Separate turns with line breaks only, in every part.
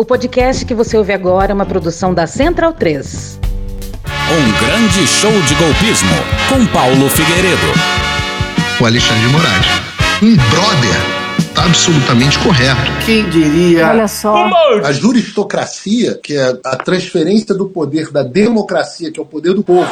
O podcast que você ouve agora é uma produção da Central 3.
Um grande show de golpismo com Paulo Figueiredo.
O Alexandre de Moraes. Um brother absolutamente correto.
Quem diria?
Olha só.
A juristocracia, que é a transferência do poder da democracia, que é o poder do povo,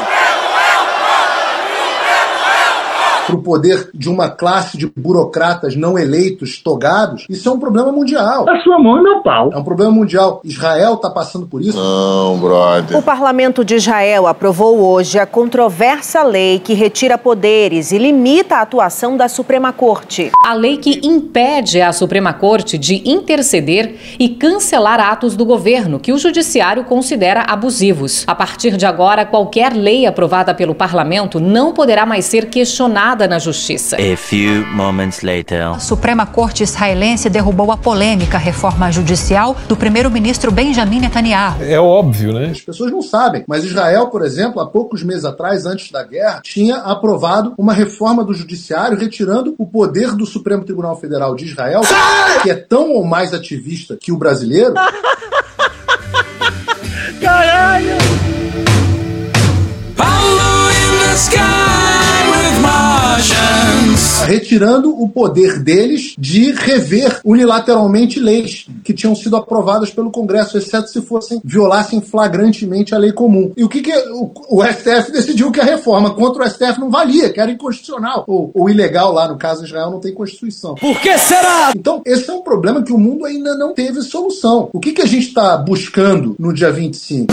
para o poder de uma classe de burocratas não eleitos, togados, isso é um problema mundial.
A sua mão é meu pau.
É um problema mundial. Israel está passando por isso.
Não, brother.
O parlamento de Israel aprovou hoje a controversa lei que retira poderes e limita a atuação da Suprema Corte.
A lei que impede a Suprema Corte de interceder e cancelar atos do governo que o judiciário considera abusivos. A partir de agora, qualquer lei aprovada pelo parlamento não poderá mais ser questionada na justiça.
A few moments later.
A Suprema Corte israelense derrubou a polêmica reforma judicial do primeiro-ministro Benjamin Netanyahu.
É óbvio, né?
As pessoas não sabem, mas Israel, por exemplo, há poucos meses atrás, antes da guerra, tinha aprovado uma reforma do judiciário retirando o poder do Supremo Tribunal Federal de Israel, que é tão ou mais ativista que o brasileiro.
Caralho!
Paulo in the sky.
Retirando o poder deles de rever unilateralmente leis que tinham sido aprovadas pelo Congresso, exceto se fossem violassem flagrantemente a lei comum. E o que, que o, o STF decidiu que a reforma contra o STF não valia, que era inconstitucional ou, ou ilegal lá no caso Israel não tem constituição.
Por que será?
Então esse é um problema que o mundo ainda não teve solução. O que, que a gente está buscando no dia 25?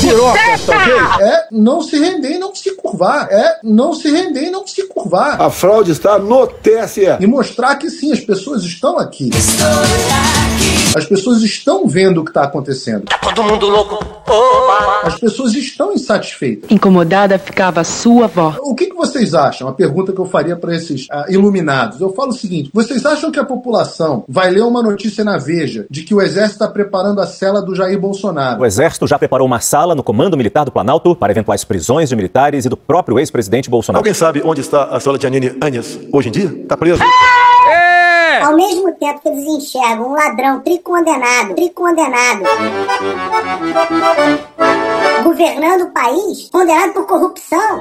Pirocas, talvez?
É não se render e não se curvar. É não se render e não se curvar.
A fraude está no TSE.
E mostrar que sim, as pessoas estão aqui. As pessoas estão vendo o que está acontecendo.
Todo mundo louco. Oba!
As pessoas estão insatisfeitas.
Incomodada ficava sua avó.
O que, que vocês acham? A pergunta que eu faria para esses ah, iluminados. Eu falo o seguinte: vocês acham que a população vai ler uma notícia na Veja de que o exército está preparando a cela do Jair Bolsonaro?
O Exército já preparou uma sala no Comando Militar do Planalto para eventuais prisões de militares e do próprio ex-presidente Bolsonaro.
Alguém sabe onde está a sala de Anine Anhas hoje em dia? Está preso?
Ao mesmo tempo que eles enxergam um ladrão tricondenado, tricondenado, governando o país, condenado por corrupção,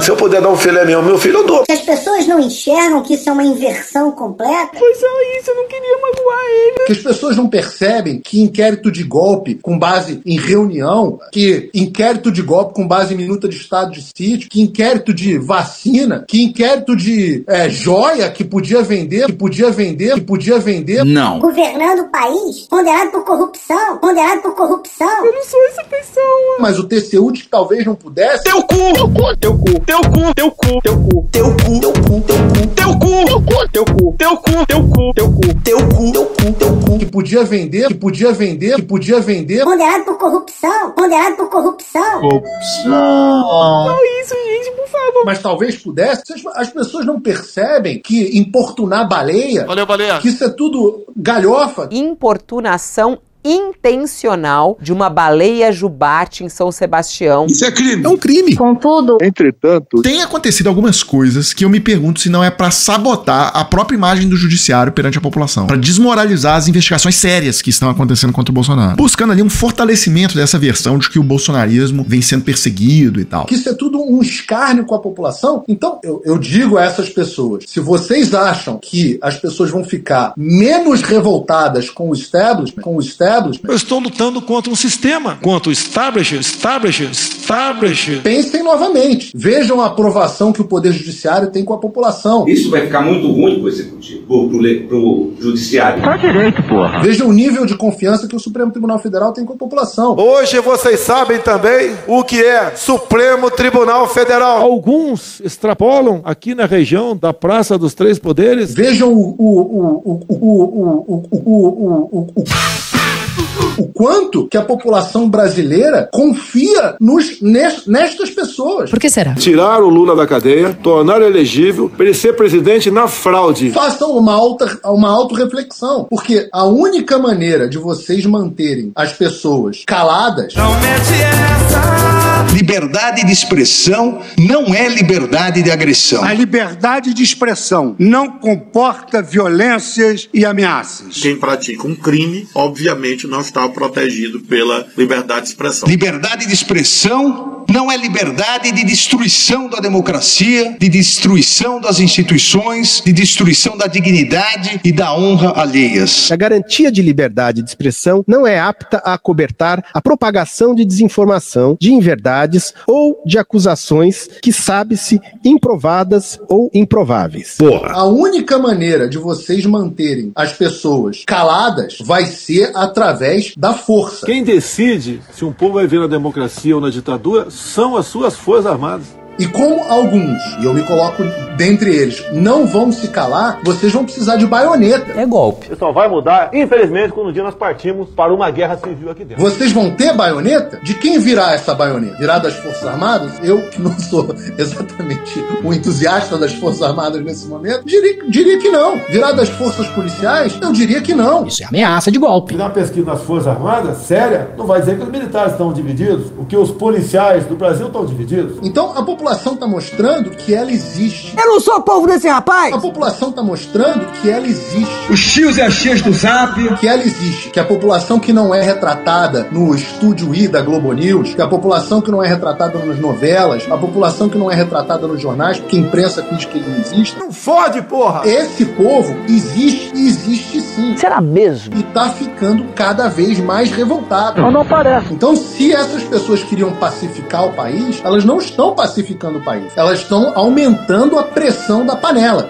Se eu puder dar um filé meu, meu filho, eu dou.
se as pessoas não enxergam que isso é uma inversão completa,
Foi só isso, eu não queria magoar ele.
Que as pessoas não percebem que inquérito de golpe com base em reunião, que inquérito de golpe com base em minuta de estado de sítio, que inquérito de vacina, que inquérito de é, joia que podia vender, que podia vender, que podia vender.
Não.
governando o país, condenado por corrupção, condenado por corrupção,
Eu não sou essa pessoa.
Mas o TCU que talvez não pudesse.
Teu cu! Teu cu! Teu cu! Teu cu! Teu cu! Teu cu!
Teu cu, teu cu, teu cu,
Teu cu! Teu cu! Teu cu! Teu cu! Teu cu!
teu cu, teu cu, teu cu.
Que podia vender, que podia vender, que podia vender.
condenado por corrupção, condenado por corrupção,
Só isso, gente, por favor.
Mas talvez pudesse. As, as pessoas não percebem que importunar baleia,
Valeu, baleia.
que isso é tudo galhofa.
Importunação intencional de uma baleia jubarte em São Sebastião.
Isso é crime.
É um crime.
contudo,
Entretanto,
Tem acontecido algumas coisas que eu me pergunto se não é pra sabotar a própria imagem do judiciário perante a população, Pra desmoralizar as investigações sérias que estão acontecendo contra o Bolsonaro, buscando ali um fortalecimento dessa versão de que o bolsonarismo vem sendo perseguido e tal.
que isso é tudo um escárnio com a população. Então, eu, eu digo a essas pessoas: se vocês acham que as pessoas vão ficar menos revoltadas com o establishment, com o establishment,
eu estou lutando contra um sistema, contra o establishment, establishment, establishment.
pensem novamente. Vejam a aprovação que o Poder Judiciário tem com a população.
Isso vai ficar muito ruim pro executivo, pro, pro, le- pro judiciário.
Tá direito, porra.
Vejam o nível de confiança que o Supremo Tribunal Federal tem com a população.
Hoje vocês sabem também o que é Supremo Tribunal Federal. Alguns extrapolam aqui na região da Praça dos Três Poderes.
Vejam o, o, o, o, o, o, o, o, o, o, o, o o quanto que a população brasileira confia nos, nestas pessoas.
Por que será?
Tirar o Lula da cadeia, tornar elegível para ele ser presidente na fraude.
Façam uma, alta, uma autorreflexão, porque a única maneira de vocês manterem as pessoas caladas. Não mete
essa. Liberdade de expressão não é liberdade de agressão.
A liberdade de expressão não comporta violências e ameaças.
Quem pratica um crime, obviamente, não está protegido pela liberdade de expressão.
Liberdade de expressão não é liberdade de destruição da democracia, de destruição das instituições, de destruição da dignidade e da honra alheias.
A garantia de liberdade de expressão não é apta a cobertar a propagação de desinformação, de inverdades ou de acusações que sabe-se improvadas ou improváveis.
Porra. A única maneira de vocês manterem as pessoas caladas vai ser através da força.
Quem decide se um povo vai ver na democracia ou na ditadura são as suas Forças Armadas.
E como alguns, e eu me coloco dentre eles, não vão se calar, vocês vão precisar de baioneta.
É golpe.
Isso só vai mudar, infelizmente, quando um dia nós partimos para uma guerra civil aqui dentro.
Vocês vão ter baioneta? De quem virá essa baioneta? Virá das Forças Armadas? Eu, que não sou exatamente um entusiasta das Forças Armadas nesse momento, diria, diria que não. Virá das Forças Policiais? Eu diria que não.
Isso é ameaça de golpe.
Uma pesquisa nas Forças Armadas, séria, não vai dizer que os militares estão divididos, o que os policiais do Brasil estão divididos.
Então, a população população está mostrando que ela existe.
Eu não sou povo desse rapaz!
A população está mostrando que ela existe.
Os tios e as tias do Zap.
Que ela existe. Que a população que não é retratada no estúdio I da Globo News, que a população que não é retratada nas novelas, a população que não é retratada nos jornais, porque a imprensa finge que ele não existe.
Não fode, porra!
Esse povo existe e existe sim.
Será mesmo?
E tá ficando cada vez mais revoltado.
Não, não parece.
Então, se essas pessoas queriam pacificar o país, elas não estão pacificando o país. Elas estão aumentando a pressão da panela.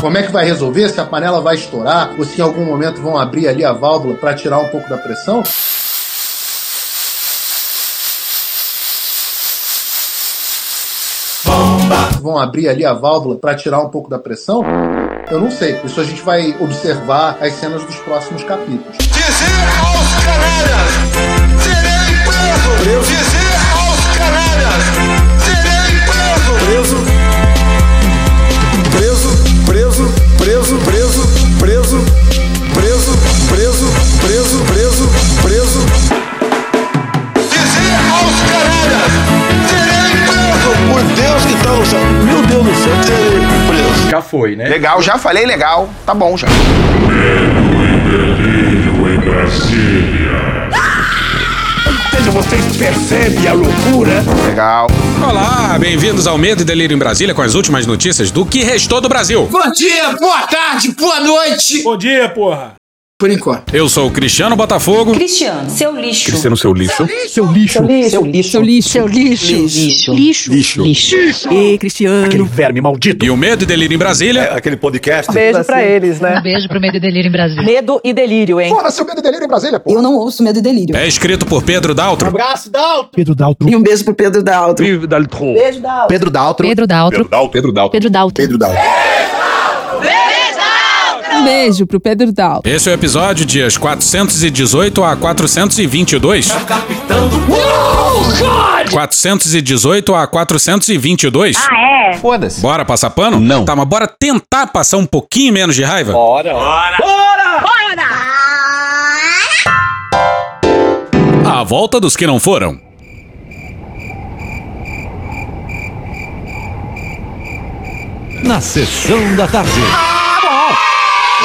Como é que vai resolver? Se a panela vai estourar ou se em algum momento vão abrir ali a válvula para tirar um pouco da pressão? Vão abrir ali a válvula para tirar um pouco da pressão? Eu não sei. Isso a gente vai observar as cenas dos próximos capítulos.
Dizer aos canalhas, serei preso. Céu. Meu Deus do céu, serei preso.
Já foi, né?
Legal, já falei legal. Tá bom já.
em Brasília.
Veja, vocês percebem a loucura?
Legal.
Olá, bem-vindos ao Medo e Delírio em Brasília com as últimas notícias do que restou do Brasil.
Bom dia, boa tarde, boa noite.
Bom dia, porra.
Por enquanto.
Eu sou o Cristiano Botafogo.
Cristiano, seu lixo.
Cristiano, seu lixo.
Seu lixo.
Seu lixo. Seu lixo. Seu lixo. Seu lixo. Lixo.
Lixo.
Lixo. E Cristiano.
Aquele verme maldito.
E o Medo e Delírio em Brasília.
É, aquele podcast.
Beijo pra eles, né?
Um beijo pro Medo e Delírio em Brasília.
Medo e delírio, hein?
Porra, seu medo e delírio em Brasília, pô.
Eu não ouço Medo e Delírio.
É escrito por Pedro Daltro.
abraço, Daltro.
Pedro Daltro.
E um beijo pro Pedro Daltro.
Pedro Daltro.
Beijo, Daltro.
Pedro Daltro.
Pedro Daltro.
Pedro Daltro.
Pedro Daltro.
Pedro Daltro.
Um beijo pro Pedro Daltro.
Esse é o episódio dias 418 a 422. 418 a 422.
Ah, é?
Foda-se.
Bora passar pano?
Não.
Tá, mas bora tentar passar um pouquinho menos de raiva?
Bora. Bora.
A volta dos que não foram.
Na sessão da tarde.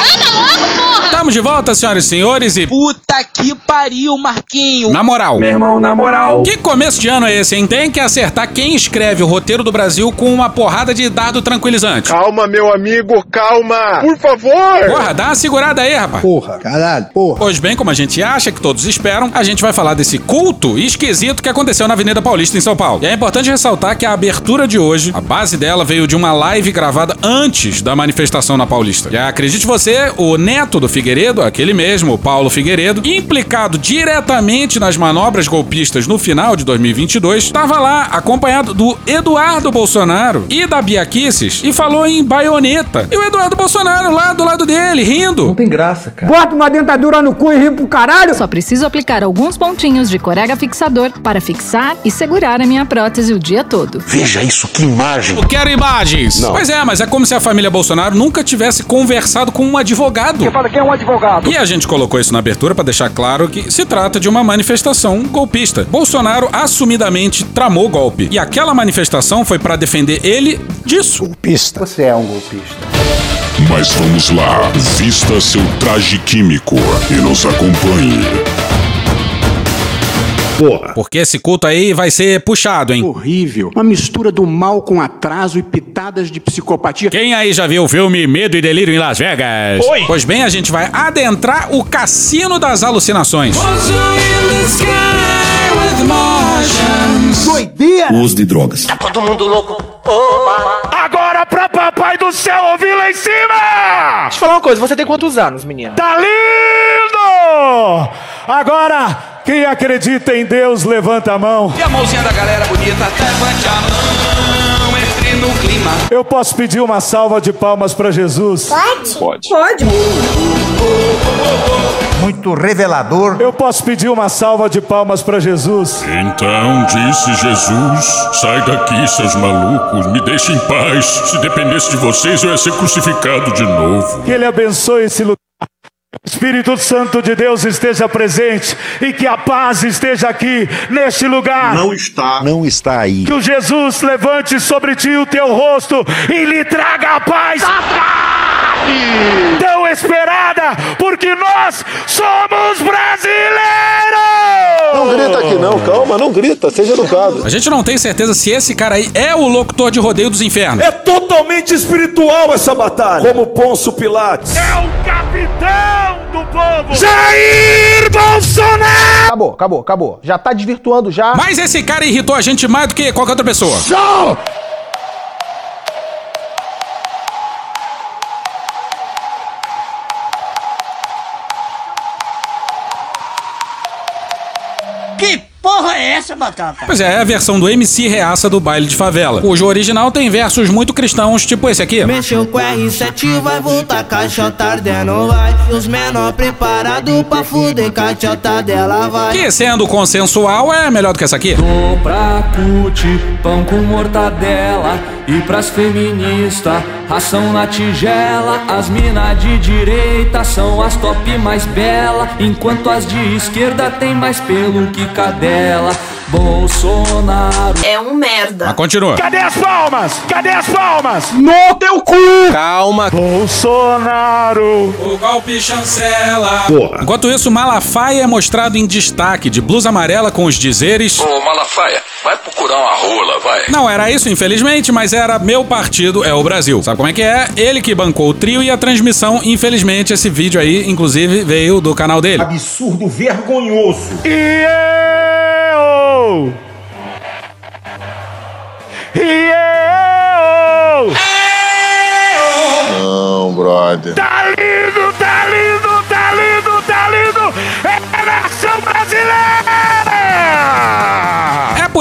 Anda logo, pô!
Estamos de volta, senhoras e senhores, e
Puta que pariu, Marquinho.
na moral.
Meu irmão, na moral.
Que começo de ano é esse, hein? Tem que acertar quem escreve o roteiro do Brasil com uma porrada de dado tranquilizante.
Calma, meu amigo, calma. Por favor.
Porra, dá uma segurada aí, rapaz.
Porra, caralho, porra.
Pois bem, como a gente acha que todos esperam, a gente vai falar desse culto esquisito que aconteceu na Avenida Paulista, em São Paulo. E é importante ressaltar que a abertura de hoje, a base dela veio de uma live gravada antes da manifestação na Paulista. E acredite você, o neto do Figueiredo, aquele mesmo, o Paulo Figueiredo, implicado diretamente nas manobras golpistas no final de 2022, estava lá acompanhado do Eduardo Bolsonaro e da Bia Kicis e falou em baioneta. E o Eduardo Bolsonaro lá do lado dele, rindo. Não
tem graça, cara.
Bota uma dentadura no cu e ri pro caralho.
Só preciso aplicar alguns pontinhos de corega fixador para fixar e segurar a minha prótese o dia todo.
Veja isso, que imagem.
Eu quero imagens.
Não.
Pois é, mas é como se a família Bolsonaro nunca tivesse conversado com um advogado.
Você fala que é um advogado.
E a gente colocou isso na abertura para deixar claro que se trata de uma manifestação golpista. Bolsonaro assumidamente tramou golpe. E aquela manifestação foi para defender ele disso.
Golpista. Você é um golpista.
Mas vamos lá, vista seu traje químico e nos acompanhe.
Porra. Porque esse culto aí vai ser puxado, hein?
Horrível. Uma mistura do mal com atraso e pitadas de psicopatia.
Quem aí já viu o filme Medo e Delírio em Las Vegas?
Oi.
Pois bem, a gente vai adentrar o cassino das alucinações.
Doideira!
Uso de drogas.
Tá todo mundo louco.
Agora pra papai do céu ouvir lá em cima!
Deixa eu falar uma coisa, você tem quantos anos, menina?
Tá lindo! Agora, quem acredita em Deus, levanta a mão.
E a mãozinha da galera bonita, levante a mão, entre no clima.
Eu posso pedir uma salva de palmas pra Jesus?
Pode?
Pode.
Pode.
Muito revelador. Eu posso pedir uma salva de palmas pra Jesus?
Então disse Jesus: Sai daqui, seus malucos, me deixem em paz. Se dependesse de vocês, eu ia ser crucificado de novo.
Que Ele abençoe esse lugar. Espírito Santo de Deus esteja presente e que a paz esteja aqui, neste lugar.
Não está.
Não está aí. Que o Jesus levante sobre ti o teu rosto e lhe traga a paz. Tão esperada, porque nós somos brasileiros!
Não grita aqui não, calma, não grita, seja educado.
A gente não tem certeza se esse cara aí é o locutor de rodeio dos infernos.
É totalmente espiritual essa batalha. Como Ponço Pilates.
É o capitão do povo! Jair Bolsonaro!
Acabou, acabou, acabou. Já tá desvirtuando já.
Mas esse cara irritou a gente mais do que qualquer outra pessoa.
Show!
É essa, Batata?
Pois é, é a versão do MC Reaça do baile de favela, cujo original tem versos muito cristãos, tipo esse aqui.
Mexeu com R7, vai voltar caixa tardendo, vai. E os menor preparado pra fuder, caixa dela vai.
Que sendo consensual é melhor do que essa aqui.
Tô pra curtir pão com mortadela e pras feministas, ração na tigela. As mina de direita são as top mais bela, enquanto as de esquerda tem mais pelo que cadela. Bolsonaro
é um merda.
Mas continua.
Cadê as palmas? Cadê as palmas?
No teu cu!
Calma. Bolsonaro.
O golpe chancela.
Porra.
Enquanto isso, Malafaia é mostrado em destaque de blusa amarela com os dizeres.
Ô, Malafaia, vai procurar uma rola, vai.
Não era isso, infelizmente, mas era meu partido é o Brasil. Sabe como é que é? Ele que bancou o trio e a transmissão. Infelizmente, esse vídeo aí, inclusive, veio do canal dele.
Absurdo vergonhoso. E eu. E eu.
Não, brother.
Tá lindo, tá lindo, tá lindo, tá lindo. É nação brasileira.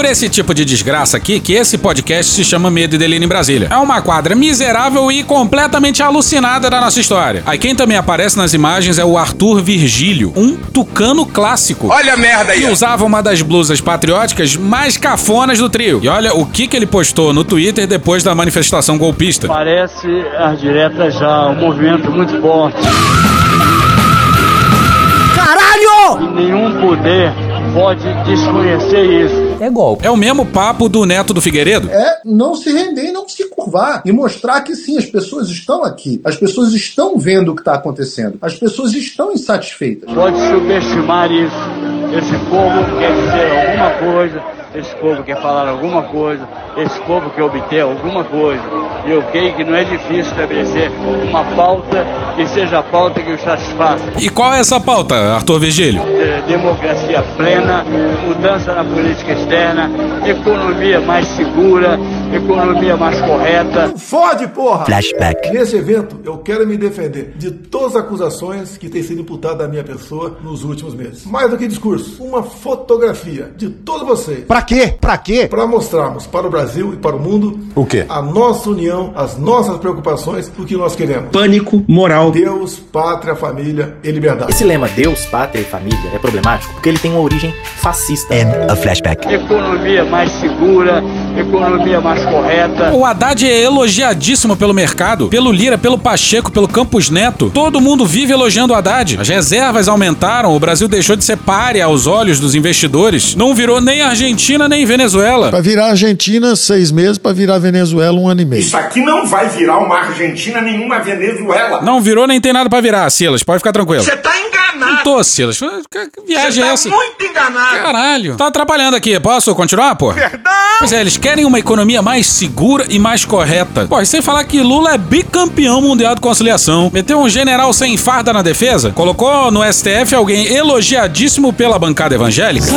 Por esse tipo de desgraça aqui que esse podcast se chama Medo e Delírio em Brasília. É uma quadra miserável e completamente alucinada da nossa história. Aí quem também aparece nas imagens é o Arthur Virgílio, um tucano clássico.
Olha a merda aí.
Que usava uma das blusas patrióticas mais cafonas do trio. E olha o que, que ele postou no Twitter depois da manifestação golpista.
Parece as diretas já, um movimento muito forte.
Caralho!
E nenhum poder pode desconhecer isso.
É golpe.
É o mesmo papo do neto do Figueiredo?
É não se render e não se curvar. E mostrar que sim, as pessoas estão aqui. As pessoas estão vendo o que está acontecendo. As pessoas estão insatisfeitas.
Pode subestimar isso. Esse povo quer dizer alguma coisa, esse povo quer falar alguma coisa, esse povo quer obter alguma coisa. E eu creio que não é difícil estabelecer uma pauta que seja a pauta que o satisfaça.
E qual é essa pauta, Arthur Virgílio?
É, democracia plena, mudança na política externa, economia mais segura, economia mais correta.
Fode, porra!
Flashback.
Nesse evento, eu quero me defender de todas as acusações que têm sido imputadas à minha pessoa nos últimos meses. Mais do que discurso, uma fotografia de todos vocês.
Pra quê? Pra quê?
Para mostrarmos para o Brasil e para o mundo
O quê?
a nossa união, as nossas preocupações, o que nós queremos.
Pânico moral.
Deus, pátria, família e liberdade.
Esse lema Deus, pátria e família é problemático porque ele tem uma origem fascista.
End of flashback.
Economia mais segura, economia mais correta.
O Haddad é elogiadíssimo pelo mercado, pelo Lira, pelo Pacheco, pelo Campos Neto. Todo mundo vive elogiando o Haddad. As reservas aumentaram, o Brasil deixou de ser páreo aos olhos dos investidores. Não virou nem Argentina nem Venezuela.
Pra virar Argentina, seis meses. Pra virar Venezuela, um ano e meio.
Isso aqui não vai virar uma Argentina nenhuma Venezuela.
Não virou nem tem nada pra virar, Silas. Pode ficar tranquilo.
Você tá
Silas. Que viagem é
tá
essa?
muito enganado.
Caralho. Tá atrapalhando aqui. Posso continuar, pô?
Verdade.
Pois é, eles querem uma economia mais segura e mais correta. Pô, e sem falar que Lula é bicampeão mundial de conciliação. Meteu um general sem farda na defesa. Colocou no STF alguém elogiadíssimo pela bancada evangélica.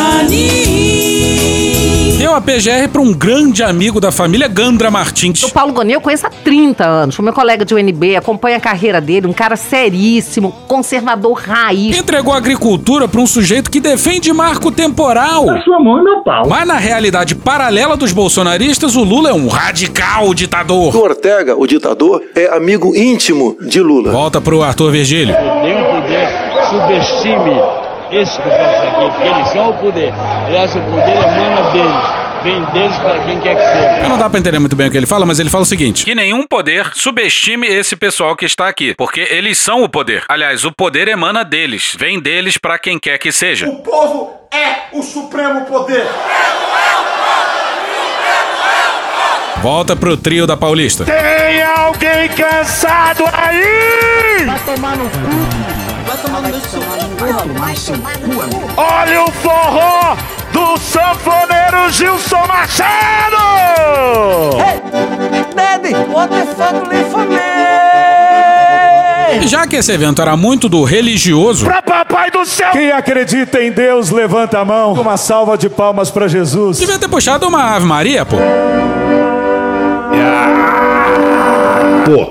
Deu a PGR pra um grande amigo da família, Gandra Martins.
O Paulo Gonet eu conheço há 30 anos. Foi meu colega de UNB, acompanha a carreira dele, um cara seríssimo, conservador raiz.
Entregou a agricultura pra um sujeito que defende marco temporal.
Sua mão e meu pau.
Mas na realidade paralela dos bolsonaristas, o Lula é um radical ditador.
O Ortega, o ditador, é amigo íntimo de Lula.
Volta pro Arthur Virgílio.
Nenhum poder subestime esse pessoal aqui, porque eles são o poder. Aliás, o poder emana deles. Vem deles para quem quer que seja.
Não dá pra entender muito bem o que ele fala, mas ele fala o seguinte: que nenhum poder subestime esse pessoal que está aqui, porque eles são o poder. Aliás, o poder emana deles, vem deles pra quem quer que seja.
O povo é o supremo poder.
Volta pro trio da Paulista.
Tem alguém cansado aí?
Vai tomar no cu.
Vai tomar no cu.
Olha o forró do sanfoneiro Gilson Machado!
Hey, Daddy, what the fuck live for me?
E já que esse evento era muito do religioso,
Pra papai do céu! Quem acredita em Deus, levanta a mão. Uma salva de palmas pra Jesus.
devia ter puxado uma Ave Maria, pô.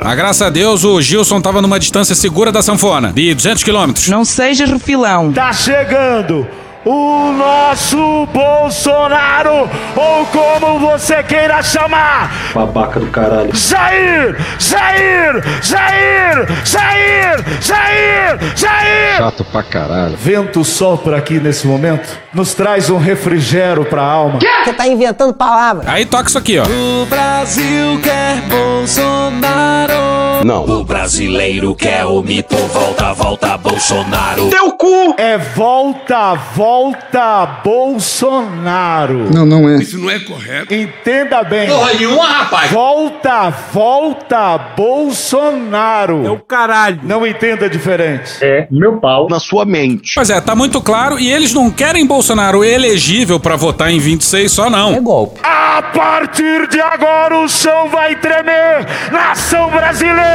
Mas graças a Deus o Gilson tava numa distância segura da sanfona, de 200 quilômetros.
Não seja refilão.
Tá chegando o nosso Bolsonaro, ou como você queira chamar.
Babaca do caralho.
Jair! Jair! Jair! Jair! Jair! Jair!
Chato pra caralho.
Vento sopra aqui nesse momento, nos traz um refrigério pra alma.
Você tá inventando palavras.
Aí toca isso aqui, ó.
O Brasil quer Bolsonaro.
Não.
O brasileiro quer o mito, volta, volta, Bolsonaro.
Teu cu!
É volta, volta Bolsonaro.
Não, não é.
Isso não é correto.
Entenda bem.
Porra nenhuma, rapaz.
Volta, volta Bolsonaro.
É o caralho.
Não entenda diferente.
É meu pau.
Na sua mente.
Pois é, tá muito claro e eles não querem Bolsonaro elegível pra votar em 26 só não.
golpe.
A partir de agora o chão vai tremer. Nação brasileira.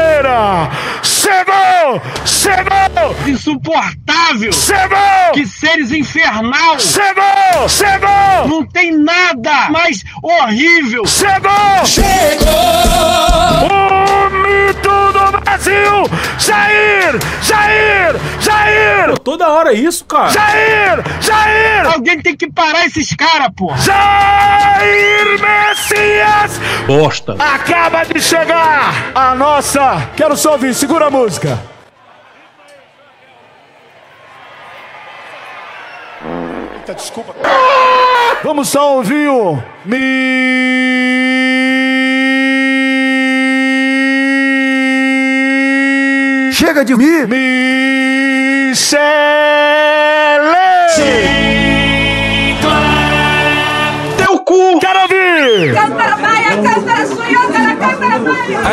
Chegou! Chegou!
Insuportável!
Chegou!
Que seres infernal!
Chegou! Chegou!
Não tem nada mais horrível!
Chegou! Chegou! O mito do Brasil! Jair! Jair! Jair!
Toda hora é isso, cara.
Jair! Jair!
Alguém tem que parar esses caras, pô!
Jair Messias!
Bosta.
Acaba de chegar a nossa. Quero só ouvir, segura a música. Eita, desculpa. Vamos só ouvir o. Mi.
Chega de mim!
Michele!
Teu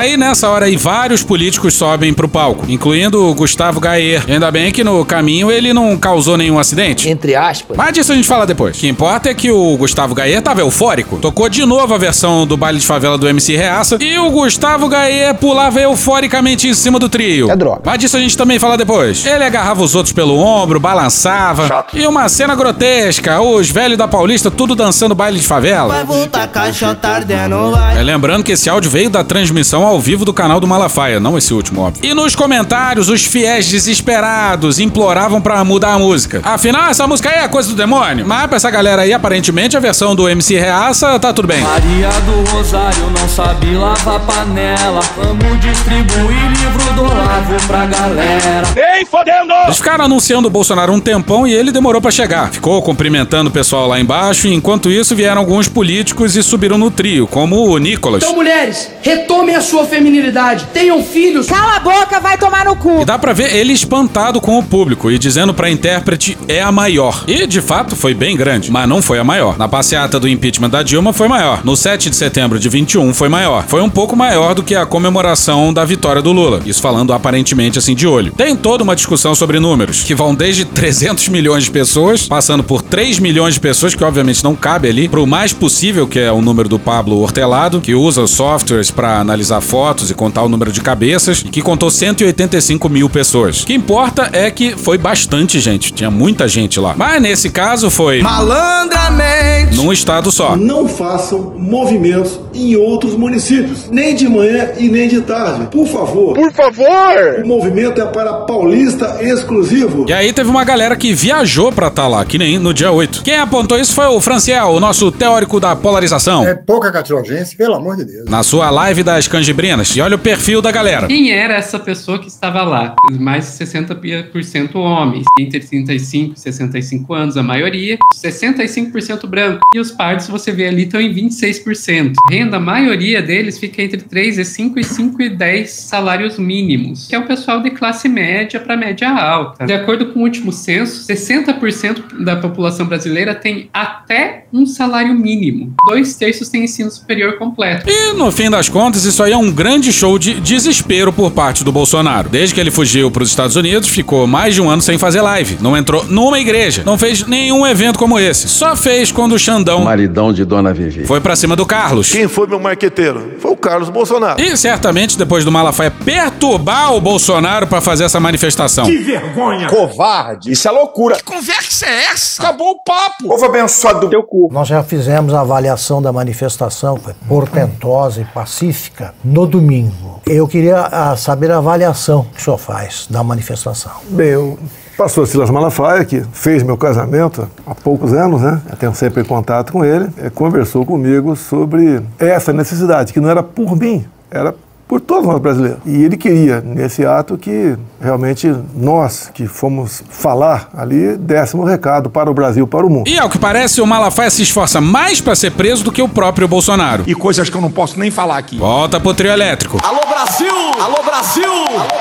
Aí nessa hora aí vários políticos sobem pro palco, incluindo o Gustavo Gayer. E ainda bem que no caminho ele não causou nenhum acidente.
Entre aspas.
Mas disso a gente fala depois. O que importa é que o Gustavo Gayer tava eufórico. Tocou de novo a versão do baile de favela do MC Reaça e o Gustavo Gayer pulava euforicamente em cima do trio.
É droga.
Mas disso a gente também fala depois. Ele agarrava os outros pelo ombro, balançava. E uma cena grotesca, os velhos da Paulista tudo dançando baile de favela.
Vai voltar caixota ardendo, vai.
É, lembrando que esse áudio veio da transmissão ao vivo do canal do Malafaia, não esse último, óbvio. E nos comentários, os fiéis desesperados imploravam pra mudar a música. Afinal, essa música aí é coisa do demônio. Mas pra essa galera aí, aparentemente, a versão do MC Reaça tá tudo bem.
Maria do Rosário não sabe lavar panela. Vamos distribuir livro do Olavo pra galera.
Nem fodendo!
Eles ficaram anunciando o Bolsonaro um tempão e ele demorou pra chegar. Ficou cumprimentando o pessoal lá embaixo e enquanto isso vieram alguns políticos e subiram no trio, como o Nicolas.
Então, mulheres, retomem a sua feminilidade. Tenham filhos.
Cala a boca, vai tomar no cu.
E dá pra ver ele espantado com o público e dizendo pra intérprete é a maior. E de fato foi bem grande, mas não foi a maior. Na passeata do impeachment da Dilma foi maior. No 7 de setembro de 21 foi maior. Foi um pouco maior do que a comemoração da vitória do Lula. Isso falando aparentemente assim de olho. Tem toda uma discussão sobre números, que vão desde 300 milhões de pessoas, passando por 3 milhões de pessoas, que obviamente não cabe ali, pro mais possível, que é o número do Pablo Hortelado, que usa softwares pra analisar fotos e contar o número de cabeças, e que contou 185 mil pessoas. O que importa é que foi bastante gente, tinha muita gente lá. Mas nesse caso foi
Malandramente.
num estado só.
Não façam movimentos em outros municípios, nem de manhã e nem de tarde. Por favor. Por favor! O movimento é para paulista exclusivo.
E aí teve uma galera que viajou pra estar lá, que nem no dia 8. Quem apontou isso foi o Franciel, o nosso teórico da polarização.
É pouca cachorrogense, pelo amor de Deus.
Na sua live das canjibrinas. E olha o perfil da galera.
Quem era essa pessoa que estava lá? Mais de 60% homens, entre 35 e 65 anos, a maioria, 65% branco. E os pardos, você vê ali, estão em 26%. Renda, a maioria deles fica entre 3 e 5 e 5 e 10 salários mínimos, que é o pessoal de classe média para média alta. De acordo com o último censo, 60% da população brasileira tem até um salário mínimo. Dois terços têm ensino superior completo.
E no fim das contas, isso aí é um grande show de desespero por parte do Bolsonaro. Desde que ele fugiu para os Estados Unidos, ficou mais de um ano sem fazer live. Não entrou numa igreja. Não fez nenhum evento como esse. Só fez quando o Xandão.
Maridão de Dona Vivi.
Foi pra cima do Carlos.
Quem foi meu marqueteiro? Foi o Carlos Bolsonaro.
E certamente depois do Malafaia perturbar o Bolsonaro para fazer essa manifestação.
Que vergonha!
Covarde. Isso é loucura.
Que conversa é essa?
Acabou o papo.
Povo abençoado do teu cu.
Nós já fizemos a avaliação da manifestação, foi portentosa e pacífica, no domingo. Eu queria ah, saber a avaliação que o senhor faz da manifestação.
Bem, eu pastor Silas Malafaia, que fez meu casamento há poucos anos, né? Eu tenho sempre contato com ele, eh, conversou comigo sobre essa necessidade, que não era por mim, era por todos nós brasileiros. E ele queria, nesse ato, que realmente nós que fomos falar ali, dessemos recado para o Brasil, para o mundo.
E ao que parece, o Malafaia se esforça mais para ser preso do que o próprio Bolsonaro.
E coisas que eu não posso nem falar aqui.
Volta pro trio elétrico.
Alô Brasil! Alô Brasil! Alô Brasil!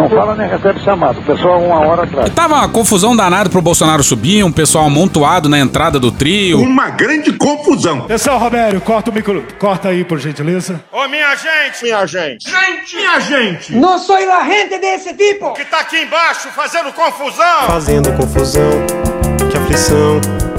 Não fala nem recebe chamado. O pessoal uma hora atrás.
E tava uma confusão danada pro Bolsonaro subir, um pessoal amontoado na entrada do trio.
Uma grande confusão.
Atenção, Robério, corta o micro. Corta aí, por gentileza.
Ô, minha gente!
Minha gente!
Gente! Minha gente!
Não sou la gente desse tipo.
Que tá aqui embaixo fazendo confusão!
Fazendo confusão, que aflição.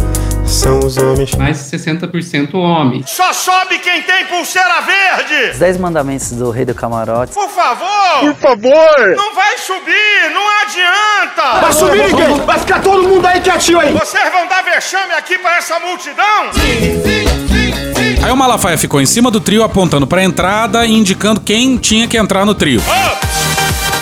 São os homens.
Mais de 60% homens.
Só sobe quem tem pulseira verde!
Os 10 mandamentos do rei do camarote.
Por favor!
Por favor!
Não vai subir, não adianta!
Vai subir ninguém! Vai ficar todo mundo aí quietinho aí!
Vocês vão dar vexame aqui pra essa multidão?
Sim, sim, sim, sim!
Aí o Malafaia ficou em cima do trio apontando pra entrada e indicando quem tinha que entrar no trio.
Oh!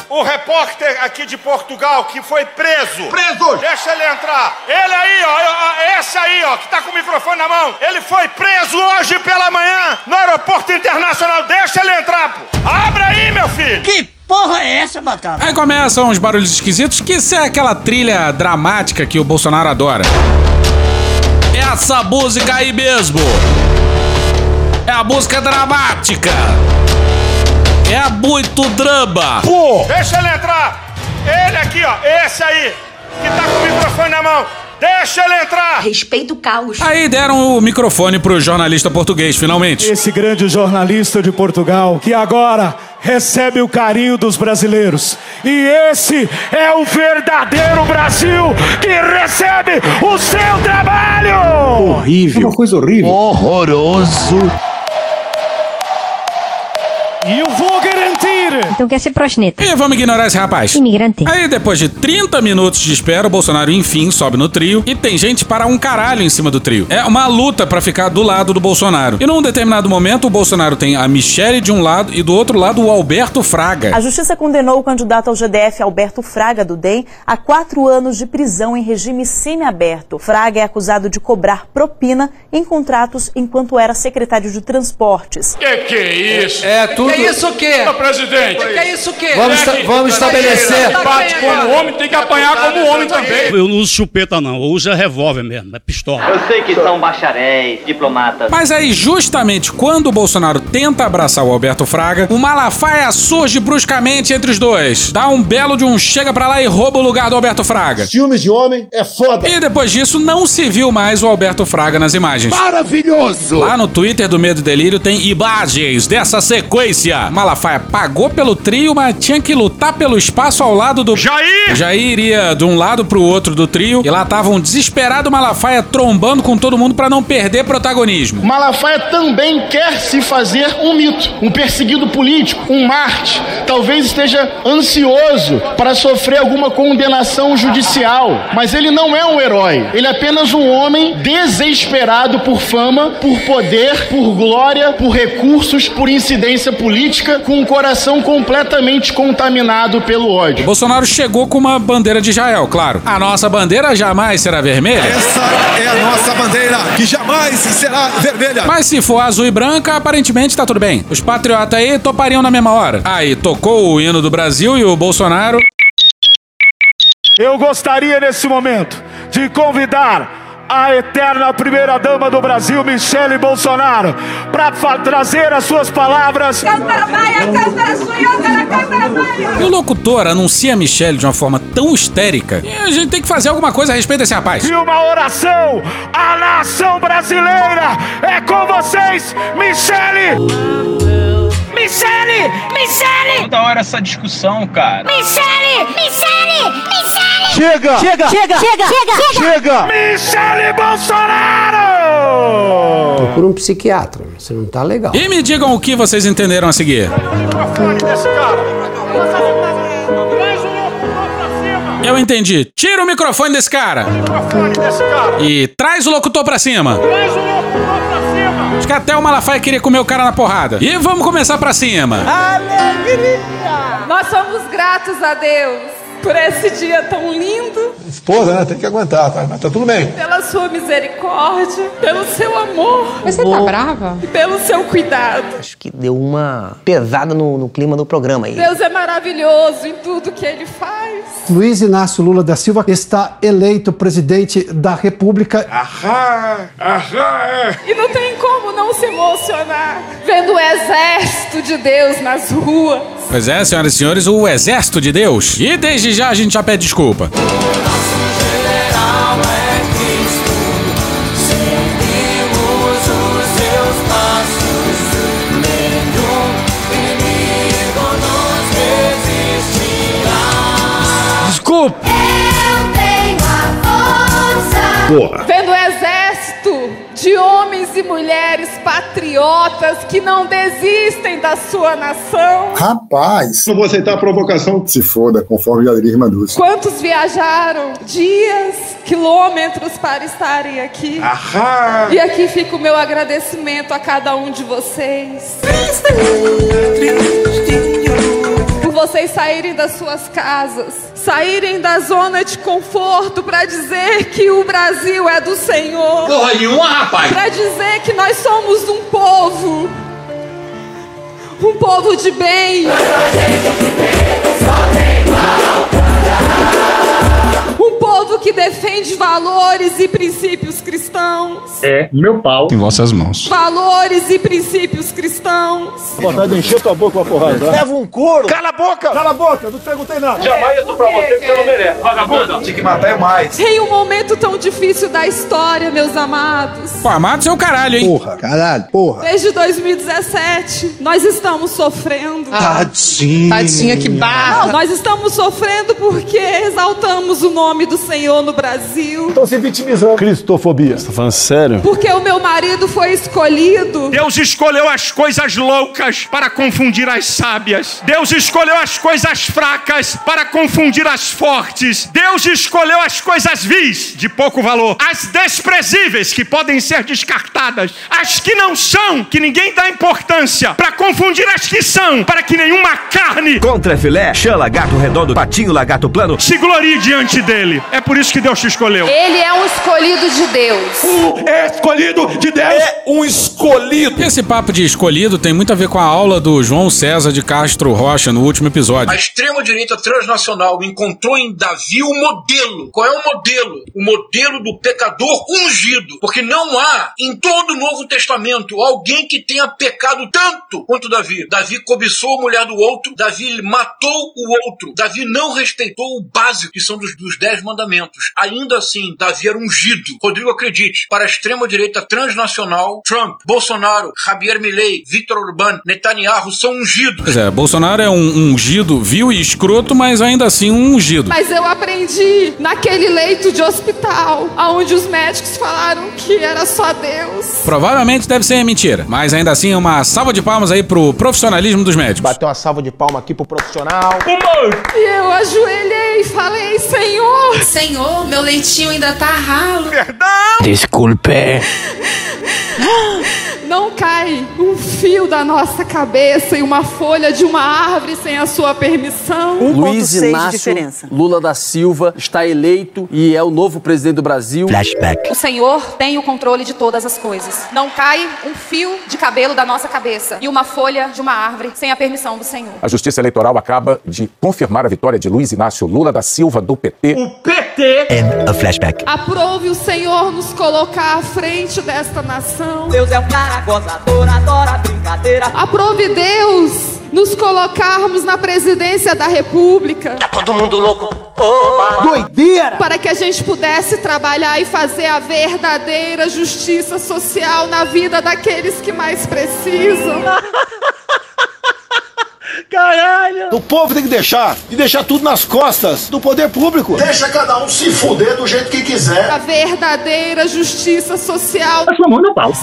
O repórter aqui de Portugal que foi preso.
Preso!
Deixa ele entrar. Ele aí, ó, esse aí, ó, que tá com o microfone na mão. Ele foi preso hoje pela manhã no aeroporto internacional. Deixa ele entrar, pô. Abra aí, meu filho.
Que porra é essa, Batata?
Aí começam uns barulhos esquisitos, que isso é aquela trilha dramática que o Bolsonaro adora. Essa música aí mesmo. É a música dramática. É muito drama.
Pô! Deixa ele entrar. Ele aqui, ó. Esse aí, que tá com o microfone na mão.
Deixa ele entrar!
Respeita o caos.
Aí deram o microfone pro jornalista português, finalmente.
Esse grande jornalista de Portugal, que agora recebe o carinho dos brasileiros. E esse é o verdadeiro Brasil que recebe o seu trabalho!
Horrível. Uma coisa horrível.
Horroroso. E vou garantir.
Então quer ser prosneta.
E vamos ignorar esse rapaz.
Imigrante.
Aí, depois de 30 minutos de espera, o Bolsonaro enfim sobe no trio e tem gente para um caralho em cima do trio. É uma luta para ficar do lado do Bolsonaro. E num determinado momento, o Bolsonaro tem a Michele de um lado e do outro lado o Alberto Fraga.
A justiça condenou o candidato ao GDF Alberto Fraga do DEM a quatro anos de prisão em regime semiaberto. Fraga é acusado de cobrar propina em contratos enquanto era secretário de transportes.
Que que é isso?
É tudo.
Que isso o quê?
Ô, presidente!
Que é isso o quê?
Vamos, esta- vamos estabelecer.
Bate como homem, tem que apanhar como homem também.
Eu não uso chupeta, não. Eu uso é revólver mesmo, é pistola.
Eu sei que são bacharéis, diplomatas.
Mas aí, justamente quando o Bolsonaro tenta abraçar o Alberto Fraga, o Malafaia surge bruscamente entre os dois. Dá um belo de um chega pra lá e rouba o lugar do Alberto Fraga.
Ciúmes de homem é foda.
E depois disso, não se viu mais o Alberto Fraga nas imagens.
Maravilhoso.
Lá no Twitter do Medo e Delírio tem imagens dessa sequência. Malafaia pagou pelo trio, mas tinha que lutar pelo espaço ao lado do.
Jair!
Jair iria de um lado pro outro do trio e lá tava um desesperado Malafaia trombando com todo mundo pra não perder protagonismo.
Malafaia também quer se fazer um mito, um perseguido político, um Marte. Talvez esteja ansioso para sofrer alguma condenação judicial, mas ele não é um herói. Ele é apenas um homem desesperado por fama, por poder, por glória, por recursos, por incidência política, com um coração completamente contaminado pelo ódio.
Bolsonaro chegou com uma bandeira de Israel, claro. A nossa bandeira jamais será vermelha.
Essa é a nossa bandeira, que jamais será vermelha.
Mas se for azul e branca, aparentemente tá tudo bem. Os patriotas aí topariam na mesma hora. Aí tocou o hino do Brasil e o Bolsonaro.
Eu gostaria nesse momento de convidar a eterna primeira-dama do Brasil, Michele Bolsonaro, para trazer as suas palavras.
E o locutor anuncia a Michelle de uma forma tão histérica que a gente tem que fazer alguma coisa a respeito desse rapaz.
E uma oração à nação brasileira é com vocês, Michele!
Michele! Michele!
Toda hora essa discussão, cara.
Michele! Michele! Michele!
Chega!
Chega! Chega! Chega!
Chega! Michele Bolsonaro!
Procura um psiquiatra, você não tá legal.
E me digam o que vocês entenderam a seguir. Eu entendi. Tira o microfone desse cara. E traz o locutor pra cima. Acho que até o Malafaia queria comer o cara na porrada. E vamos começar pra cima.
Alegria! Nós somos gratos a Deus por esse dia tão lindo,
Esposa, né? Tem que aguentar, tá? Mas tá tudo bem.
pela sua misericórdia, pelo seu amor.
Você tá brava?
E pelo seu cuidado.
Acho que deu uma pesada no, no clima do programa aí.
Deus é maravilhoso em tudo que ele faz.
Luiz Inácio Lula da Silva está eleito presidente da República.
Ahá! Ahá! é.
E não tem como não se emocionar vendo o exército de Deus nas ruas.
Pois é, senhoras e senhores, o exército de Deus. E desde já a gente já pede desculpa.
Desculpa!
Porra.
Vendo o exército de homens e mulheres patriotas que não desistem da sua nação.
Rapaz. Não vou aceitar a provocação. Se foda, conforme diria irmã Dulce.
Quantos viajaram dias, quilômetros para estarem aqui?
Ahá!
E aqui fica o meu agradecimento a cada um de vocês. Por vocês saírem das suas casas, saírem da zona de conforto para dizer que o Brasil é do Senhor.
Porra nenhuma, rapaz!
Para dizer que nós somos um povo. Um povo de bem. Um povo que defende valores e princípios cristãos.
É meu pau.
Em vossas mãos.
Valores e princípios cristãos.
Vontade de encher tua boca com a porrada.
Leva um couro.
Cala a boca!
Cala a boca, não te perguntei nada.
Jamais eu tô pra você porque você não merece. Vagabundo. Tinha que matar é mais.
Em um momento tão difícil da história, meus amados.
Pô, amados é o caralho, hein?
Porra, caralho, porra.
Desde 2017, nós estamos sofrendo.
Tadinho.
Tadinha, que barra. Não, nós estamos sofrendo porque exaltamos o nome do Senhor no Brasil.
Estão se vitimizando. Cristofobia. Você tá falando sério?
Porque o meu marido foi escolhido.
Deus escolheu as coisas loucas para confundir as sábias. Deus escolheu as coisas fracas para confundir as fortes. Deus escolheu as coisas vis, de pouco valor, as desprezíveis, que podem ser descartadas, as que não são, que ninguém dá importância, para confundir as que são, para que nenhuma carne
Contra filé, chã, lagarto redondo, patinho, lagarto plano.
se glorie diante dele. É por isso que Deus te escolheu.
Ele é um escolhido de Deus.
O escolhido de Deus é um escolhido.
Esse papo de escolhido tem muito a ver com a aula do João César de Castro Rocha no último episódio.
A extrema-direita transnacional encontrou em Davi o modelo. Qual é o modelo? O modelo do pecador ungido. Porque não há em todo o Novo Testamento alguém que tenha pecado tanto quanto Davi. Davi cobiçou a mulher do outro, Davi matou o outro, Davi não respeitou o básico, que são dos, dos dez mandamentos. Ainda assim, Davi era ungido. Rodrigo, acredite, para a extrema-direita transnacional, Trump, Bolsonaro, Javier Milei, Victor Orbán, Netanyahu são ungidos.
Pois é, Bolsonaro é um ungido, vil e escroto, mas ainda assim um ungido.
Mas eu aprendi naquele leito de hospital, onde os médicos falaram que era só Deus.
Provavelmente deve ser mentira, mas ainda assim uma salva de palmas aí pro profissionalismo dos médicos.
Bateu uma salva de palma aqui pro profissional.
E eu ajoelhei e falei, Senhor, Senhor, meu leitinho ainda tá ralo.
Desculpe.
Não cai um fio da nossa cabeça e uma folha de uma árvore sem a sua permissão.
Luiz Inácio Lula da Silva está eleito e é o novo presidente do Brasil. Flashback.
O Senhor tem o controle de todas as coisas. Não cai um fio de cabelo da nossa cabeça e uma folha de uma árvore sem a permissão do Senhor.
A Justiça Eleitoral acaba de confirmar a vitória de Luiz Inácio Lula da Silva do PT.
O PT
And a flashback.
aprove o Senhor nos colocar à frente desta nação.
Deus é um cara gozador, adora brincadeira.
Aprove Deus nos colocarmos na presidência da República.
Todo mundo louco.
Doideira! Para que a gente pudesse trabalhar e fazer a verdadeira justiça social na vida daqueles que mais precisam.
Caralho! O povo tem que deixar, e deixar tudo nas costas do poder público.
Deixa
cada um se fuder do jeito que quiser.
A verdadeira justiça social.
A sua mão no pau.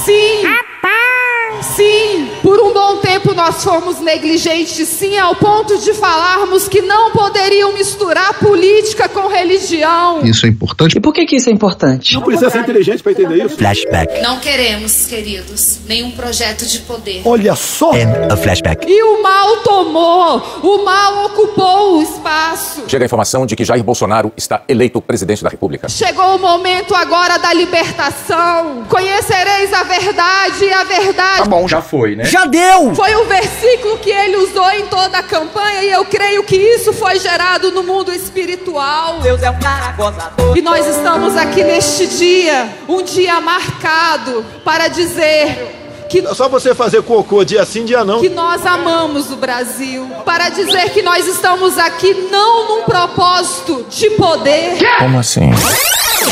Sim! Por um bom tempo nós fomos negligentes, sim, ao ponto de falarmos que não poderiam misturar política com religião.
Isso é importante.
E por que, que isso é importante?
Não precisa ser inteligente pra entender isso.
Flashback.
Não queremos, queridos, nenhum projeto de poder.
Olha só!
And a flashback.
E o mal tomou, o mal ocupou o espaço.
Chega a informação de que Jair Bolsonaro está eleito presidente da República.
Chegou o momento agora da libertação. Conhecereis a verdade e a verdade.
Tá bom, já foi, né?
Já deu!
Foi o versículo que ele usou em toda a campanha e eu creio que isso foi gerado no mundo espiritual.
Deus é um cara gozador.
E nós estamos aqui neste dia, um dia marcado para dizer que
É só você fazer cocô dia sim, dia não.
que nós amamos o Brasil, para dizer que nós estamos aqui não num propósito de poder.
Como assim?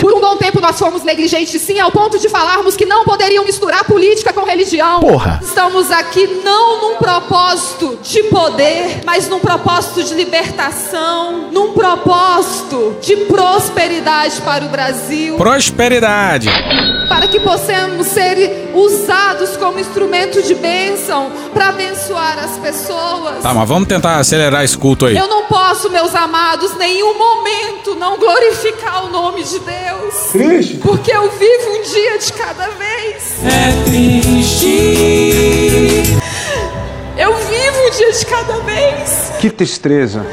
Por um bom tempo nós fomos negligentes, sim, ao ponto de falarmos que não poderiam misturar política com religião.
Porra.
Estamos aqui não num propósito de poder, mas num propósito de libertação, num propósito de prosperidade para o Brasil.
Prosperidade.
Para que possamos ser usados como instrumento de bênção para abençoar as pessoas.
Tá, mas vamos tentar acelerar esse culto aí.
Eu não posso, meus amados, nenhum momento não glorificar o nome de Deus.
Triste.
Porque eu vivo um dia de cada vez.
É triste.
Eu vivo um dia de cada vez.
Que tristeza.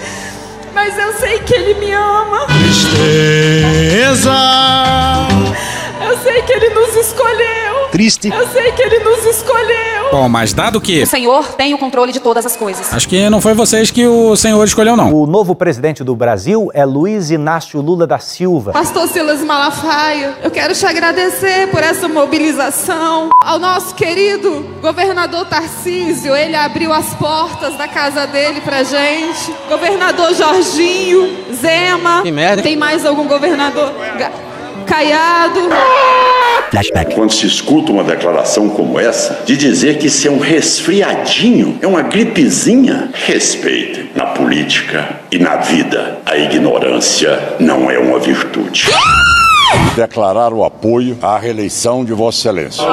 Mas eu sei que Ele me ama.
Tristeza.
Eu sei que ele nos escolheu.
Triste.
Eu sei que ele nos escolheu.
Bom, mas dado que.
O Senhor tem o controle de todas as coisas.
Acho que não foi vocês que o senhor escolheu, não.
O novo presidente do Brasil é Luiz Inácio Lula da Silva.
Pastor Silas Malafaia, eu quero te agradecer por essa mobilização. Ao nosso querido governador Tarcísio, ele abriu as portas da casa dele pra gente. Governador Jorginho, Zema.
Que merda.
Tem mais algum governador? Caiado.
Flashback. Quando se escuta uma declaração como essa, de dizer que isso é um resfriadinho, é uma gripezinha, respeitem. Na política e na vida, a ignorância não é uma virtude.
Declarar o apoio à reeleição de Vossa Excelência.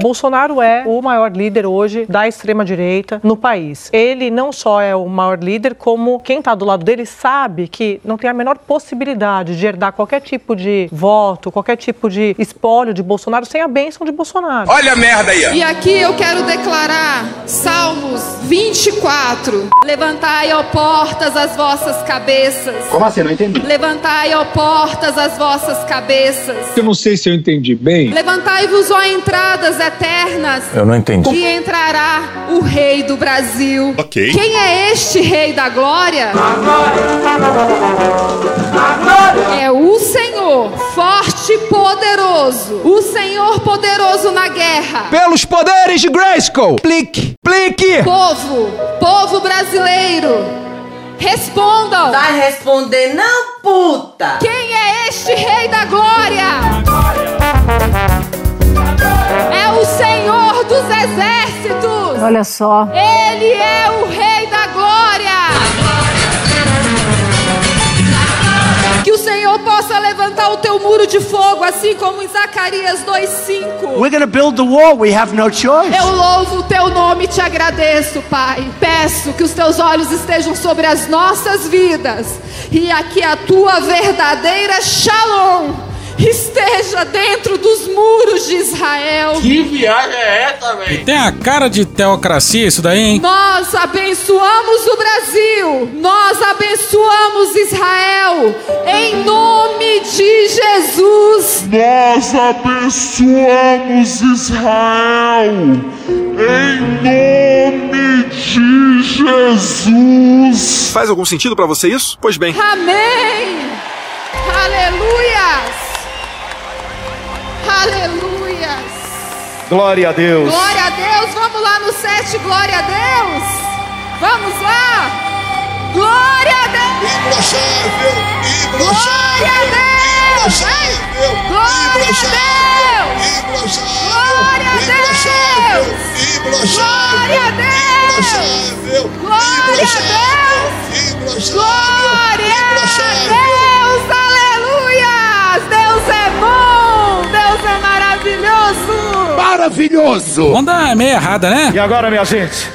Bolsonaro é o maior líder hoje da extrema-direita no país. Ele não só é o maior líder, como quem está do lado dele sabe que não tem a menor possibilidade de herdar qualquer tipo de voto, qualquer tipo de espólio de Bolsonaro sem a bênção de Bolsonaro.
Olha a merda aí, ó.
E aqui eu quero declarar Salmos 24. Levantai, ó portas, as vossas cabeças.
Como assim? Não entendi.
Levantai, ó portas, as vossas cabeças.
Eu não sei se eu entendi bem.
Levantai-vos, ó entradas eternas.
Eu não entendi.
E entrará o Rei do Brasil.
Ok.
Quem é este Rei da Glória? É o Senhor, forte e poderoso. O Senhor poderoso na guerra.
Pelos poderes de Grayskull. Plique, plique.
Povo, povo brasileiro, respondam.
Vai responder não, puta.
Quem é este Rei da Glória? É o Senhor dos Exércitos.
Olha só.
Ele é o Rei da Glória. Que o Senhor possa levantar o teu muro de fogo, assim como em Zacarias 2:5.
We're gonna build the wall. We have no choice.
Eu louvo o teu nome e te agradeço, Pai. Peço que os teus olhos estejam sobre as nossas vidas e aqui a tua verdadeira Shalom esteja dentro dos muros de Israel.
Que viagem é essa, velho?
Tem a cara de teocracia isso daí, hein?
Nós abençoamos o Brasil, nós abençoamos Israel, em nome de Jesus.
Nós abençoamos Israel em nome de Jesus.
Faz algum sentido pra você isso? Pois bem.
Amém. Aleluias. Aleluias.
Glória a Deus.
Glória a Deus. Vamos lá no 7, glória a Deus. Vamos lá. Glória a Deus.
Imbrochável,
Glória a Deus. Glória a Deus. Glória a Deus. Glória a Deus. Glória a Deus. Maravilhoso.
Onda meio errada, né?
E agora, minha gente,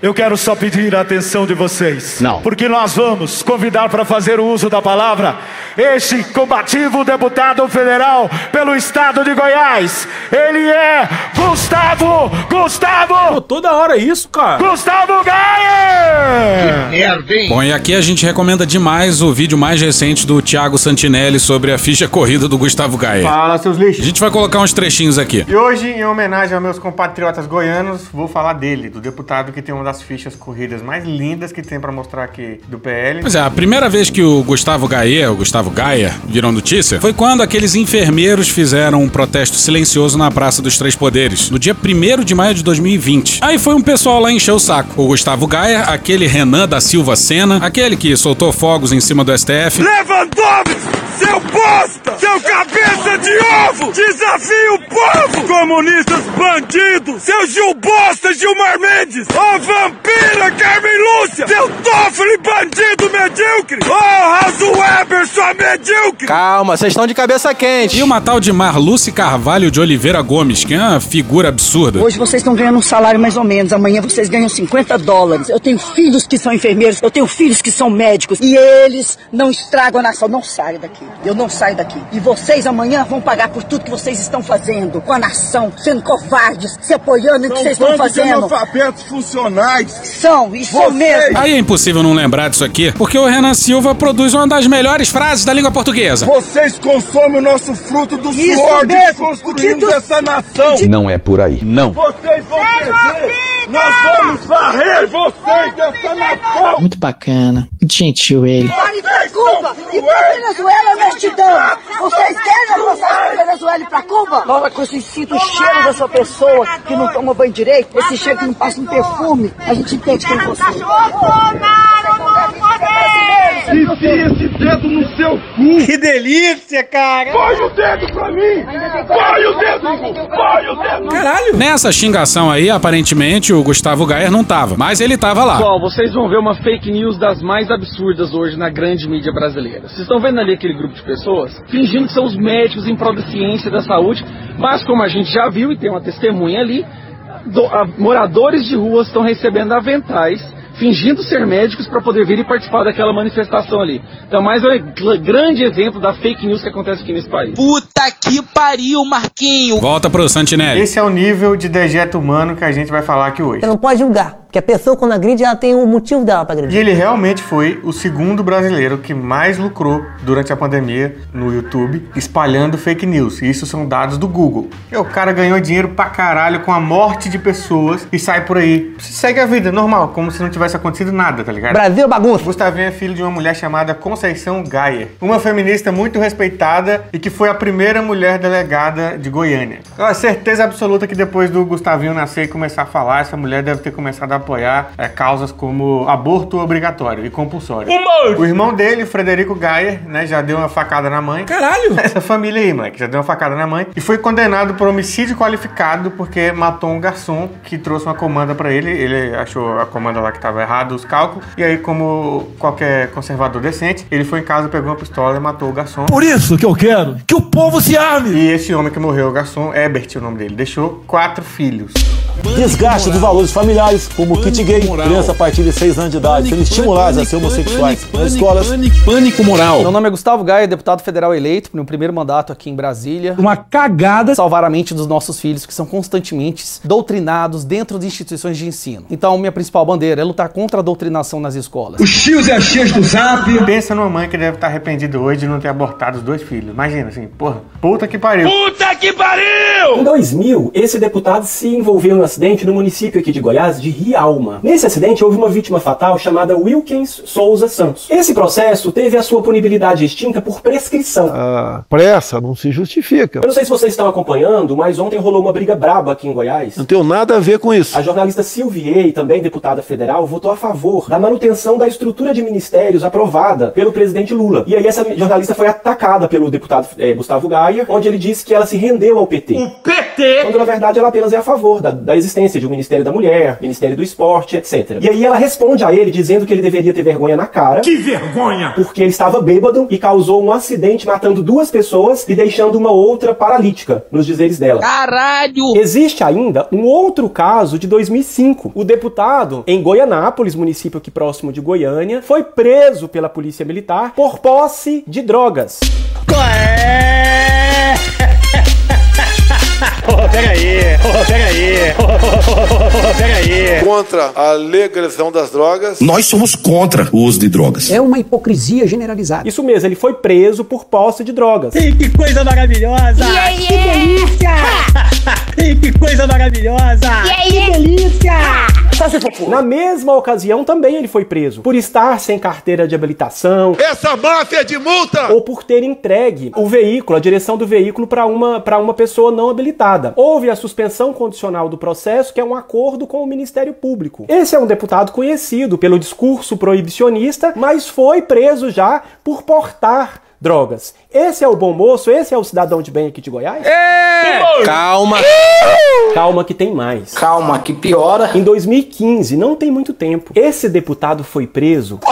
eu quero só pedir a atenção de vocês.
Não.
Porque nós vamos convidar para fazer o uso da palavra este combativo deputado federal pelo estado de Goiás. Ele é Gustavo! Gustavo!
toda hora isso, cara.
Gustavo Gaia!
Merda, hein?
Bom, e aqui a gente recomenda demais o vídeo mais recente do Thiago Santinelli sobre a ficha corrida do Gustavo Gaia.
Fala, seus lixos.
A gente vai colocar uns trechinhos aqui.
E hoje, em homenagem aos meus compatriotas goianos, vou falar dele, do deputado que tem uma das fichas corridas mais lindas que tem pra mostrar aqui do PL.
Pois é, a primeira vez que o Gustavo Gaia, o Gustavo Gaia, virou notícia foi quando aqueles enfermeiros fizeram um protesto silencioso na Praça dos Três Poderes, no dia 1 de maio de 2020. Aí foi um pessoal lá encher o saco. O Gustavo Gaia, aquele Renan da Silva Sena, aquele que soltou fogos em cima do STF.
Lewandowski, seu bosta, seu cabeça de ovo, desafia o povo, comunistas bandidos, seu Gil Bosta, Gilmar Mendes, ô vampira Carmen Lúcia, seu Toffoli bandido medíocre, ô Raso Weber, sua medíocre.
Calma, vocês estão de cabeça quente.
E uma tal de Marluce Carvalho de Oliveira Gomes, que é uma figura absurda.
Hoje vocês estão ganhando um salário mais ou menos, amanhã vocês ganham 50 dólares. Eu tenho filhos que são enfermeiros, eu tenho filhos que são médicos e eles não estragam a nação. Não saio daqui, eu não saio daqui. E vocês amanhã vão pagar por tudo que vocês estão fazendo com a nação, sendo covardes, se apoiando no que vocês estão fazendo.
analfabetos funcionais.
São, isso
Vocês-
mesmo.
Aí é impossível não lembrar disso aqui. porque o Renan Silva produz uma das melhores frases da língua portuguesa.
Vocês consomem o nosso fruto do
Isso
suor de
mesmo.
que construímos
O que tu-
essa nação.
Não é por aí. Não.
Vocês vão perder. Nós vamos varrer vocês dessa nação.
Muito bacana. Muito gentil ele.
Cuba e pra Venezuela damos. Vocês querem avançar pra Venezuela e pra Cuba? Logo com esse sinto o cheiro dessa pessoa que não toma banho direito, esse cheiro que não passa um perfume, a gente entende quem você
Enfia esse dedo no seu cu.
Que delícia, cara!
Põe o dedo pra mim. Põe o dedo. Põe o dedo.
Caralho! Nessa xingação aí, aparentemente, o Gustavo Gayer não tava, mas ele tava lá.
Pessoal, vocês vão ver uma fake news das mais absurdas hoje na grande mídia brasileira. Vocês estão vendo ali aquele grupo de pessoas fingindo que são os médicos em prol da ciência e da saúde, mas como a gente já viu e tem uma testemunha ali, do- a- moradores de ruas estão recebendo aventais fingindo ser médicos para poder vir e participar daquela manifestação ali. Então, mais um grande exemplo da fake news que acontece aqui nesse país.
Puta que pariu, Marquinho.
Volta pro Santinelli.
Esse é o nível de dejeto humano que a gente vai falar aqui hoje.
Você não pode julgar, porque a pessoa quando agride, ela tem o motivo dela pra
E
agredir.
ele realmente foi o segundo brasileiro que mais lucrou durante a pandemia no YouTube, espalhando fake news. E isso são dados do Google. E o cara ganhou dinheiro pra caralho com a morte de pessoas e sai por aí. Segue a vida normal, como se não tivesse acontecido nada, tá ligado?
Brasil é bagunça.
Gustavinho é filho de uma mulher chamada Conceição Gaia, uma feminista muito respeitada e que foi a primeira mulher delegada de Goiânia. Eu tenho certeza absoluta que depois do Gustavinho nascer e começar a falar, essa mulher deve ter começado a apoiar é, causas como aborto obrigatório e compulsório. O irmão dele, Frederico Gaia, né, já deu uma facada na mãe.
Caralho!
Essa família aí, moleque, já deu uma facada na mãe e foi condenado por homicídio qualificado porque matou um garçom que trouxe uma comanda pra ele. Ele achou a comanda lá que tava errado os cálculos e aí como qualquer conservador decente, ele foi em casa, pegou uma pistola e matou o garçom.
Por isso que eu quero que o povo se arme.
E esse homem que morreu, o garçom, Ebert, o nome dele, deixou quatro filhos.
Desgaste dos valores familiares, como o kit gay, criança a partir de 6 anos de idade, sendo estimulados a ser homossexuais nas escolas.
Pânico moral.
Meu nome é Gustavo Gaia, deputado federal eleito, no primeiro mandato aqui em Brasília.
Uma cagada.
Salvar a mente dos nossos filhos que são constantemente doutrinados dentro de instituições de ensino. Então, minha principal bandeira é lutar contra a doutrinação nas escolas.
Os tios e as tias do zap. Pensa numa mãe que deve estar arrependida hoje de não ter abortado os dois filhos. Imagina assim, porra, puta que pariu.
Puta que pariu!
Em 2000, esse deputado se envolveu em um acidente no município aqui de Goiás, de Rialma. Nesse acidente, houve uma vítima fatal chamada Wilkins Souza Santos. Esse processo teve a sua punibilidade extinta por prescrição.
A pressa não se justifica.
Eu não sei se vocês estão acompanhando, mas ontem rolou uma briga braba aqui em Goiás.
Não tenho nada a ver com isso.
A jornalista Silvier, também deputada federal, votou a favor da manutenção da estrutura de ministérios aprovada pelo presidente Lula. E aí essa jornalista foi atacada pelo deputado eh, Gustavo Gaia, onde ele disse que ela se rendeu ao PT. O PT! Quando na verdade ela apenas é a favor da, da existência de um Ministério da Mulher, Ministério do Esporte, etc. E aí ela responde a ele dizendo que ele deveria ter vergonha na cara.
Que vergonha!
Porque ele estava bêbado e causou um acidente matando duas pessoas e deixando uma outra paralítica, nos dizeres dela.
Caralho!
Existe ainda um outro caso de 2005. O deputado em Goianápolis, município aqui próximo de Goiânia, foi preso pela polícia militar por posse de drogas.
pega aí, pega aí, pega aí.
Contra a legalização das drogas.
Nós somos contra o uso de drogas.
É uma hipocrisia generalizada. Isso mesmo, ele foi preso por posse de drogas.
Que coisa maravilhosa!
Que delícia!
que coisa maravilhosa!
Que delícia! For
Na mesma ocasião, também ele foi preso por estar sem carteira de habilitação.
Essa máfia de multa!
Ou por ter entregue o veículo, a direção do veículo, para uma, pra uma pessoa não habilitada. Houve a suspensão condicional do processo, que é um acordo com o Ministério Público. Esse é um deputado conhecido pelo discurso proibicionista, mas foi preso já por portar drogas. Esse é o bom moço, esse é o cidadão de bem aqui de Goiás?
É! Calma.
Calma que tem mais.
Calma que piora.
Em 2015, não tem muito tempo, esse deputado foi preso
Pô,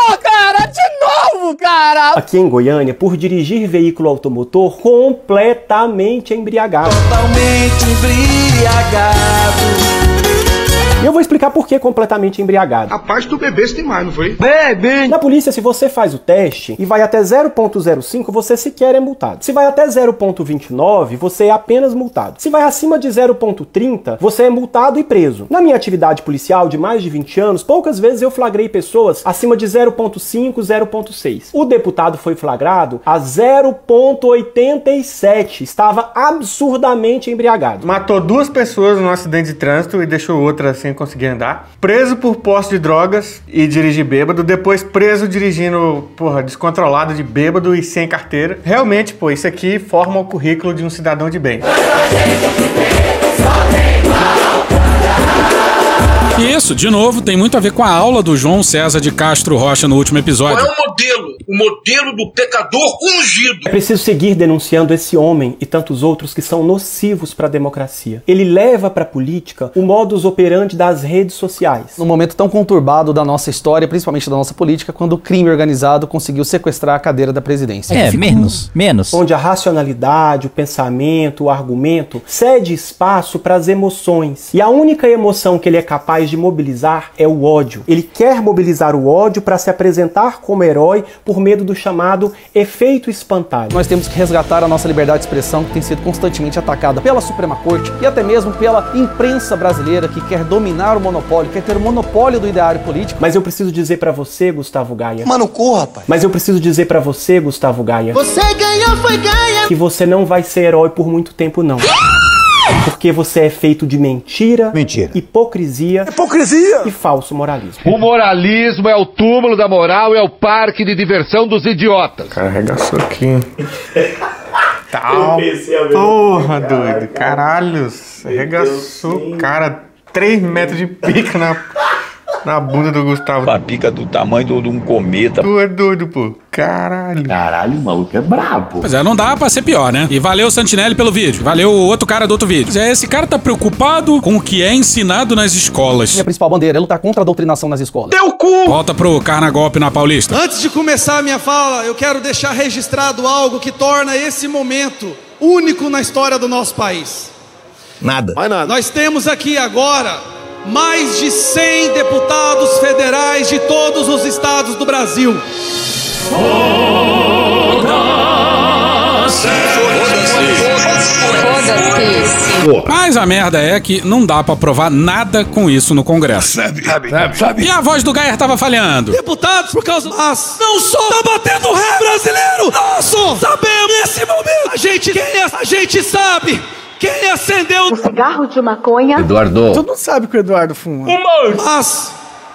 cara,
aqui em Goiânia por dirigir veículo automotor completamente embriagado.
Totalmente embriagado.
E eu vou explicar por que completamente embriagado.
A parte do bebê tem mais, não foi?
Bebe! Na polícia, se você faz o teste e vai até 0.05, você sequer é multado. Se vai até 0.29, você é apenas multado. Se vai acima de 0.30, você é multado e preso. Na minha atividade policial de mais de 20 anos, poucas vezes eu flagrei pessoas acima de 0.5, 0.6. O deputado foi flagrado a 0.87. Estava absurdamente embriagado.
Matou duas pessoas num acidente de trânsito e deixou outra sem conseguir andar. Preso por posse de drogas e dirigir bêbado. Depois preso dirigindo, porra, descontrolado de bêbado e sem carteira. Realmente, pô, isso aqui forma o currículo de um cidadão de bem.
Isso, de novo, tem muito a ver com a aula do João César de Castro Rocha no último episódio.
Qual é o modelo? O modelo do pecador ungido.
É preciso seguir denunciando esse homem e tantos outros que são nocivos para a democracia. Ele leva para a política o modus operandi das redes sociais.
Num momento tão conturbado da nossa história, principalmente da nossa política, quando o crime organizado conseguiu sequestrar a cadeira da presidência.
É, menos, menos.
Onde a racionalidade, o pensamento, o argumento cede espaço para as emoções. E a única emoção que ele é capaz de mobilizar é o ódio. Ele quer mobilizar o ódio para se apresentar como herói por medo do chamado efeito espantalho.
Nós temos que resgatar a nossa liberdade de expressão que tem sido constantemente atacada pela Suprema Corte e até mesmo pela imprensa brasileira que quer dominar o monopólio, quer ter o monopólio do ideário político.
Mas eu preciso dizer para você, Gustavo Gaia.
Mano, corra, rapaz.
Mas eu preciso dizer para você, Gustavo Gaia.
Você ganhou, foi ganha.
Que você não vai ser herói por muito tempo, não. Porque você é feito de mentira,
Mentira.
hipocrisia,
Hipocrisia!
e falso moralismo.
O moralismo é o túmulo da moral e é o parque de diversão dos idiotas.
Cara, arregaçou aqui. Tal. Porra, doido. Caralho. Arregaçou, cara. 3 metros de pica na, na bunda do Gustavo.
A pica do tamanho de um cometa.
Tu é doido, pô. Caralho.
Caralho, o maluco é brabo.
Pois é, não dá pra ser pior, né? E valeu Santinelli pelo vídeo. Valeu o outro cara do outro vídeo. Pois é, esse cara tá preocupado com o que é ensinado nas escolas.
Minha principal bandeira é lutar contra a doutrinação nas escolas.
Teu cu!
Volta pro Carnagolpe na Paulista.
Antes de começar a minha fala, eu quero deixar registrado algo que torna esse momento único na história do nosso país.
Nada.
Mais nada.
Nós temos aqui agora mais de 100 deputados federais de todos os estados do Brasil.
Mas a merda é que não dá pra provar nada com isso no Congresso.
Sabe, sabe, sabe, sabe.
E a voz do Gayer tava falhando.
Deputados, por causa das não só tá batendo ré brasileiro, nosso, sabemos nesse momento. A gente, quem é, a gente sabe quem acendeu o
Cigarro de maconha.
Eduardo.
Tu não sabe que o Eduardo fuma.
Mas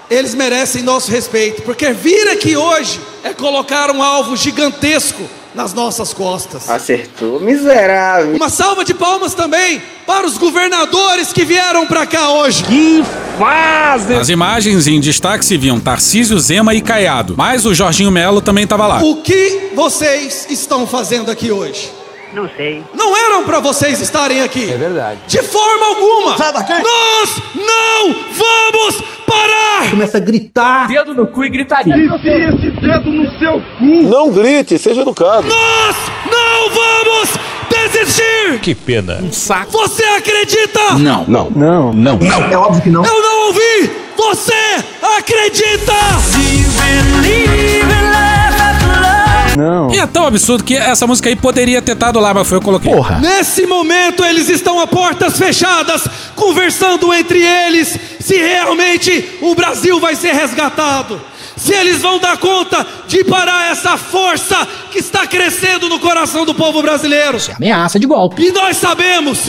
eles merecem nosso respeito, porque vir aqui hoje é colocar um alvo gigantesco nas nossas costas.
Acertou, miserável.
Uma salva de palmas também para os governadores que vieram pra cá hoje.
Que fase!
As imagens em destaque se viam Tarcísio, Zema e Caiado. Mas o Jorginho Melo também tava lá.
O que vocês estão fazendo aqui hoje?
Não sei.
Não eram pra vocês estarem aqui.
É verdade.
De forma alguma.
Sai daqui!
Nós não vamos parar.
Começa a gritar.
Dedo no cu e gritaria.
Enfia esse dedo no seu cu!
Não grite, seja educado.
Nós não vamos desistir.
Que pena.
Você acredita?
Não.
Não.
Não.
Não.
Não, é óbvio que não.
Eu não ouvi. Você acredita?
Não.
E é tão absurdo que essa música aí poderia ter estado lá, mas foi eu que coloquei.
Porra.
Nesse momento eles estão a portas fechadas, conversando entre eles se realmente o Brasil vai ser resgatado. Se eles vão dar conta de parar essa força que está crescendo no coração do povo brasileiro.
Ameaça de golpe.
E nós sabemos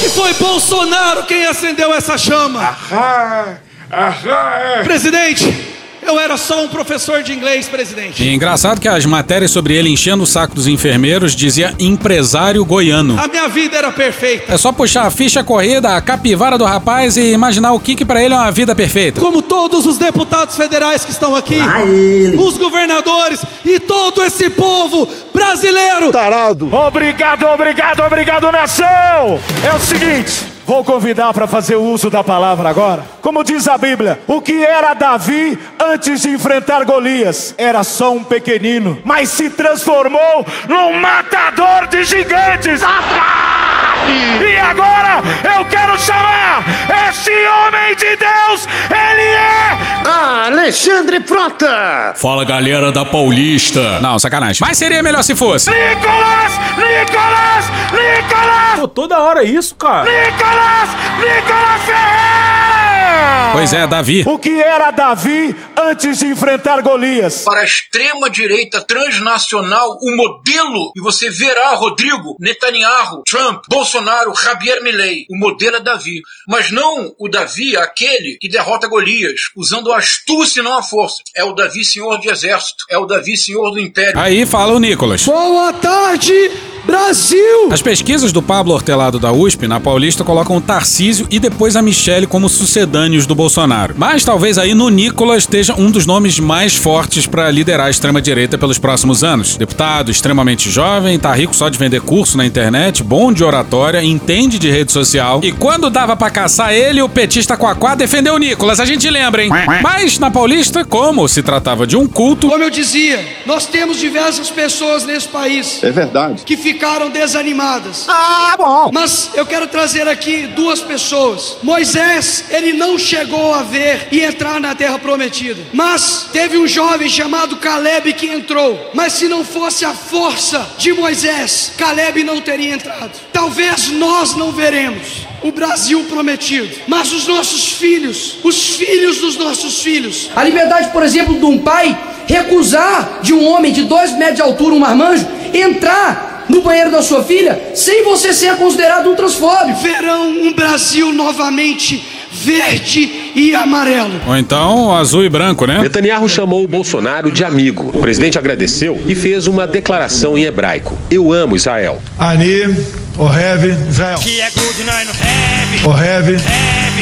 que foi Bolsonaro quem acendeu essa chama.
Ahá! Ahá! é.
Presidente, eu era só um professor de inglês, presidente.
E engraçado que as matérias sobre ele enchendo o saco dos enfermeiros dizia empresário goiano.
A minha vida era perfeita.
É só puxar a ficha corrida, a capivara do rapaz e imaginar o que que pra ele é uma vida perfeita.
Como todos os deputados federais que estão aqui, os governadores e todo esse povo brasileiro.
Tarado!
Obrigado, obrigado, obrigado, nação! É o seguinte. Vou convidar para fazer uso da palavra agora. Como diz a Bíblia, o que era Davi antes de enfrentar Golias era só um pequenino, mas se transformou num matador de gigantes. E agora eu quero chamar esse homem de Deus, ele é
Alexandre Frota!
Fala galera da Paulista. Não, sacanagem. Mas seria melhor se fosse.
Nicolas! Nicolas! Nicolas!
Pô, toda hora isso, cara.
Nicolas! Nicolas Ferreira!
Pois é, Davi.
O que era Davi antes de enfrentar Golias?
Para a extrema-direita transnacional, o modelo, e você verá Rodrigo, Netanyahu, Trump, Bolsonaro, Javier Milei, o modelo é Davi. Mas não o Davi, aquele que derrota Golias, usando a astúcia e não a força. É o Davi senhor de exército, é o Davi senhor do império.
Aí fala o Nicolas.
Boa tarde, Brasil!
As pesquisas do Pablo Hortelado da USP na Paulista colocam o Tarcísio e depois a Michele como sucedâneos do Bolsonaro. Mas talvez aí no Nicolas esteja um dos nomes mais fortes para liderar a extrema-direita pelos próximos anos. Deputado extremamente jovem, tá rico só de vender curso na internet, bom de oratória, entende de rede social. E quando dava para caçar ele, o petista Quaquá defendeu o Nicolas, a gente lembra, hein? Mas na Paulista, como se tratava de um culto.
Como eu dizia, nós temos diversas pessoas nesse país.
É verdade.
Que ficaram desanimadas.
Ah, bom!
Mas eu quero trazer aqui duas pessoas. Moisés, ele não chegou a ver e entrar na terra prometida. Mas teve um jovem chamado Caleb que entrou. Mas se não fosse a força de Moisés, Caleb não teria entrado. Talvez nós não veremos o Brasil prometido, mas os nossos filhos, os filhos dos nossos filhos.
A liberdade, por exemplo, de um pai recusar de um homem de dois metros de altura, um marmanjo, entrar no banheiro da sua filha sem você ser considerado um transfóbico.
Verão um Brasil novamente verde e amarelo.
Ou então azul e branco, né?
Netanyahu chamou o Bolsonaro de amigo. O presidente agradeceu e fez uma declaração em hebraico: Eu amo Israel.
Ani, Ohev, Israel. Ohev,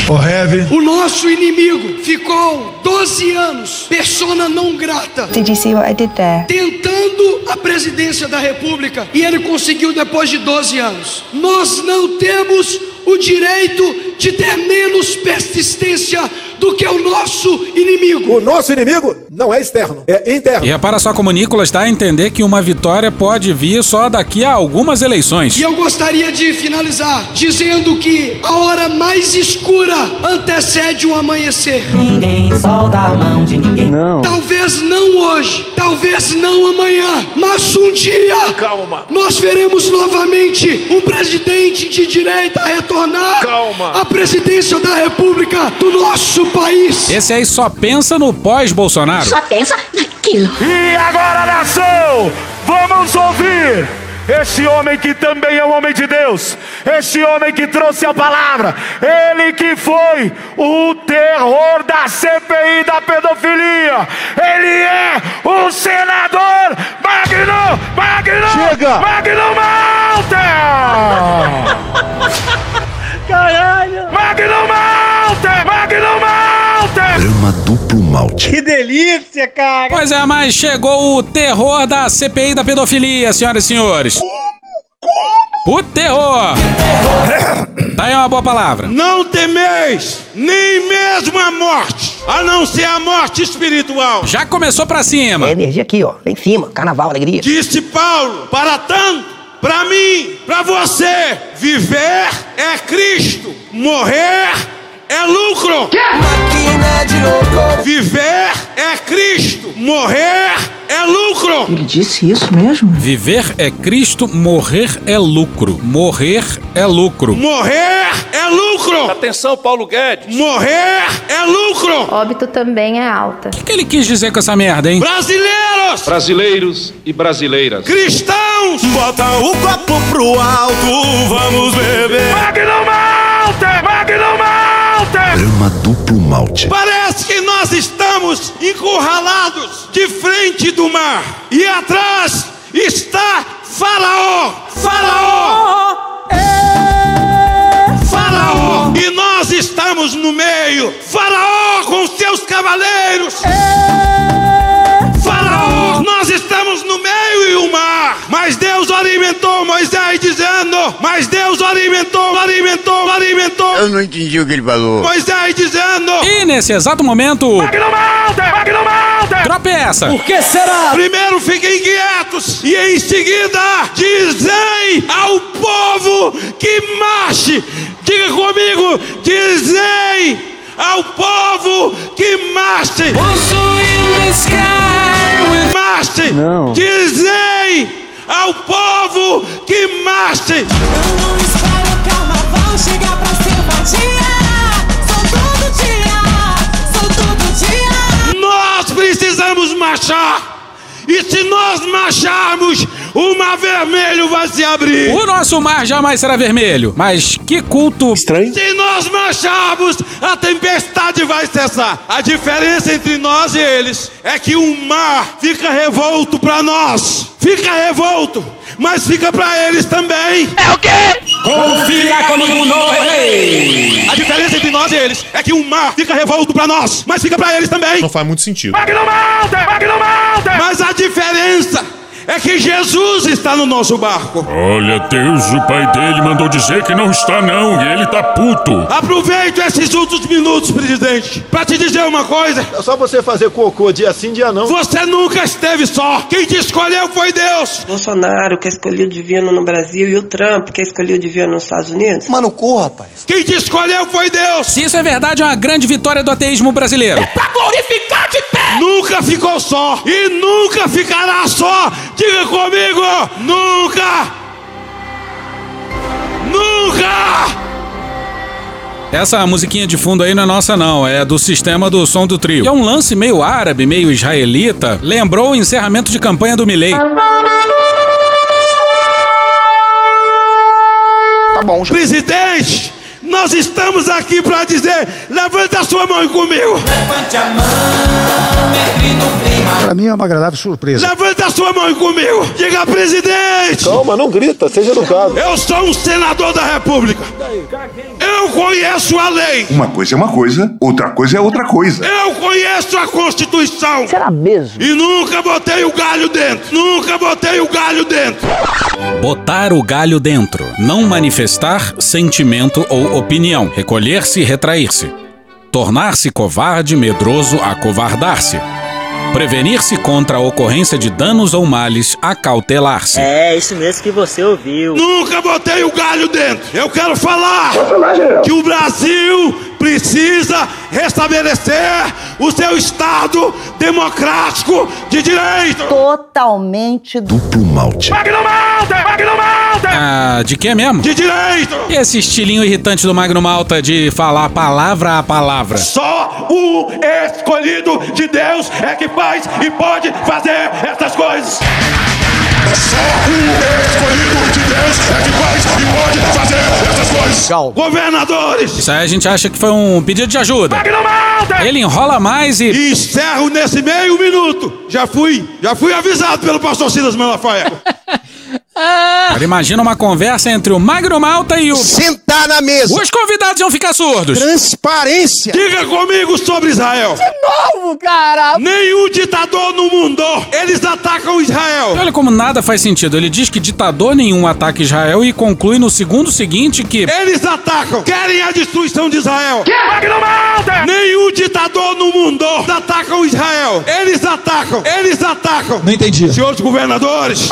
Ohev.
O nosso inimigo ficou 12 anos, persona não grata.
Did you see what I did there?
Tentando a presidência da República e ele conseguiu depois de 12 anos. Nós não temos o direito de ter menos persistência do que o nosso inimigo.
O nosso inimigo não é externo, é interno.
E repara só como Nicolas dá a entender que uma vitória pode vir só daqui a algumas eleições.
E eu gostaria de finalizar dizendo que a hora mais escura antecede o amanhecer.
Ninguém solta a mão de ninguém.
Não.
Talvez não hoje, talvez não amanhã, mas um dia
Calma.
nós veremos novamente um presidente de direita retornar
Calma.
à presidência da República do nosso país.
Esse aí só pensa no pós-Bolsonaro.
Só pensa naquilo.
E agora, nação, vamos ouvir esse homem que também é um homem de Deus, esse homem que trouxe a palavra, ele que foi o terror da CPI da pedofilia, ele é o senador Magno, Magno,
Chega!
Magno Malta!
Caralho!
Magno Malta! Magno Malta!
Brahma duplo malte.
Que delícia, cara!
Pois é, mas chegou o terror da CPI da pedofilia, senhoras e senhores. O terror! Tá aí uma boa palavra.
Não temeis nem mesmo a morte, a não ser a morte espiritual.
Já começou pra cima.
É energia aqui, ó. Lá em cima. Carnaval, alegria.
Disse Paulo, para tanto, para mim, para você, viver é Cristo, morrer é lucro. Viver é Cristo, morrer é lucro.
Ele disse isso mesmo?
Viver é Cristo, morrer é lucro. Morrer é lucro.
Morrer é lucro.
Atenção, Paulo Guedes.
Morrer é lucro.
Óbito também é alta.
O que, que ele quis dizer com essa merda, hein?
Brasileiros,
Brasileiros e brasileiras.
cristãos,
Bota o copo pro alto, vamos beber.
Magno Malta! Magno Malta!
Brahma duplo malte.
Parece que nós estamos encurralados de frente do mar e atrás está Faraó. Faraó. Faraó. E nós estamos no meio. Faraó com seus cavaleiros. Faraó. Nós estamos no meio e o mar. Mas Deus alimentou Moisés dizendo: Mas Deus alimentou alimentou, alimentou, alimentou.
Eu não entendi o que ele falou.
Moisés dizendo.
E nesse exato momento. Drop essa.
Por que será?
Primeiro fiquem quietos e em seguida dizem ao povo que marche. Diga comigo, dizem ao povo que marche. Marche.
Não.
Dizem ao povo que marche.
Eu não espero o carnaval chegar pra ser vadia. Sou todo dia, sou todo dia.
Nós precisamos marchar. E se nós marcharmos, o mar vermelho vai se abrir.
O nosso mar jamais será vermelho. Mas que culto estranho.
Se nós marcharmos, a tempestade vai cessar. A diferença entre nós e eles é que o mar fica revolto para nós. Fica revolto, mas fica para eles também. É o quê?
Confia comigo no rei.
A diferença entre nós e eles é que o mar fica revolto para nós, mas fica para eles também.
Não faz muito sentido.
Mas a diferença é que Jesus está no nosso barco.
Olha, Deus, o pai dele mandou dizer que não está não, e ele tá puto.
Aproveito esses últimos minutos, presidente, para te dizer uma coisa.
É só você fazer cocô dia sim, dia não.
Você nunca esteve só. Quem te escolheu foi Deus.
Bolsonaro, que escolheu divino no Brasil, e o Trump, que escolheu divino nos Estados Unidos.
Mano, corra, rapaz.
Quem te escolheu foi Deus.
Se isso é verdade, é uma grande vitória do ateísmo brasileiro.
Pra glorificar de. Nunca ficou só e nunca ficará só. Diga comigo, nunca. Nunca.
Essa musiquinha de fundo aí não é nossa, não. É do sistema do som do trio. E é um lance meio árabe, meio israelita. Lembrou o encerramento de campanha do Milley.
Tá bom, já.
Presidente, nós estamos aqui para dizer: levanta a sua mão comigo.
Levante a mão.
Pra mim é uma agradável surpresa.
Levanta a sua mão comigo. Diga, presidente.
Calma, não grita, seja educado.
Eu sou um senador da República. Eu conheço a lei.
Uma coisa é uma coisa, outra coisa é outra coisa.
Eu conheço a Constituição.
Será mesmo?
E nunca botei o galho dentro. Nunca botei o galho dentro.
Botar o galho dentro. Não manifestar sentimento ou opinião. Recolher-se e retrair-se. Tornar-se covarde, medroso, acovardar-se. Prevenir-se contra a ocorrência de danos ou males, acautelar-se.
É, isso mesmo que você ouviu.
Nunca botei o galho dentro. Eu quero falar que o Brasil precisa restabelecer o seu Estado democrático de direito.
Totalmente
Duplo malte.
Ah, de que mesmo?
De direito.
E esse estilinho irritante do Magno Malta de falar palavra a palavra?
Só o escolhido de Deus é que faz e pode fazer essas coisas. Só o escolhido de Deus é que faz e pode fazer essas coisas. Governadores.
Isso aí a gente acha que foi um pedido de ajuda. Ele enrola mais e.
E encerro nesse meio minuto. Já fui, já fui avisado pelo pastor Silas Malafaia.
Agora imagina uma conversa entre o Magno Malta e o.
Sentar na mesa.
Os convidados iam ficar surdos.
Transparência.
Diga comigo sobre Israel.
De novo, cara!
Nenhum ditador no mundo, eles atacam Israel.
Olha como nada faz sentido. Ele diz que ditador nenhum ataca Israel e conclui no segundo seguinte que.
Eles atacam, querem a destruição de Israel. Nenhum ditador no mundo atacam Israel. Eles atacam, eles atacam.
Não entendi.
Senhores governadores,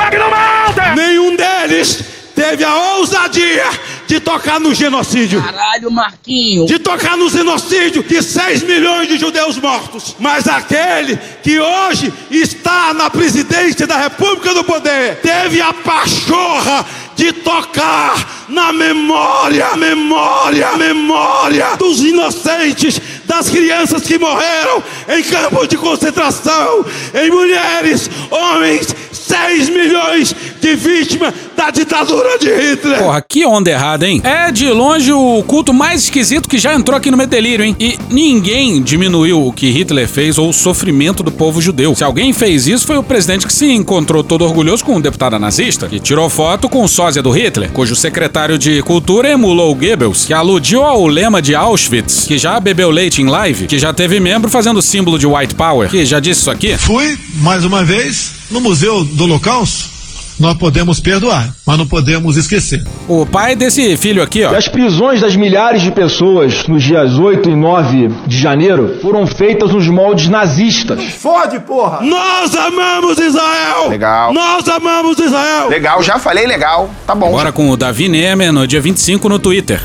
nenhum deles teve a ousadia de tocar no genocídio.
Caralho, Marquinho.
De tocar no genocídio de 6 milhões de judeus mortos. Mas aquele que hoje está na presidência da República do Poder teve a pachorra de tocar na memória, memória, memória dos inocentes, das crianças que morreram em campos de concentração, em mulheres, homens, 6 milhões de vítimas da ditadura de Hitler.
Porra, que onda errada, hein? É de longe o culto mais esquisito que já entrou aqui no Medelírio, hein? E ninguém diminuiu o que Hitler fez ou o sofrimento do povo judeu. Se alguém fez isso, foi o presidente que se encontrou todo orgulhoso com um deputado nazista, que tirou foto com o sósia do Hitler, cujo secretário de cultura emulou Goebbels, que aludiu ao lema de Auschwitz, que já bebeu leite em live, que já teve membro fazendo símbolo de White Power, que já disse isso aqui.
Fui, mais uma vez, no Museu do Holocausto
nós podemos perdoar, mas não podemos esquecer.
O pai desse filho aqui, ó.
As prisões das milhares de pessoas nos dias 8 e 9 de janeiro foram feitas nos moldes nazistas.
Fode, porra! Nós amamos Israel!
Legal.
Nós amamos Israel!
Legal, já falei legal. Tá bom.
Agora com o Davi Nemer no dia 25 no Twitter.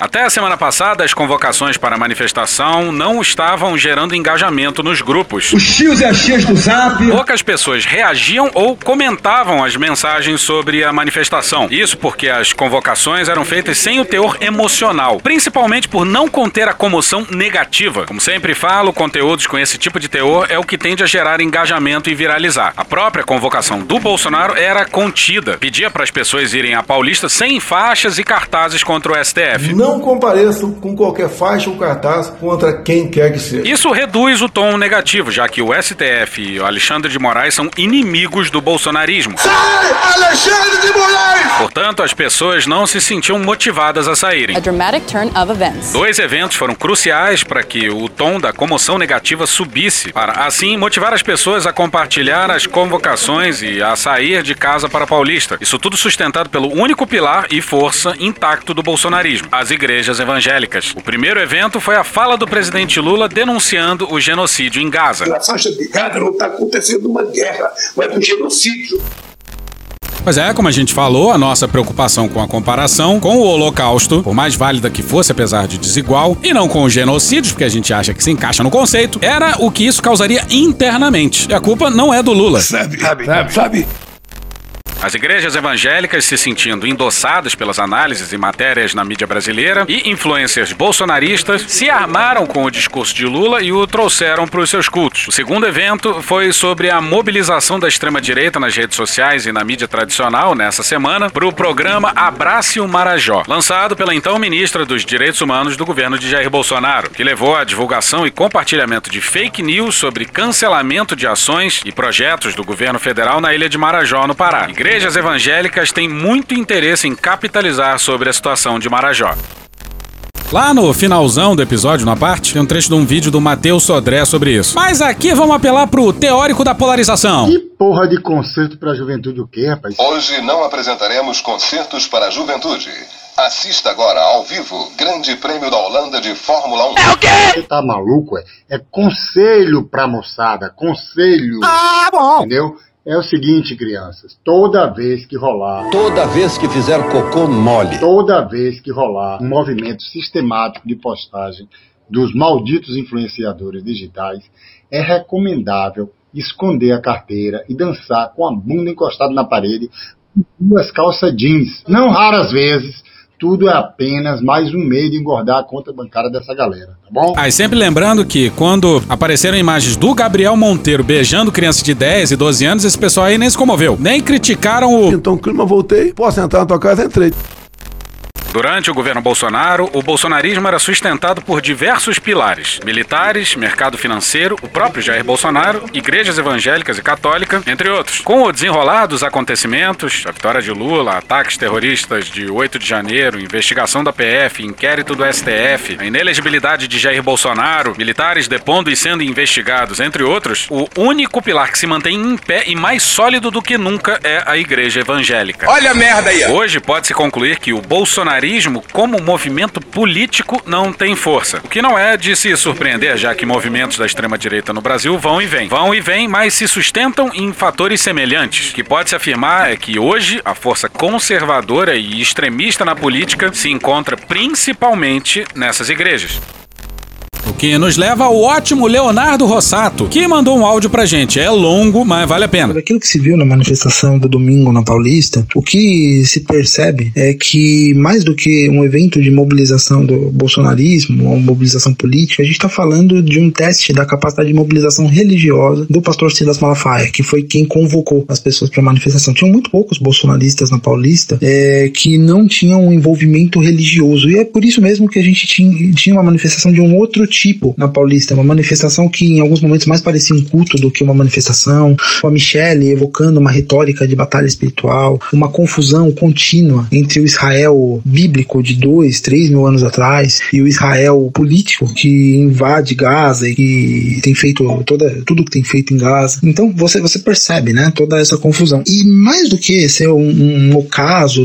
Até a semana passada, as convocações para a manifestação não estavam gerando engajamento nos grupos.
Os tios e as tias do zap.
Poucas pessoas reagiam ou comentavam as mensagens sobre a manifestação. Isso porque as convocações eram feitas sem o teor emocional, principalmente por não conter a comoção negativa. Como sempre falo, conteúdos com esse tipo de teor é o que tende a gerar engajamento e viralizar. A própria convocação do Bolsonaro era contida, pedia para as pessoas irem à Paulista sem faixas e cartazes contra o STF.
Não compareçam com qualquer faixa ou cartaz contra quem quer que seja.
Isso reduz o tom negativo, já que o STF e o Alexandre de Moraes são inimigos do bolsonarismo.
Sai, Alexandre de Moraes!
Portanto, as pessoas não se sentiam motivadas a saírem.
A dramatic turn of events.
Dois eventos foram cruciais para que o tom da comoção negativa subisse, para assim motivar as pessoas a compartilhar as convocações e a sair de casa para Paulista. Isso tudo sustentado pelo único pilar e força intacto do bolsonarismo, as igrejas evangélicas. O primeiro evento foi a fala do presidente Lula denunciando o genocídio em Gaza.
Na faixa de Gaza não está acontecendo uma guerra, mas um genocídio.
Pois é, como a gente falou, a nossa preocupação com a comparação com o Holocausto, por mais válida que fosse, apesar de desigual, e não com os genocídios, porque a gente acha que se encaixa no conceito, era o que isso causaria internamente. E a culpa não é do Lula.
Sabe, sabe, sabe. sabe.
As igrejas evangélicas se sentindo endossadas pelas análises e matérias na mídia brasileira e influencers bolsonaristas se armaram com o discurso de Lula e o trouxeram para os seus cultos. O segundo evento foi sobre a mobilização da extrema-direita nas redes sociais e na mídia tradicional nessa semana para o programa Abrace o Marajó, lançado pela então ministra dos Direitos Humanos do governo de Jair Bolsonaro, que levou à divulgação e compartilhamento de fake news sobre cancelamento de ações e projetos do governo federal na ilha de Marajó, no Pará. Igrejas evangélicas têm muito interesse em capitalizar sobre a situação de Marajó. Lá no finalzão do episódio, na parte, tem um trecho de um vídeo do Matheus Sodré sobre isso. Mas aqui vamos apelar pro teórico da polarização.
Que porra de concerto pra juventude o quê, rapaz?
Hoje não apresentaremos concertos para a juventude. Assista agora ao vivo Grande Prêmio da Holanda de Fórmula 1.
É o quê? Você tá maluco, é? É conselho pra moçada, conselho.
Ah, bom.
Entendeu? É o seguinte, crianças, toda vez que rolar,
Toda vez que fizer cocô mole,
toda vez que rolar um movimento sistemático de postagem dos malditos influenciadores digitais, é recomendável esconder a carteira e dançar com a bunda encostada na parede com duas calças jeans. Não raras vezes, tudo é apenas mais um meio de engordar a conta bancária dessa galera, tá bom?
Aí sempre lembrando que quando apareceram imagens do Gabriel Monteiro beijando crianças de 10 e 12 anos, esse pessoal aí nem se comoveu. Nem criticaram o.
Então, clima, voltei. Posso entrar na tua casa? Entrei.
Durante o governo Bolsonaro, o bolsonarismo era sustentado por diversos pilares: militares, mercado financeiro, o próprio Jair Bolsonaro, igrejas evangélicas e católicas, entre outros. Com o desenrolar dos acontecimentos, a vitória de Lula, ataques terroristas de 8 de janeiro, investigação da PF, inquérito do STF, a inelegibilidade de Jair Bolsonaro, militares depondo e sendo investigados, entre outros, o único pilar que se mantém em pé e mais sólido do que nunca é a igreja evangélica.
Olha a merda aí, ó.
Hoje pode-se concluir que o bolsonarismo, como movimento político, não tem força. O que não é de se surpreender, já que movimentos da extrema-direita no Brasil vão e vêm. Vão e vêm, mas se sustentam em fatores semelhantes. O que pode-se afirmar é que hoje a força conservadora e extremista na política se encontra principalmente nessas igrejas. O que nos leva ao ótimo Leonardo Rossato, que mandou um áudio pra gente. É longo, mas vale a pena.
Daquilo que se viu na manifestação do domingo na Paulista, o que se percebe é que, mais do que um evento de mobilização do bolsonarismo, uma mobilização política, a gente está falando de um teste da capacidade de mobilização religiosa do pastor Silas Malafaia, que foi quem convocou as pessoas para a manifestação. Tinham muito poucos bolsonaristas na Paulista é, que não tinham um envolvimento religioso, e é por isso mesmo que a gente tinha, tinha uma manifestação de um outro tipo tipo na Paulista, uma manifestação que em alguns momentos mais parecia um culto do que uma manifestação, com a Michelle evocando uma retórica de batalha espiritual, uma confusão contínua entre o Israel bíblico de dois, três mil anos atrás e o Israel político que invade Gaza e que tem feito toda, tudo que tem feito em Gaza. Então você, você percebe, né, toda essa confusão. E mais do que ser um, um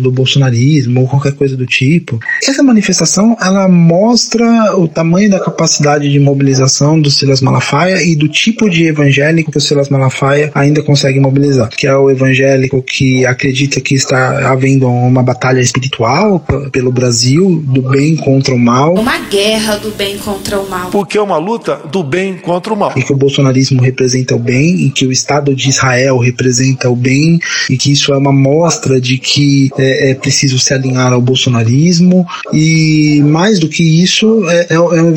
do bolsonarismo ou qualquer coisa do tipo, essa manifestação ela mostra o tamanho da capacidade de mobilização do Silas Malafaia e do tipo de evangélico que o Silas Malafaia ainda consegue mobilizar, que é o evangélico que acredita que está havendo uma batalha espiritual pelo Brasil, do bem contra o mal.
Uma guerra do bem contra o mal.
Porque é uma luta do bem contra o mal.
E que o bolsonarismo representa o bem, e que o Estado de Israel representa o bem, e que isso é uma mostra de que é, é preciso se alinhar ao bolsonarismo, e mais do que isso, é, é um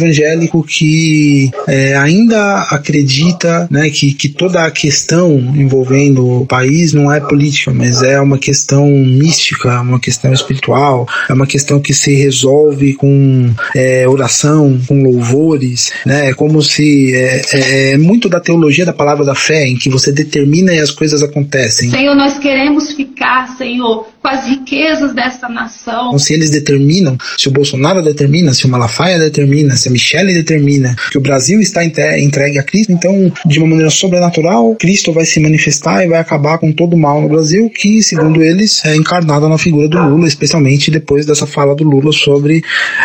evangélico que é, ainda acredita né, que, que toda a questão envolvendo o país não é política, mas é uma questão mística, uma questão espiritual, é uma questão que se resolve com é, oração, com louvores, né? É como se é, é, é, muito da teologia da palavra da fé, em que você determina e as coisas acontecem.
Senhor, nós queremos ficar, Senhor, com as riquezas dessa nação.
Então, se eles determinam, se o Bolsonaro determina, se o Malafaia determina, se a Michelle determina que o Brasil está entregue a Cristo, então, de uma maneira sobrenatural, Cristo vai se manifestar e vai acabar com todo o mal no Brasil, que, segundo eles, é encarnado na figura do Lula, especialmente depois dessa fala do Lula sobre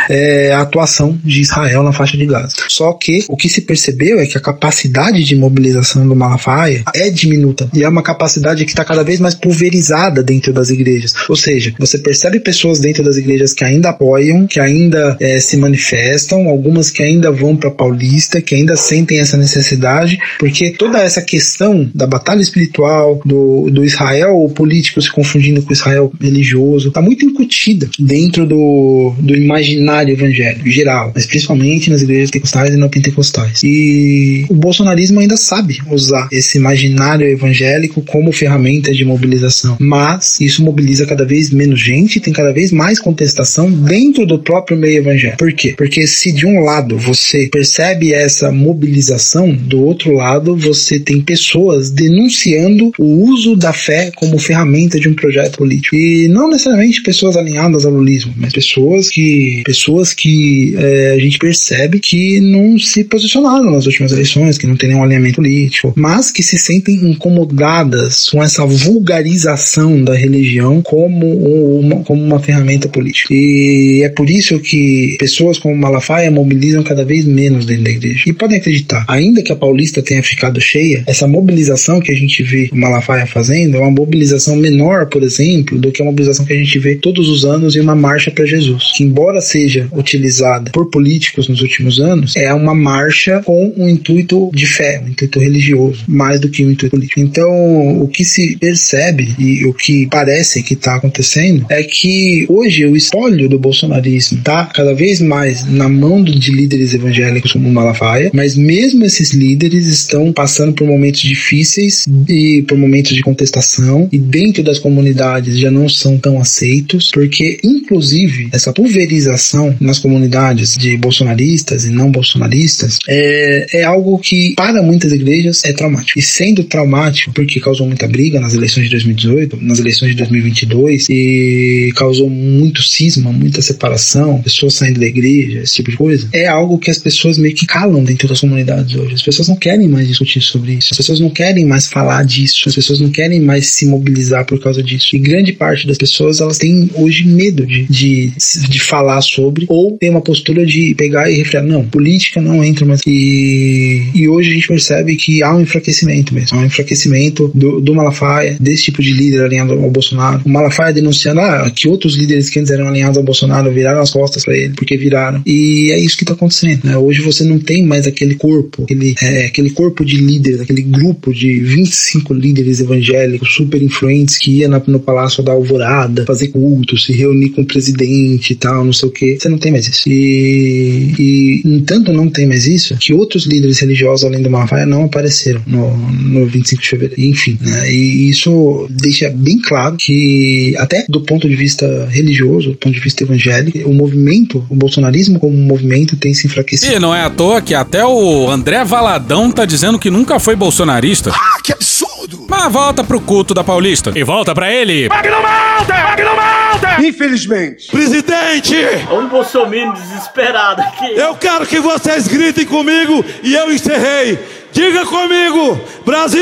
é, a atuação de Israel na faixa de Gaza. Só que o que se percebeu é que a capacidade de mobilização do Malafaia é diminuta e é uma capacidade que está cada vez mais pulverizada dentro das igrejas. Ou seja, você percebe pessoas dentro das igrejas que ainda apoiam, que ainda é, se manifestam, algumas que ainda vão para Paulista, que ainda sentem essa necessidade, porque toda essa questão da batalha espiritual, do, do Israel político se confundindo com o Israel religioso, está muito incutida dentro do, do imaginário evangélico geral, mas principalmente nas igrejas pentecostais e não pentecostais. E o bolsonarismo ainda sabe usar esse imaginário evangélico como ferramenta de mobilização, mas isso mobiliza cada vez menos gente, tem cada vez mais contestação dentro do próprio meio evangélico. Por quê? Porque se de um lado você percebe essa mobilização, do outro lado você tem pessoas denunciando o uso da fé como ferramenta de um projeto político. E não necessariamente pessoas alinhadas ao lulismo, mas pessoas que pessoas que é, a gente percebe que não se posicionaram nas últimas eleições, que não tem nenhum alinhamento político, mas que se sentem incomodadas com essa vulgarização da religião como uma, como uma ferramenta política. E é por isso que pessoas como Malafaia mobilizam cada vez menos dentro da igreja. E podem acreditar, ainda que a Paulista tenha ficado cheia, essa mobilização que a gente vê o Malafaia fazendo é uma mobilização menor, por exemplo, do que a mobilização que a gente vê todos os anos em uma marcha para Jesus, que embora seja utilizada por políticos nos últimos anos, é uma marcha com um intuito de fé, um intuito religioso, mais do que um intuito político. Então, o que se percebe e o que parece que está acontecendo é que hoje o espólio do bolsonarismo está cada vez mais na mão de líderes evangélicos como Malafaia, mas mesmo esses líderes estão passando por momentos difíceis e por momentos de contestação e dentro das comunidades já não são tão aceitos, porque inclusive essa pulverização nas comunidades de bolsonaristas e não bolsonaristas é, é algo que para muitas igrejas é traumático. E sendo traumático porque causou muita briga nas eleições de 2018, nas eleições de 2022 e causou muito cisma, muita separação, pessoas saindo da igreja, esse tipo de coisa, é algo que as pessoas meio que calam dentro das comunidades hoje. As pessoas não querem mais discutir sobre isso, as pessoas não querem mais falar disso, as pessoas não querem mais se mobilizar por causa disso. E grande parte das pessoas elas têm hoje medo de, de, de falar sobre ou tem uma postura de pegar e refrear. Não, política não entra mais. E, e hoje a gente percebe que há um enfraquecimento mesmo, há um enfraquecimento do, do Malafaia, desse tipo de líder alinhado ao Bolsonaro. Malafaia denunciando ah, que outros líderes que antes eram alinhados ao Bolsonaro viraram as costas para ele, porque viraram. E é isso que está acontecendo. Né? Hoje você não tem mais aquele corpo, aquele, é, aquele corpo de líderes, aquele grupo de 25 líderes evangélicos super influentes que ia na, no Palácio da Alvorada fazer culto, se reunir com o presidente e tal, não sei o que. Você não tem mais isso. E, e entanto não tem mais isso, que outros líderes religiosos além do Malafaia não apareceram no, no 25 de fevereiro. Enfim, né? e isso deixa bem claro que que, até do ponto de vista religioso, do ponto de vista evangélico, o movimento, o bolsonarismo como movimento tem se enfraquecido.
E não é à toa que até o André Valadão tá dizendo que nunca foi bolsonarista.
Ah, que absurdo!
Mas volta pro culto da Paulista. E volta pra ele.
Magno Malta! Magno Malta!
Infelizmente.
Presidente,
Um bolsominion desesperado aqui.
eu quero que vocês gritem comigo e eu encerrei. Diga comigo, Brasil,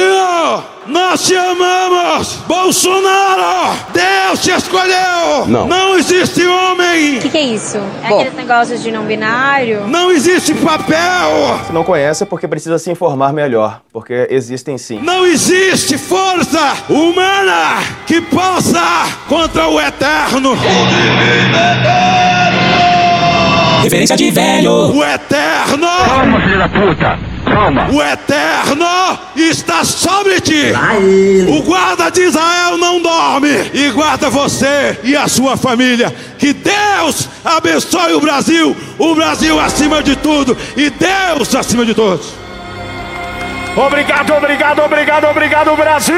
nós te amamos. Bolsonaro, Deus te escolheu.
Não.
existe homem.
O que, que é isso? É aqueles negócios de não binário?
Não existe papel.
Se não conhece é porque precisa se informar melhor, porque existem sim.
Não existe força humana que possa contra o eterno.
Referência de velho.
O eterno.
Calma, filho da puta! Calma!
O eterno está sobre ti. O guarda de Israel não dorme e guarda você e a sua família. Que Deus abençoe o Brasil, o Brasil acima de tudo e Deus acima de todos.
Obrigado, obrigado, obrigado, obrigado, Brasil!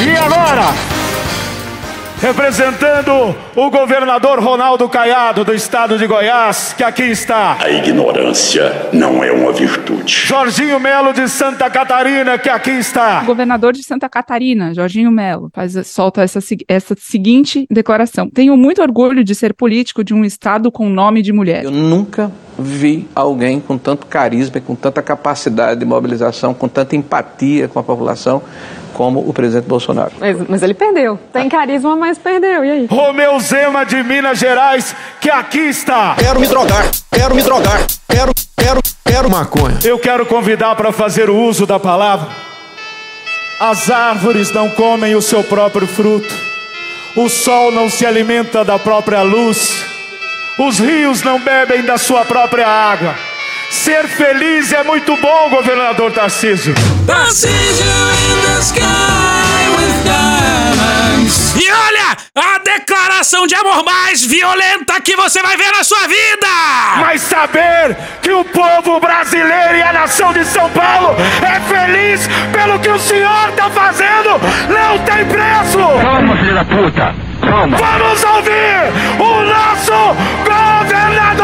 E agora, representando o governador Ronaldo Caiado do estado de Goiás, que aqui está.
A ignorância não é uma virtude.
Jorginho Melo de Santa Catarina, que aqui está.
Governador de Santa Catarina, Jorginho Melo, faz, solta essa, essa seguinte declaração. Tenho muito orgulho de ser político de um estado com nome de mulher.
Eu nunca vi alguém com tanto carisma, com tanta capacidade de mobilização, com tanta empatia com a população como o presidente Bolsonaro.
Mas, mas ele perdeu. Tem carisma, mas perdeu. E aí?
Romeu Zema de Minas Gerais, que aqui está.
Quero me drogar, quero me drogar, quero, quero, quero maconha.
Eu quero convidar para fazer o uso da palavra. As árvores não comem o seu próprio fruto. O sol não se alimenta da própria luz. Os rios não bebem da sua própria água. Ser feliz é muito bom, governador Tarcísio.
E olha, a declaração de amor mais violenta que você vai ver na sua vida!
Mas saber que o povo brasileiro e a nação de São Paulo é feliz pelo que o senhor está fazendo não tem preço! Calma, filho da puta! Calma! Vamos ouvir o nosso governador Tarcísio!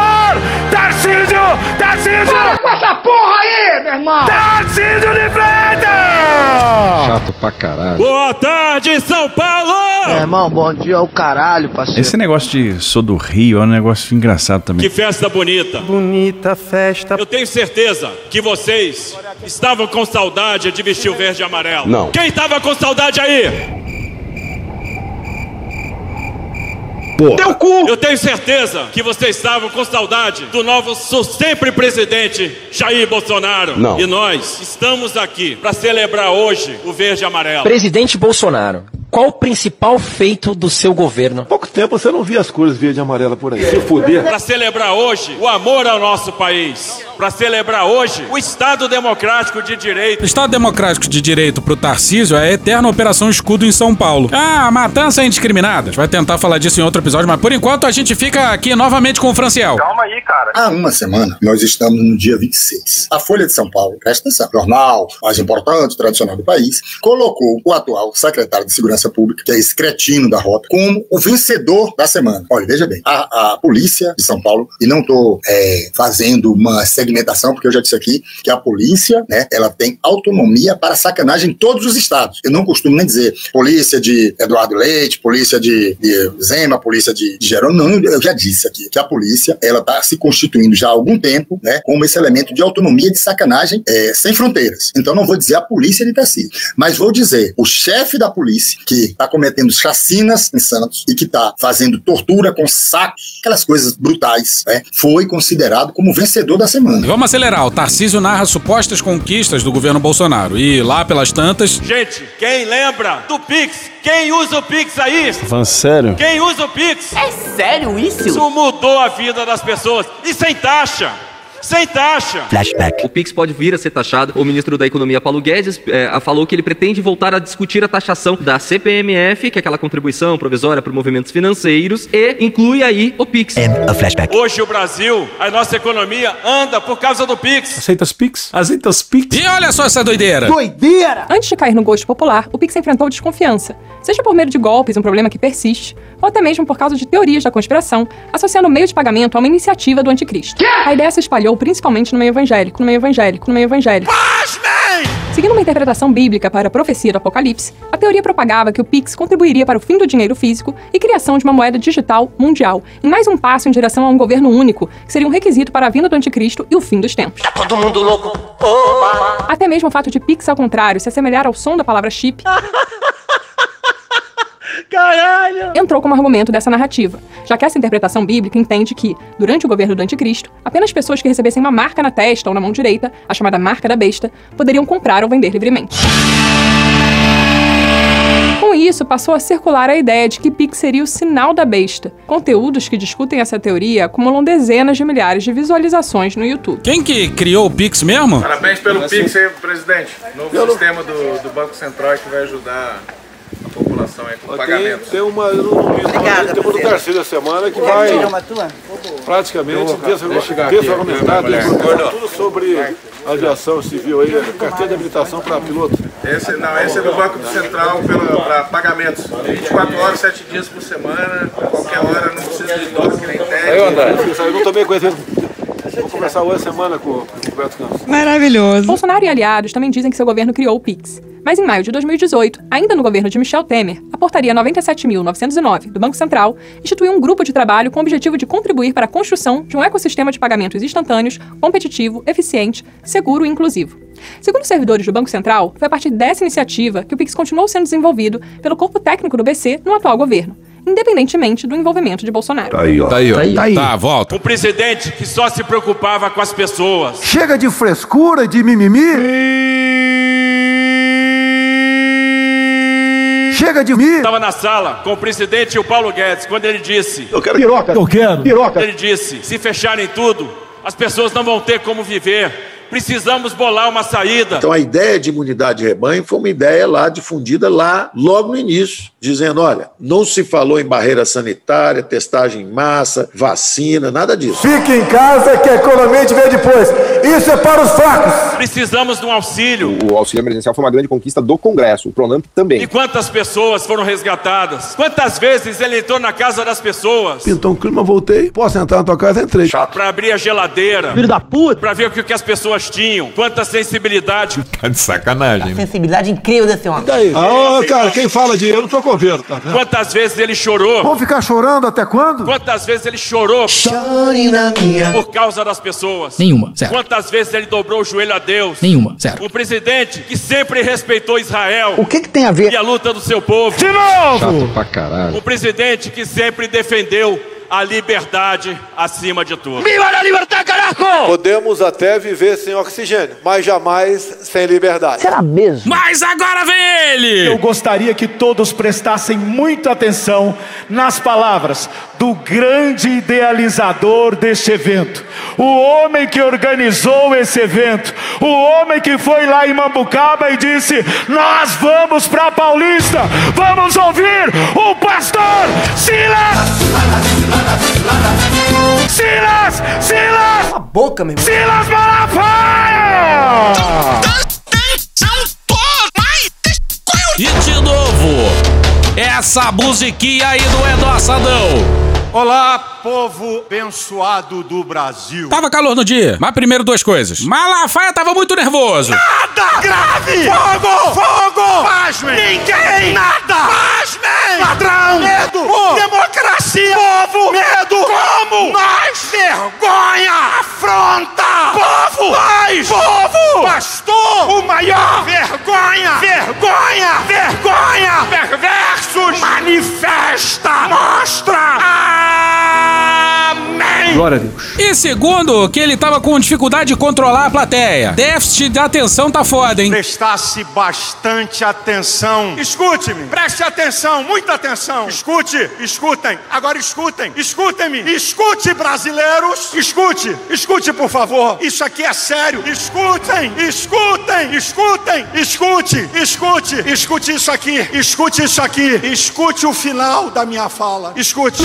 Tarcísio!
Para com essa porra aí, meu irmão!
Tarcísio de Freitas!
Chato pra caralho.
Boa tarde, São Paulo!
Meu irmão, bom dia ao caralho, parceiro.
Esse negócio de sou do Rio é um negócio engraçado também.
Que festa bonita!
bonita festa.
Eu tenho certeza que vocês estavam com saudade de vestir o verde e amarelo.
Não.
Quem estava com saudade aí?
Pô.
Teu cu!
Eu tenho certeza que vocês estavam com saudade do novo sempre presidente Jair Bolsonaro.
Não.
E nós estamos aqui para celebrar hoje o verde e amarelo.
Presidente Bolsonaro, qual o principal feito do seu governo?
Pouco tempo você não via as cores verde e amarela por aí. Se fuder.
Para celebrar hoje o amor ao nosso país. Para celebrar hoje o Estado Democrático de Direito.
O Estado Democrático de Direito pro Tarcísio é a eterna Operação Escudo em São Paulo. Ah, matança indiscriminada. Vai tentar falar disso em outro episódio, mas por enquanto a gente fica aqui novamente com o Franciel.
Calma aí, cara. Há uma semana, nós estamos no dia 26. A Folha de São Paulo, presta atenção, jornal mais importante, tradicional do país, colocou o atual secretário de Segurança Pública, que é esse cretino da rota, como o vencedor da semana. Olha, veja bem, a, a polícia de São Paulo, e não estou fazendo uma segmentação, porque eu já disse aqui que a polícia, né, ela tem autonomia para sacanagem em todos os estados. Eu não costumo nem dizer polícia de Eduardo Leite, polícia de, de Zema, polícia de, de Jerônimo. Não, eu já disse aqui que a polícia, ela está se constituindo já há algum tempo, né, como esse elemento de autonomia de sacanagem é, sem fronteiras. Então não vou dizer a polícia de Tarcísio, mas vou dizer o chefe da polícia que está cometendo chacinas em Santos e que está fazendo tortura com sacos, aquelas coisas brutais, né, foi considerado como vencedor da semana.
Vamos acelerar. O Tarcísio narra supostas conquistas do governo Bolsonaro. E lá pelas tantas.
Gente, quem lembra do Pix? Quem usa o Pix aí?
Falando sério?
Quem usa o Pix?
É sério isso?
Isso mudou a vida das pessoas. E sem taxa.
Sem taxa.
Flashback. O Pix pode vir a ser taxado. O ministro da Economia, Paulo Guedes, é, falou que ele pretende voltar a discutir a taxação da CPMF, que é aquela contribuição provisória para movimentos financeiros, e inclui aí o Pix.
flashback. Hoje o Brasil, a nossa economia anda por causa do Pix.
Aceita as Pix? Aceita as Pix?
E olha só essa doideira.
Doideira! Antes de cair no gosto popular, o Pix enfrentou desconfiança, seja por medo de golpes, um problema que persiste, ou até mesmo por causa de teorias da conspiração, associando o meio de pagamento a uma iniciativa do anticristo. A ideia se espalhou principalmente no meio evangélico, no meio evangélico, no meio evangélico. Seguindo uma interpretação bíblica para a profecia do Apocalipse, a teoria propagava que o Pix contribuiria para o fim do dinheiro físico e criação de uma moeda digital mundial, em mais um passo em direção a um governo único, que seria um requisito para a vinda do anticristo e o fim dos tempos.
Tá todo mundo louco.
Até mesmo o fato de Pix, ao contrário, se assemelhar ao som da palavra chip,
Caralho!
entrou como argumento dessa narrativa, já que essa interpretação bíblica entende que, durante o governo do anticristo, apenas pessoas que recebessem uma marca na testa ou na mão direita, a chamada marca da besta, poderiam comprar ou vender livremente. Com isso, passou a circular a ideia de que Pix seria o sinal da besta. Conteúdos que discutem essa teoria acumulam dezenas de milhares de visualizações no YouTube.
Quem que criou o Pix mesmo?
Parabéns pelo Pix aí, presidente. Novo sistema do, do Banco Central que vai ajudar população aí com
Tem,
pagamentos.
tem uma, eu não vi, mas tem uma do Tarcísio da semana que vai praticamente desregulamentar tudo sobre aviação civil aí, carteira de habilitação para piloto.
Esse, não, esse é do Banco Central para pagamentos. 24 horas, 7 dias por semana, qualquer hora, não precisa de toque nem TED.
Eu não tomei conhecimento. Vou conversar hoje semana com, o Roberto Campos.
Maravilhoso. Bolsonaro e aliados também dizem que seu governo criou o Pix. Mas em maio de 2018, ainda no governo de Michel Temer, a portaria 97.909 do Banco Central instituiu um grupo de trabalho com o objetivo de contribuir para a construção de um ecossistema de pagamentos instantâneos, competitivo, eficiente, seguro e inclusivo. Segundo servidores do Banco Central, foi a partir dessa iniciativa que o Pix continuou sendo desenvolvido pelo corpo técnico do BC no atual governo, independentemente do envolvimento de Bolsonaro.
aí, ó. Tá aí, ó. Tá, volta.
Um presidente que só se preocupava com as pessoas.
Chega de frescura, de mimimi. Chega de mim.
Estava na sala com o presidente e o Paulo Guedes quando ele disse:
Eu quero piroca. Eu quero. Piroca.
Ele disse: se fecharem tudo, as pessoas não vão ter como viver. Precisamos bolar uma saída.
Então a ideia de imunidade de rebanho foi uma ideia lá difundida lá logo no início, dizendo, olha, não se falou em barreira sanitária, testagem em massa, vacina, nada disso.
Fique em casa que a economia te vê depois. Isso é para os fracos.
Precisamos de um auxílio.
O auxílio emergencial foi uma grande conquista do Congresso, o Pronamp também.
E quantas pessoas foram resgatadas? Quantas vezes ele entrou na casa das pessoas?
Pintou um clima, voltei. Posso entrar na tua casa? Entrei.
Pra abrir a geladeira.
Filho da puta.
Pra ver o que que as pessoas tinham. Quanta sensibilidade.
Tá de sacanagem.
Sensibilidade incrível desse homem.
E daí? Ah, ô, cara, quem fala de eu não sou coveiro, tá vendo?
Quantas vezes ele chorou?
Vamos ficar chorando até quando?
Quantas vezes ele chorou?
Chore na minha.
Por causa das pessoas.
Nenhuma, zero.
Quantas vezes ele dobrou o joelho a Deus?
Nenhuma, zero.
Um presidente que sempre respeitou Israel.
O que que tem a ver?
E a luta do seu povo.
De novo!
Chato pra caralho.
Um presidente que sempre defendeu a liberdade acima de tudo.
Viva a liberdade, caraco! Podemos até viver sem oxigênio, mas jamais sem liberdade.
Será mesmo?
Mas agora vem ele!
Eu gostaria que todos prestassem muita atenção nas palavras do grande idealizador deste evento, o homem que organizou esse evento, o homem que foi lá em Mambucaba e disse: Nós vamos para Paulista, vamos ouvir o pastor Silas! Silas! Silas!
A boca, meu irmão.
Silas Malafaia!
E de novo, essa musiquinha aí do Edossadão.
Olá, povo abençoado do Brasil.
Tava calor no dia, mas primeiro duas coisas. Malafaia tava muito nervoso.
Nada grave! Fogo! Fogo! Pasmem! Ninguém! Nada! Pasmem! Ladrão! Medo! Democracia! Povo! Medo! Como? Nós! Vergonha! Afronta! Povo! Nós! Povo! Pastor! O maior! Vergonha! Vergonha! Vergonha! Perversos! Manifesta! Mostra! A
Amém!
Glória a Deus. E segundo, que ele tava com dificuldade de controlar a plateia. Déficit de atenção tá foda, hein?
Prestasse bastante atenção. Escute-me, preste atenção, muita atenção. Escute, escutem. Agora escutem, escutem-me. Escute, brasileiros. Escute, escute, por favor. Isso aqui é sério. Escutem, escutem, escutem, escute, escute, escute isso aqui. Escute isso aqui. Escute o final da minha fala. Escute.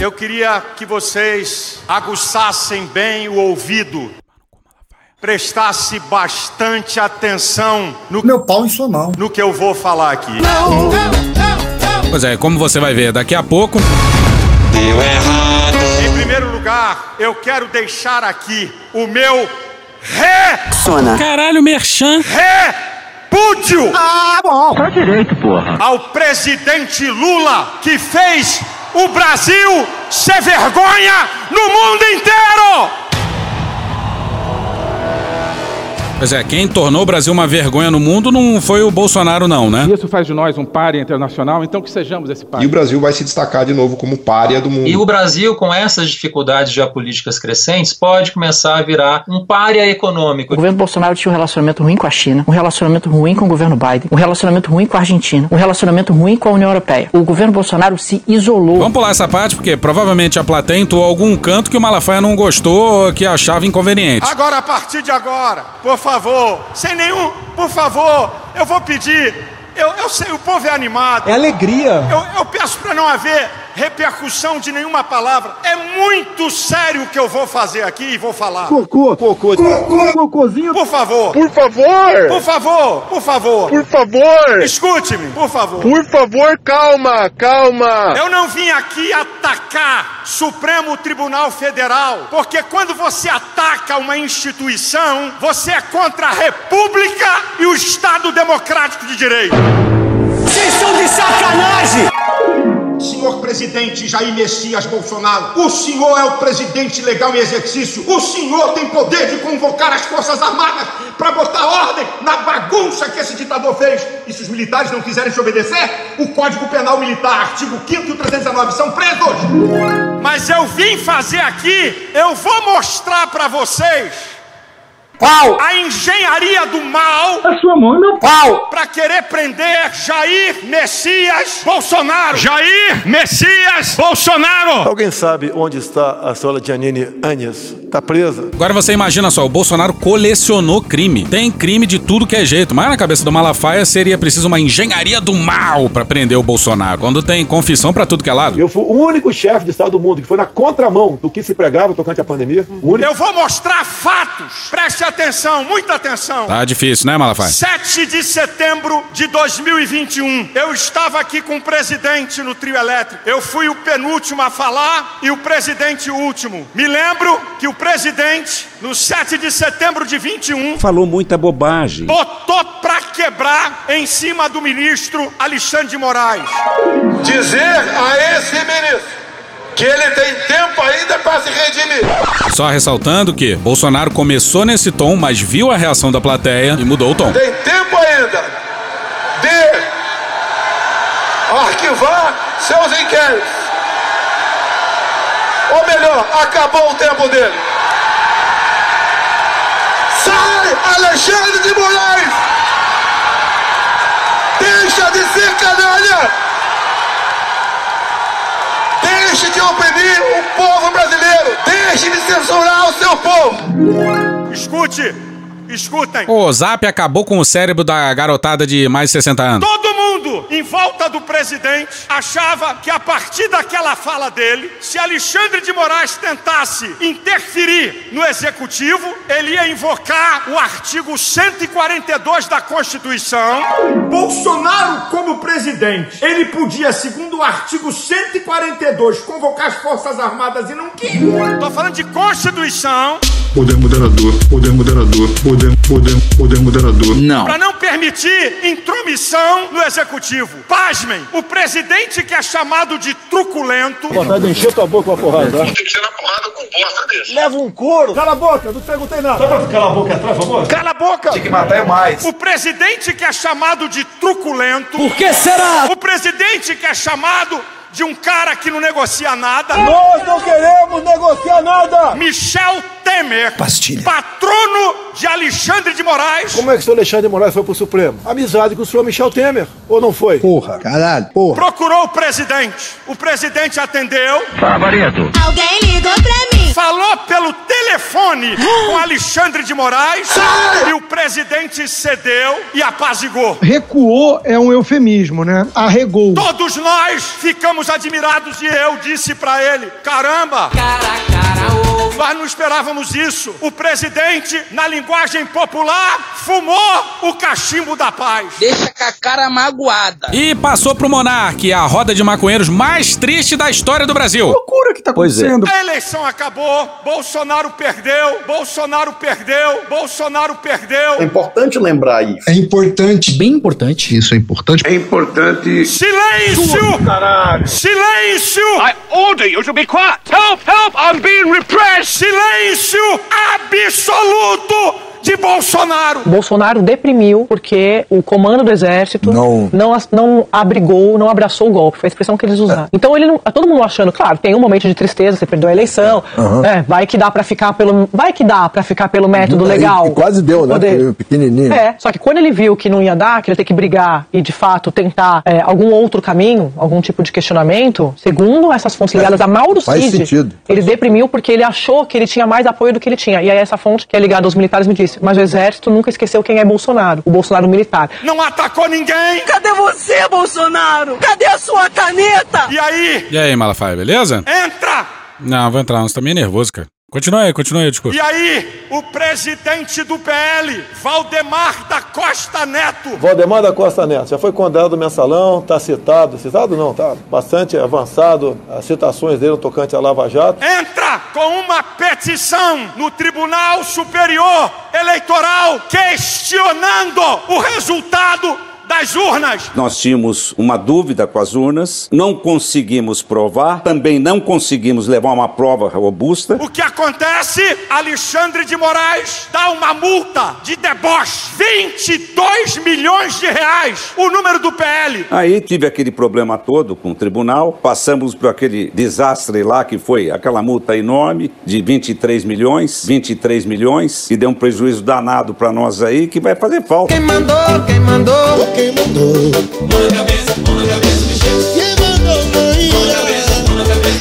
Eu queria que vocês aguçassem bem o ouvido. Prestasse bastante atenção no
meu pau em sua mão.
No que eu vou falar aqui.
Pois é, como você vai ver daqui a pouco.
Deu errado. Em primeiro lugar, eu quero deixar aqui o meu ré.
Caralho, merchan.
Repúdio.
Ah, bom. Tá direito, porra.
Ao presidente Lula que fez o Brasil ser vergonha no mundo inteiro.
Pois é, quem tornou o Brasil uma vergonha no mundo não foi o Bolsonaro, não, né?
Isso faz de nós um párea internacional, então que sejamos esse párea.
E o Brasil vai se destacar de novo como párea do mundo.
E o Brasil, com essas dificuldades geopolíticas crescentes, pode começar a virar um párea econômico.
O governo Bolsonaro tinha um relacionamento ruim com a China, um relacionamento ruim com o governo Biden, um relacionamento ruim com a Argentina, um relacionamento ruim com a União Europeia. O governo Bolsonaro se isolou.
Vamos pular essa parte, porque provavelmente a plateia entoou algum canto que o Malafaia não gostou ou que achava inconveniente.
Agora, a partir de agora, por favor, sem nenhum, por favor, eu vou pedir. Eu, eu sei, o povo é animado.
É alegria.
Eu, eu peço para não haver repercussão de nenhuma palavra. É muito sério o que eu vou fazer aqui e vou falar.
Cocô. Cocô. Cocô. Cocôzinho.
Por favor.
Por favor.
Por favor. Por favor.
Por favor.
Escute-me, por favor.
Por favor, calma, calma.
Eu não vim aqui atacar Supremo Tribunal Federal, porque quando você ataca uma instituição, você é contra a República e o Estado Democrático de Direito.
Vocês são de sacanagem!
Senhor presidente Jair Messias Bolsonaro, o senhor é o presidente legal em exercício. O senhor tem poder de convocar as Forças Armadas para botar ordem na bagunça que esse ditador fez. E se os militares não quiserem te obedecer, o Código Penal Militar, artigo 5 e o 319, são presos. Mas eu vim fazer aqui, eu vou mostrar para vocês
Pau!
A engenharia do mal.
A sua mão, meu
pau!
Pra querer prender Jair Messias Bolsonaro. Jair Messias Bolsonaro.
Alguém sabe onde está a senhora Janine Anhes? Tá presa?
Agora você imagina só, o Bolsonaro colecionou crime. Tem crime de tudo que é jeito, mas na cabeça do Malafaia seria preciso uma engenharia do mal pra prender o Bolsonaro. Quando tem confissão pra tudo que é lado.
Eu fui o único chefe de Estado do mundo que foi na contramão do que se pregava tocante à pandemia. O único...
Eu vou mostrar fatos. Preste atenção, muita atenção.
Tá difícil, né, Malafaia?
7 de setembro de 2021. Eu estava aqui com o presidente no trio elétrico. Eu fui o penúltimo a falar e o presidente o último. Me lembro que o presidente, no 7 de setembro de 21,
Falou muita bobagem.
botou pra quebrar em cima do ministro Alexandre de Moraes.
Dizer a esse ministro que ele tem tempo ainda para se redimir.
Só ressaltando que Bolsonaro começou nesse tom, mas viu a reação da plateia e mudou o tom.
Tem tempo ainda de arquivar seus inquéritos. Ou melhor, acabou o tempo dele. Sai, Alexandre de Moraes! Deixa de ser canalha! Deixe de oprimir o povo brasileiro! Deixe de censurar o seu povo!
Escute, escutem.
O Zap acabou com o cérebro da garotada de mais de 60 anos.
Todo mundo em volta do presidente achava que a partir daquela fala dele, se Alexandre de Moraes tentasse interferir no executivo, ele ia invocar o artigo 142 da Constituição. Bolsonaro, como presidente, ele podia, segundo o artigo 142, convocar as Forças Armadas e não quis. Tô falando de Constituição.
Poder moderador, poder moderador, poder, poder, poder moderador.
Não.
Para não permitir intromissão no executivo. Pasmem, o presidente que é chamado de truculento.
Vontade de encher tua boca com a porrada. tá?
Tem que ser na porrada com bosta desse.
Leva um couro. Cala a boca, não perguntei nada. Só pra calar a boca atrás, por favor.
Cala a boca!
Tinha que matar é mais.
O presidente que é chamado de truculento.
Por que será?
O presidente que é chamado de um cara que não negocia nada.
Nós não queremos negociar nada.
Michel Temer,
Pastilha.
patrono de Alexandre de Moraes.
Como é que o senhor Alexandre de Moraes foi pro Supremo? Amizade com o senhor Michel Temer, ou não foi?
Porra, caralho, porra.
Procurou o presidente. O presidente atendeu.
Favorito.
Alguém ligou pra mim.
Falou pelo telefone com Alexandre de Moraes. E o presidente cedeu e apazigou.
Recuou é um eufemismo, né? Arregou.
Todos nós ficamos admirados e eu disse pra ele: caramba! Nós não esperávamos isso. O presidente, na linguagem popular, fumou o cachimbo da paz.
Deixa com a cara magoada.
E passou pro Monark, a roda de maconheiros mais triste da história do Brasil.
loucura que tá
Pois é.
acontecendo.
A eleição acabou, Bolsonaro perdeu, Bolsonaro perdeu, Bolsonaro perdeu.
É importante lembrar isso.
É importante.
Bem importante.
Isso é importante.
É importante.
Silêncio! Silêncio!
I order you to be quiet. Help, help, I'm being repressed.
Silêncio absoluto de Bolsonaro.
Bolsonaro deprimiu porque o comando do exército
Não.
não, não abrigou, não abraçou o golpe. Foi a expressão que eles usaram. Então ele não. Todo mundo achando, claro, tem um momento de tristeza, você perdeu a eleição. É, vai que dá pra ficar pelo. Vai que dá pra ficar pelo método
E-
legal.
e quase deu, né?
Poder-
Pequenininho.
É, só que quando ele viu que não ia dar, que ele ia ter que brigar e de fato tentar é, algum outro caminho, algum tipo de questionamento, segundo essas fontes ligadas a Mauro
Faz
Cid, ele deprimiu porque ele achou que ele tinha mais apoio do que ele tinha. E aí essa fonte, que é ligada aos militares, me disse, mas o exército nunca esqueceu quem é Bolsonaro, o Bolsonaro militar.
Não atacou ninguém.
Cadê você, Bolsonaro? Cadê a sua caneta?
E aí,
E aí, Malafaia, beleza?
entra!
Não, vou entrar, não, você tá meio nervoso, cara. Continua aí, continua aí o discurso.
E aí, o presidente do PL, Valdemar da Costa Neto,
Valdemar da Costa Neto, já foi condenado no mensalão, tá citado, citado não, tá bastante avançado as citações dele no tocante à Lava Jato.
entra com uma petição no Tribunal Superior Eleitoral questionando o resultado das urnas.
Nós tínhamos uma dúvida com as urnas, não conseguimos provar, também não conseguimos levar uma prova robusta.
O que acontece? Alexandre de Moraes dá uma multa de deboche, 22 milhões de reais, o número do PL.
Aí tive aquele problema todo com o tribunal, passamos por aquele desastre lá que foi aquela multa enorme de 23 milhões, 23 milhões, que deu um prejuízo danado para nós aí que vai fazer falta.
Quem mandou? Quem mandou? Quem mandou?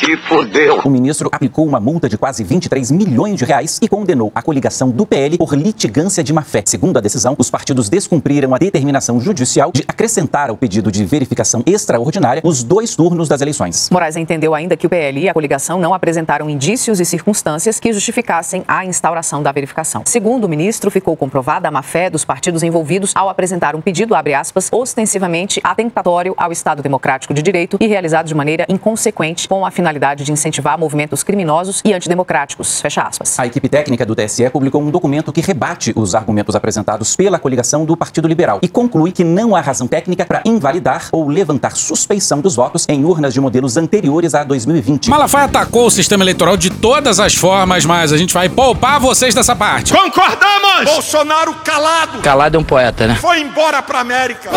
Se fodeu.
O ministro aplicou uma multa de quase 23 milhões de reais e condenou a coligação do PL por litigância de má-fé. Segundo a decisão, os partidos descumpriram a determinação judicial de acrescentar ao pedido de verificação extraordinária os dois turnos das eleições.
Moraes entendeu ainda que o PL e a coligação não apresentaram indícios e circunstâncias que justificassem a instauração da verificação. Segundo o ministro, ficou comprovada a má-fé dos partidos envolvidos ao apresentar um pedido, abre aspas, ostensivamente atentatório ao Estado Democrático de Direito e realizado de maneira inconsequente com a finalidade de incentivar movimentos criminosos e antidemocráticos, fecha aspas.
A equipe técnica do TSE publicou um documento que rebate os argumentos apresentados pela coligação do Partido Liberal e conclui que não há razão técnica para invalidar ou levantar suspeição dos votos em urnas de modelos anteriores a 2020.
Malafaia atacou o sistema eleitoral de todas as formas, mas a gente vai poupar vocês dessa parte.
Concordamos? Bolsonaro calado.
Calado é um poeta, né?
Foi embora pra América.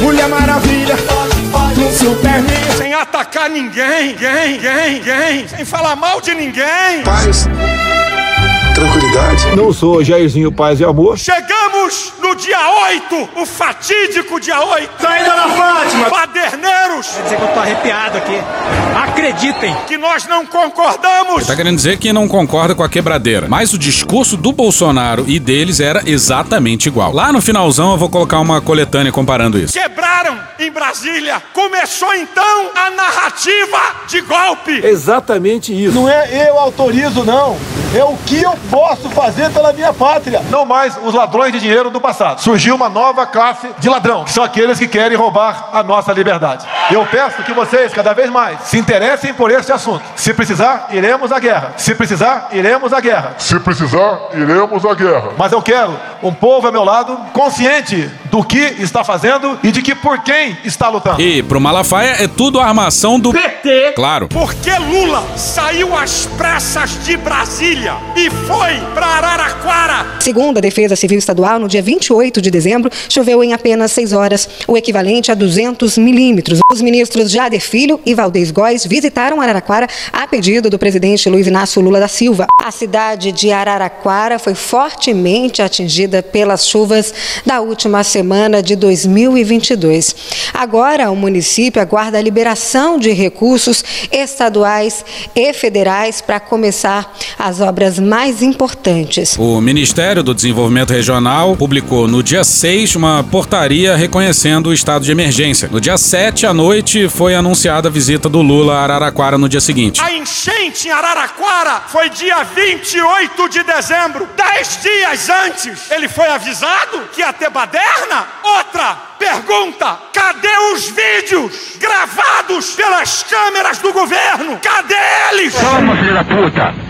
Mulher Maravilha, Superman.
Sem atacar ninguém, ninguém, ninguém, ninguém. Sem falar mal de ninguém.
Paz, tranquilidade. Não sou Jairzinho Paz e Amor.
Chegamos no dia 8, o fatídico dia 8.
Tá aí, dona Fátima?
Paderneiros.
Quer dizer que eu tô arrepiado aqui. Acreditem.
Que nós não concordamos.
Tá querendo dizer que não concorda com a quebradeira. Mas o discurso do Bolsonaro e deles era exatamente igual. Lá no finalzão eu vou colocar uma coletânea comparando isso.
Quebraram em Brasília. Começou então a narrativa de golpe.
Exatamente isso. Não é eu autorizo, não. É o que eu posso fazer pela minha pátria. Não mais os ladrões de dinheiro do passado. Surgiu uma nova classe de ladrão, que são aqueles que querem roubar a nossa liberdade. Eu peço que vocês, cada vez mais, se interessem por esse assunto. Se precisar, iremos à guerra. Se precisar, iremos à guerra.
Se precisar, iremos à guerra.
Mas eu quero um povo ao meu lado consciente
do que está fazendo e de que por quem está lutando.
E pro Malafaia é tudo armação do
PT.
Claro.
Porque Lula saiu às pressas de Brasília e foi para Araraquara.
Segundo a Defesa Civil Estadual, no dia 28 de dezembro, choveu em apenas seis horas, o equivalente a 200 milímetros. Os ministros Jader Filho e Valdez Góes visitaram Araraquara a pedido do presidente Luiz Inácio Lula da Silva. A cidade de Araraquara foi fortemente atingida pelas chuvas da última semana de 2022. Agora, o município aguarda a liberação de recursos estaduais e federais para começar as obras mais importantes.
O Ministério do Desenvolvimento Regional publicou no dia 6 uma portaria reconhecendo o estado de emergência. No dia 7 à noite foi anunciada a visita do Lula a Araraquara no dia seguinte.
A enchente em Araraquara foi dia 28 de dezembro. Dez dias antes, ele foi avisado que ia ter baderna? Outra pergunta: cadê os vídeos gravados pelas câmeras do governo? Cadê eles?
Calma, filho da puta!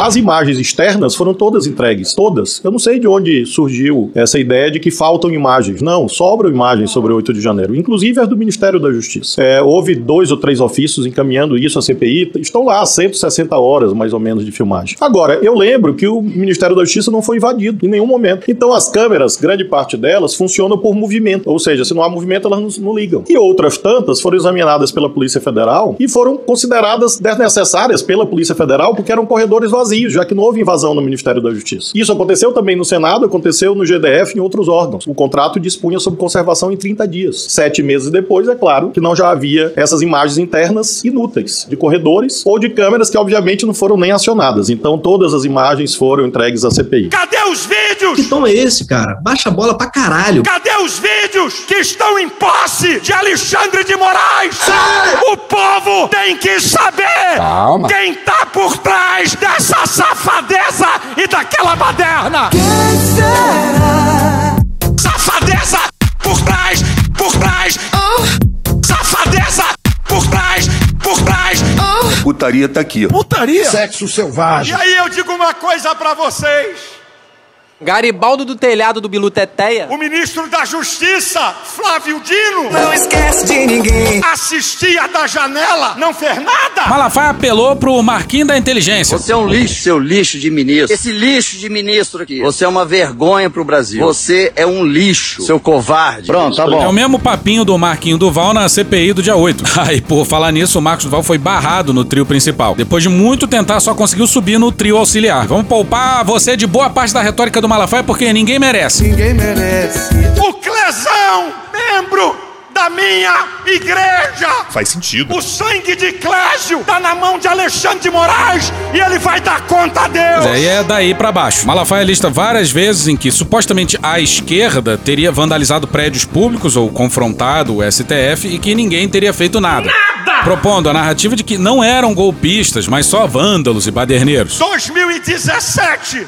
As imagens externas foram todas entregues, todas. Eu não sei de onde surgiu essa ideia de que faltam imagens. Não, sobram imagens sobre o 8 de janeiro, inclusive as do Ministério da Justiça. É, houve dois ou três ofícios encaminhando isso à CPI, estão lá 160 horas mais ou menos de filmagem. Agora, eu lembro que o Ministério da Justiça não foi invadido em nenhum momento. Então as câmeras, grande parte delas, funcionam por movimento, ou seja, se não há movimento, elas não, não ligam. E outras tantas foram examinadas pela Polícia Federal e foram consideradas desnecessárias pela Polícia Federal porque eram corredores vazios, já que não houve invasão no Ministério da Justiça. Isso aconteceu também no Senado, aconteceu no GDF e em outros órgãos. O contrato dispunha sobre conservação em 30 dias. Sete meses depois, é claro que não já havia essas imagens internas inúteis de corredores ou de câmeras que, obviamente, não foram nem acionadas. Então, todas as imagens foram entregues à CPI.
Cadê os vídeos?
Que tom é esse, cara? Baixa a bola pra caralho.
Cadê os vídeos que estão em posse de Alexandre de Moraes? O povo tem que saber
Calma.
quem tá por trás dessa safadeza e daquela baderna. Safadeza por trás, por trás. Safadeza por trás, por trás.
Putaria tá aqui, ó.
Putaria?
Sexo
E
selvagem.
aí eu digo uma coisa pra vocês.
Garibaldo do telhado do Bilu Teteia.
O ministro da Justiça, Flávio Dino,
Não esquece de ninguém.
assistia da janela, não fez nada.
Malafaia apelou pro Marquinhos da Inteligência.
Você é um lixo, seu lixo de ministro. Esse lixo de ministro aqui. Você é uma vergonha pro Brasil. Você é um lixo, seu covarde. Pronto, tá
É
bom.
o mesmo papinho do Marquinho Duval na CPI do dia 8. Aí, por falar nisso, o Marcos Duval foi barrado no trio principal. Depois de muito tentar, só conseguiu subir no trio auxiliar. Vamos poupar você de boa parte da retórica do Malafaia porque ninguém merece.
Ninguém merece. O Clesão, membro da minha igreja.
Faz sentido.
O sangue de Clésio tá na mão de Alexandre de Moraes e ele vai dar conta a Deus.
Mas aí é daí pra baixo. Malafaia lista várias vezes em que supostamente a esquerda teria vandalizado prédios públicos ou confrontado o STF e que ninguém teria feito nada.
Nada!
Propondo a narrativa de que não eram golpistas, mas só vândalos e baderneiros.
2017.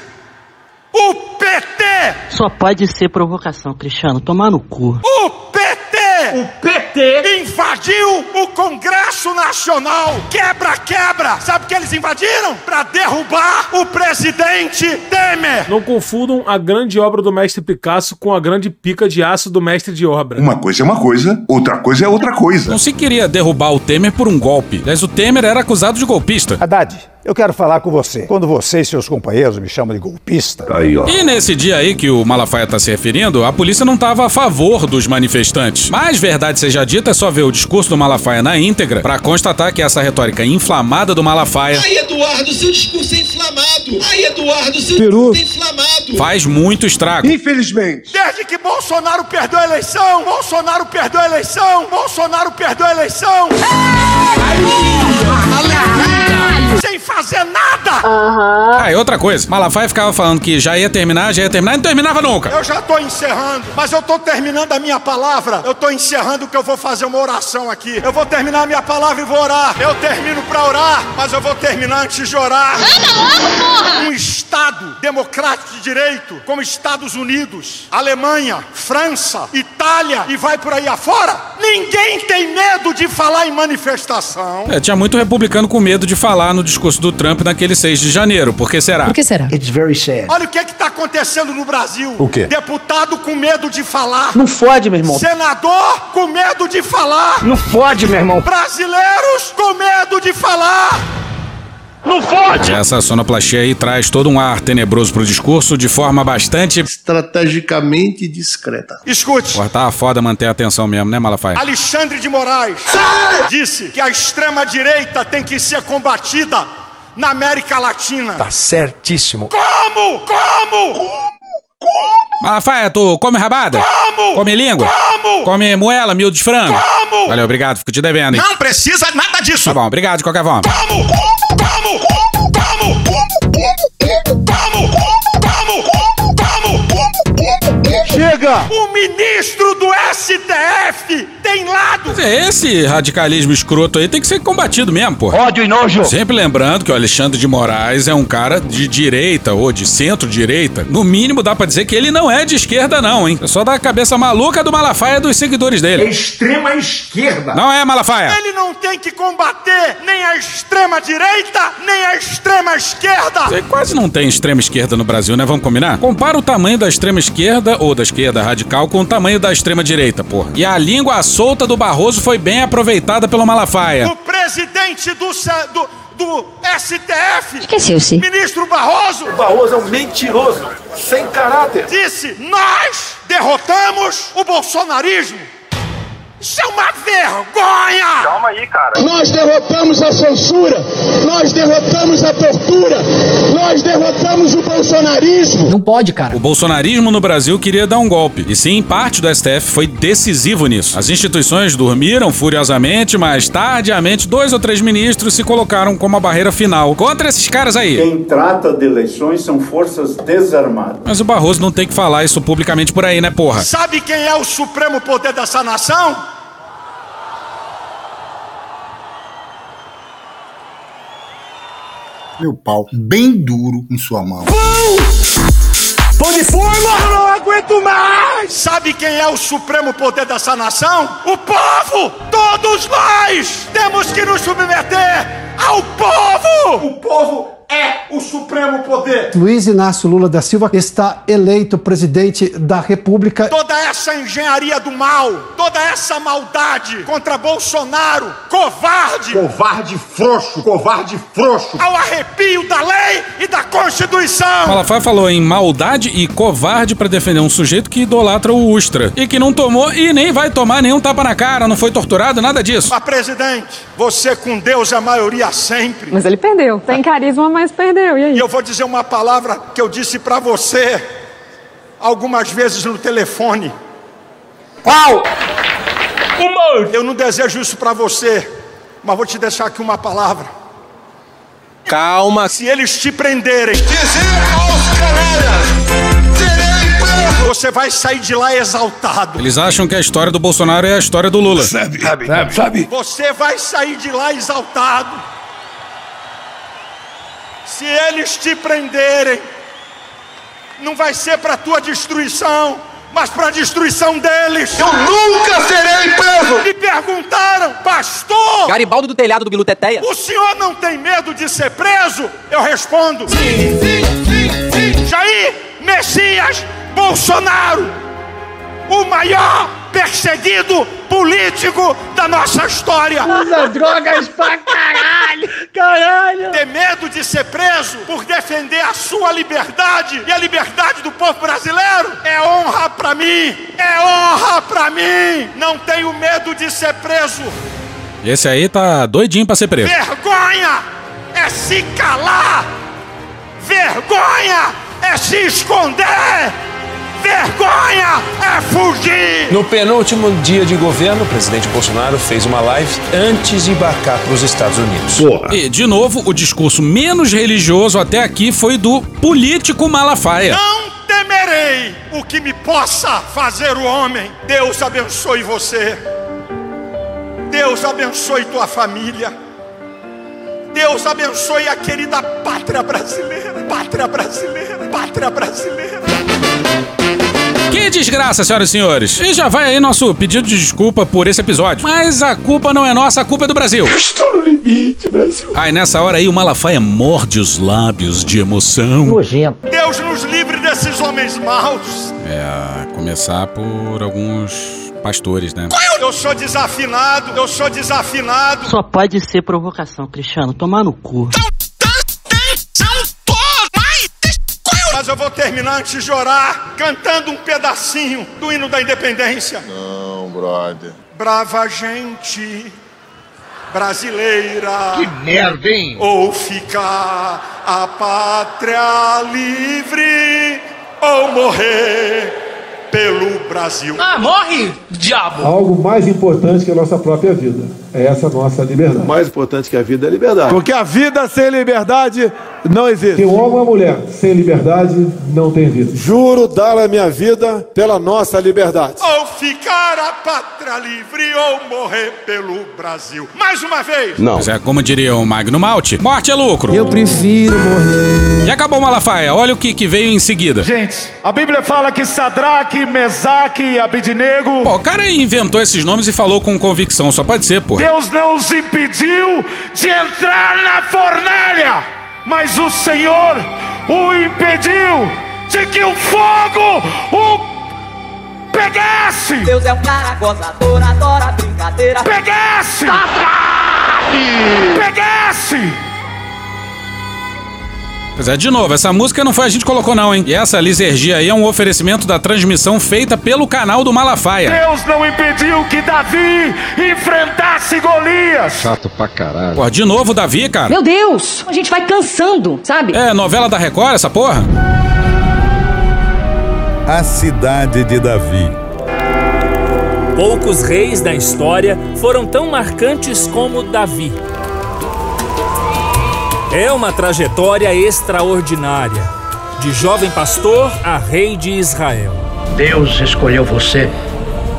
O PT,
Só pode ser provocação, Cristiano. Tomar no cu.
o PT, o PT invadiu o Congresso Nacional. Quebra, quebra. Sabe o que eles invadiram? Pra derrubar o presidente Temer.
Não confundam a grande obra do mestre Picasso com a grande pica de aço do mestre de obra.
Uma coisa é uma coisa, outra coisa é outra coisa.
Não se queria derrubar o Temer por um golpe. Aliás, o Temer era acusado de golpista.
Haddad, eu quero falar com você. Quando você e seus companheiros me chamam de golpista.
Aí, ó.
E nesse dia aí que o Malafaia tá se referindo, a polícia não tava a favor dos manifestantes. Mas, verdade seja dita, é só ver o discurso do Malafaia na íntegra pra constatar que essa retórica inflamada do Malafaia
Ai, Eduardo, seu discurso é inflamado. Ai, Eduardo, seu
Peru.
discurso é inflamado.
faz muito estrago.
Infelizmente.
Desde que Bolsonaro perdeu a eleição, Bolsonaro perdeu a eleição, Bolsonaro perdeu a eleição. Sem fazer nada.
Ah, e outra coisa, Malafaia ficava falando que já ia terminar, já ia terminar, e não terminava nunca.
Eu já tô encerrando, mas eu tô terminando a minha palavra. Eu tô encerrando que eu vou fazer uma oração aqui. Eu vou terminar a minha palavra e vou orar. Eu termino pra orar, mas eu vou terminar antes de orar.
Anda logo, porra!
Um Estado democrático de direito, como Estados Unidos, Alemanha, França, Itália e vai por aí afora. Ninguém tem medo de falar em manifestação.
É, tinha muito republicano com medo de falar no discurso do Trump naquele 6 de janeiro. Por que será?
Por que será?
It's very sad.
Olha o que está acontecendo no Brasil.
O quê?
Deputado com medo de falar.
Não fode, meu irmão.
Senador com medo de falar.
Não fode, meu irmão.
Brasileiros com medo de falar.
Não fode!
Essa sonoplastia aí traz todo um ar tenebroso pro discurso de forma bastante.
Estrategicamente discreta.
Escute.
Porra, tá foda manter a atenção mesmo, né, Malafaia?
Alexandre de Moraes disse que a extrema-direita tem que ser combatida na América Latina.
Tá certíssimo.
Como? Como?
Malafaia, tu come rabada?
Como?
Come língua?
Como?
Come moela, miúdo de frango?
Como?
Valeu, obrigado, fico te devendo, hein?
Não precisa nada disso.
Tá bom, obrigado de qualquer forma.
Como? Como? Como? Como? Como?
Chega!
O ministro do STF tem lado.
Mas é, Esse radicalismo escroto aí tem que ser combatido mesmo, pô.
Ódio e nojo.
Sempre lembrando que o Alexandre de Moraes é um cara de direita ou de centro-direita. No mínimo dá pra dizer que ele não é de esquerda, não, hein? É só da cabeça maluca do Malafaia dos seguidores dele.
Extrema esquerda.
Não é, Malafaia?
Ele não tem que combater nem a extrema direita, nem a extrema esquerda.
Você quase não tem extrema esquerda no Brasil, né? Vamos combinar? Compara o tamanho da extrema esquerda ou da esquerda radical com o tamanho da extrema direita, porra. E a língua solta do Barroso foi bem aproveitada pelo Malafaia.
O presidente do, do, do STF,
Esqueceu-se.
ministro Barroso,
Barroso é um mentiroso, sem caráter.
disse: Nós derrotamos o bolsonarismo. Isso é uma vergonha!
Calma aí, cara.
Nós derrotamos a censura, nós derrotamos a tortura, nós derrotamos o bolsonarismo.
Não pode, cara.
O bolsonarismo no Brasil queria dar um golpe. E sim, parte do STF foi decisivo nisso. As instituições dormiram furiosamente, mas tardiamente dois ou três ministros se colocaram como a barreira final contra esses caras aí.
Quem trata de eleições são forças desarmadas.
Mas o Barroso não tem que falar isso publicamente por aí, né, porra?
Sabe quem é o supremo poder dessa nação?
Meu pau bem duro em sua mão.
Pão de forma! Eu não aguento mais! Sabe quem é o supremo poder dessa nação? O povo! Todos nós temos que nos submeter ao povo! O povo é o supremo poder!
Luiz Inácio Lula da Silva está eleito presidente da República.
Toda essa engenharia do mal, toda essa maldade contra Bolsonaro, covarde,
Covarde frouxo, covarde frouxo.
ao arrepio da lei e da Constituição!
Malafaia falou em maldade e covarde pra defender um sujeito que idolatra o Ustra e que não tomou e nem vai tomar nenhum tapa na cara, não foi torturado, nada disso.
Mas, presidente, você com Deus é maioria sempre.
Mas ele perdeu. Tem carisma, mas perdeu. E aí?
E eu vou dizer uma palavra que eu disse pra você algumas vezes no telefone.
Qual?
Eu não desejo isso pra você, mas vou te deixar aqui uma palavra.
Calma.
Se eles te prenderem,
Dizer aos canalhas, serei preso.
você vai sair de lá exaltado.
Eles acham que a história do Bolsonaro é a história do Lula.
Sabe, sabe, sabe.
Você vai sair de lá exaltado. Se eles te prenderem, não vai ser para tua destruição, mas para a destruição deles.
Eu nunca serei preso.
Me perguntaram, pastor,
Garibaldo do telhado do Bilu Teteia.
o senhor não tem medo de ser preso? Eu respondo: sim, sim, sim, sim. Jair Messias Bolsonaro, o maior perseguido político da nossa história.
Usa drogas pra caralho. Caralho.
Ter medo de ser preso por defender a sua liberdade e a liberdade do povo brasileiro é honra pra mim. É honra pra mim. Não tenho medo de ser preso.
Esse aí tá doidinho pra ser preso.
Vergonha é se calar. Vergonha é se esconder. Vergonha é fugir.
No penúltimo dia de governo, o presidente Bolsonaro fez uma live antes de embarcar para os Estados Unidos.
E, de novo, o discurso menos religioso até aqui foi do político Malafaia.
Não temerei o que me possa fazer o homem. Deus abençoe você. Deus abençoe tua família. Deus abençoe a querida pátria brasileira. Pátria brasileira. Pátria brasileira.
Que desgraça, senhoras e senhores. E já vai aí nosso pedido de desculpa por esse episódio. Mas a culpa não é nossa, a culpa é do Brasil.
Estou no limite, Brasil.
Aí nessa hora aí o Malafaia morde os lábios de emoção.
Nojento.
Deus nos livre desses homens maus.
É, começar por alguns pastores, né?
Eu sou desafinado, eu sou desafinado.
Só pode ser provocação, Cristiano. Tomar no cu.
Mas eu vou terminar antes de orar cantando um pedacinho do hino da independência.
Não, brother.
Brava gente brasileira.
Que merda, hein?
Ou ficar a pátria livre ou morrer pelo Brasil.
Ah, morre, diabo!
Algo mais importante que a nossa própria vida. É essa nossa liberdade.
Mais importante que a vida é a liberdade.
Porque a vida sem liberdade não existe. Tem um homem ou uma mulher sem liberdade não tem vida. Juro dar a minha vida pela nossa liberdade.
Ou ficar a pátria livre ou morrer pelo Brasil. Mais uma vez.
Não. Mas é como diria o Magno Malte, morte é lucro.
Eu prefiro morrer.
E acabou o Malafaia, olha o que, que veio em seguida.
Gente, a Bíblia fala que Sadraque, Mesaque e Abidnego...
Pô, o cara inventou esses nomes e falou com convicção, só pode ser, pô.
Deus não os impediu de entrar na fornalha, mas o Senhor o impediu de que o fogo o pegasse.
Deus é um cara gozador, adora brincadeira.
Pegasse! Pegasse!
Pois é, de novo, essa música não foi a gente que colocou não, hein? E essa lisergia aí é um oferecimento da transmissão feita pelo canal do Malafaia.
Deus não impediu que Davi enfrentasse Golias.
Chato pra caralho.
Pô, de novo Davi, cara.
Meu Deus, a gente vai cansando, sabe?
É, novela da Record essa porra?
A cidade de Davi.
Poucos reis da história foram tão marcantes como Davi. É uma trajetória extraordinária, de jovem pastor a rei de Israel.
Deus escolheu você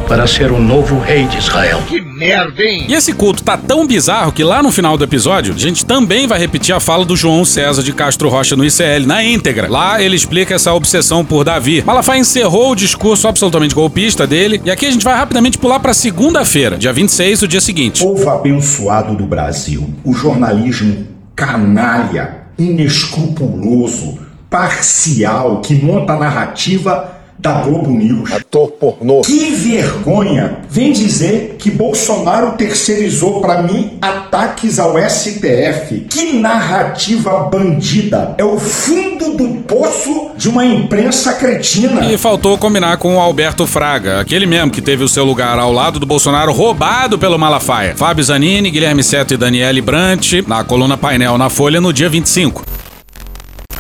para ser o novo rei de Israel. Que merda, hein?
E esse culto tá tão bizarro que lá no final do episódio, a gente também vai repetir a fala do João César de Castro Rocha no ICL, na íntegra. Lá ele explica essa obsessão por Davi. Malafaia encerrou o discurso absolutamente golpista dele, e aqui a gente vai rapidamente pular pra segunda-feira, dia 26, o dia seguinte.
Povo abençoado do Brasil, o jornalismo canalha, inescrupuloso, parcial, que monta narrativa da Globo News.
Ator pornô.
Que vergonha! Vem dizer que Bolsonaro terceirizou para mim ataques ao STF. Que narrativa bandida! É o fundo do poço de uma imprensa cretina.
E faltou combinar com o Alberto Fraga, aquele mesmo que teve o seu lugar ao lado do Bolsonaro roubado pelo Malafaia. Fábio Zanini, Guilherme Seto e Daniele Brant, na coluna painel na Folha no dia 25.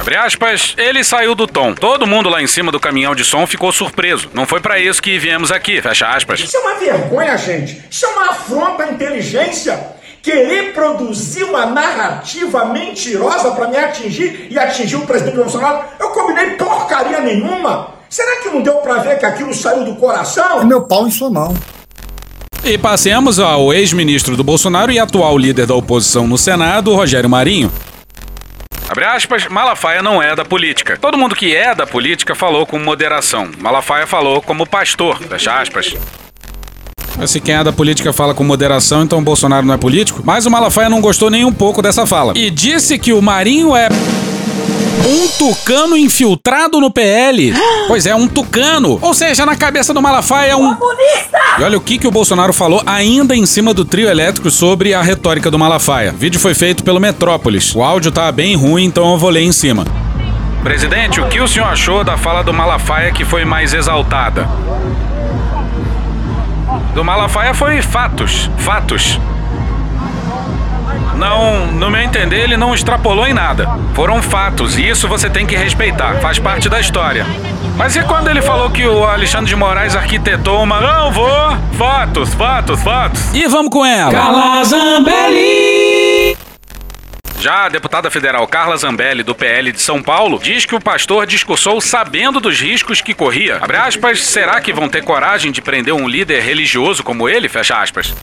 Abre aspas, ele saiu do tom. Todo mundo lá em cima do caminhão de som ficou surpreso. Não foi para isso que viemos aqui, fecha aspas.
Isso é uma vergonha, gente. Isso é uma afronta à inteligência. Querer produzir uma narrativa mentirosa para me atingir e atingir o presidente Bolsonaro, eu combinei porcaria nenhuma. Será que não deu para ver que aquilo saiu do coração?
Meu pau em sua mão.
E passemos ao ex-ministro do Bolsonaro e atual líder da oposição no Senado, Rogério Marinho. Abre aspas, Malafaia não é da política. Todo mundo que é da política falou com moderação. Malafaia falou como pastor, fecha aspas. Se quem é da política fala com moderação, então Bolsonaro não é político? Mas o Malafaia não gostou nem um pouco dessa fala. E disse que o Marinho é. Um tucano infiltrado no PL. Pois é, um tucano. Ou seja, na cabeça do Malafaia é um.
Comunista!
E olha o que, que o Bolsonaro falou ainda em cima do trio elétrico sobre a retórica do Malafaia. O vídeo foi feito pelo Metrópolis. O áudio tá bem ruim, então eu vou ler em cima. Presidente, o que o senhor achou da fala do Malafaia que foi mais exaltada? Do Malafaia foi fatos, fatos. Não, no meu entender, ele não extrapolou em nada. Foram fatos, e isso você tem que respeitar, faz parte da história. Mas e quando ele falou que o Alexandre de Moraes arquitetou uma. Não vou! Fatos, fatos, fatos. E vamos com ela!
Carla Zambelli!
Já a deputada federal Carla Zambelli, do PL de São Paulo, diz que o pastor discursou sabendo dos riscos que corria. Abre aspas, será que vão ter coragem de prender um líder religioso como ele? Fecha aspas.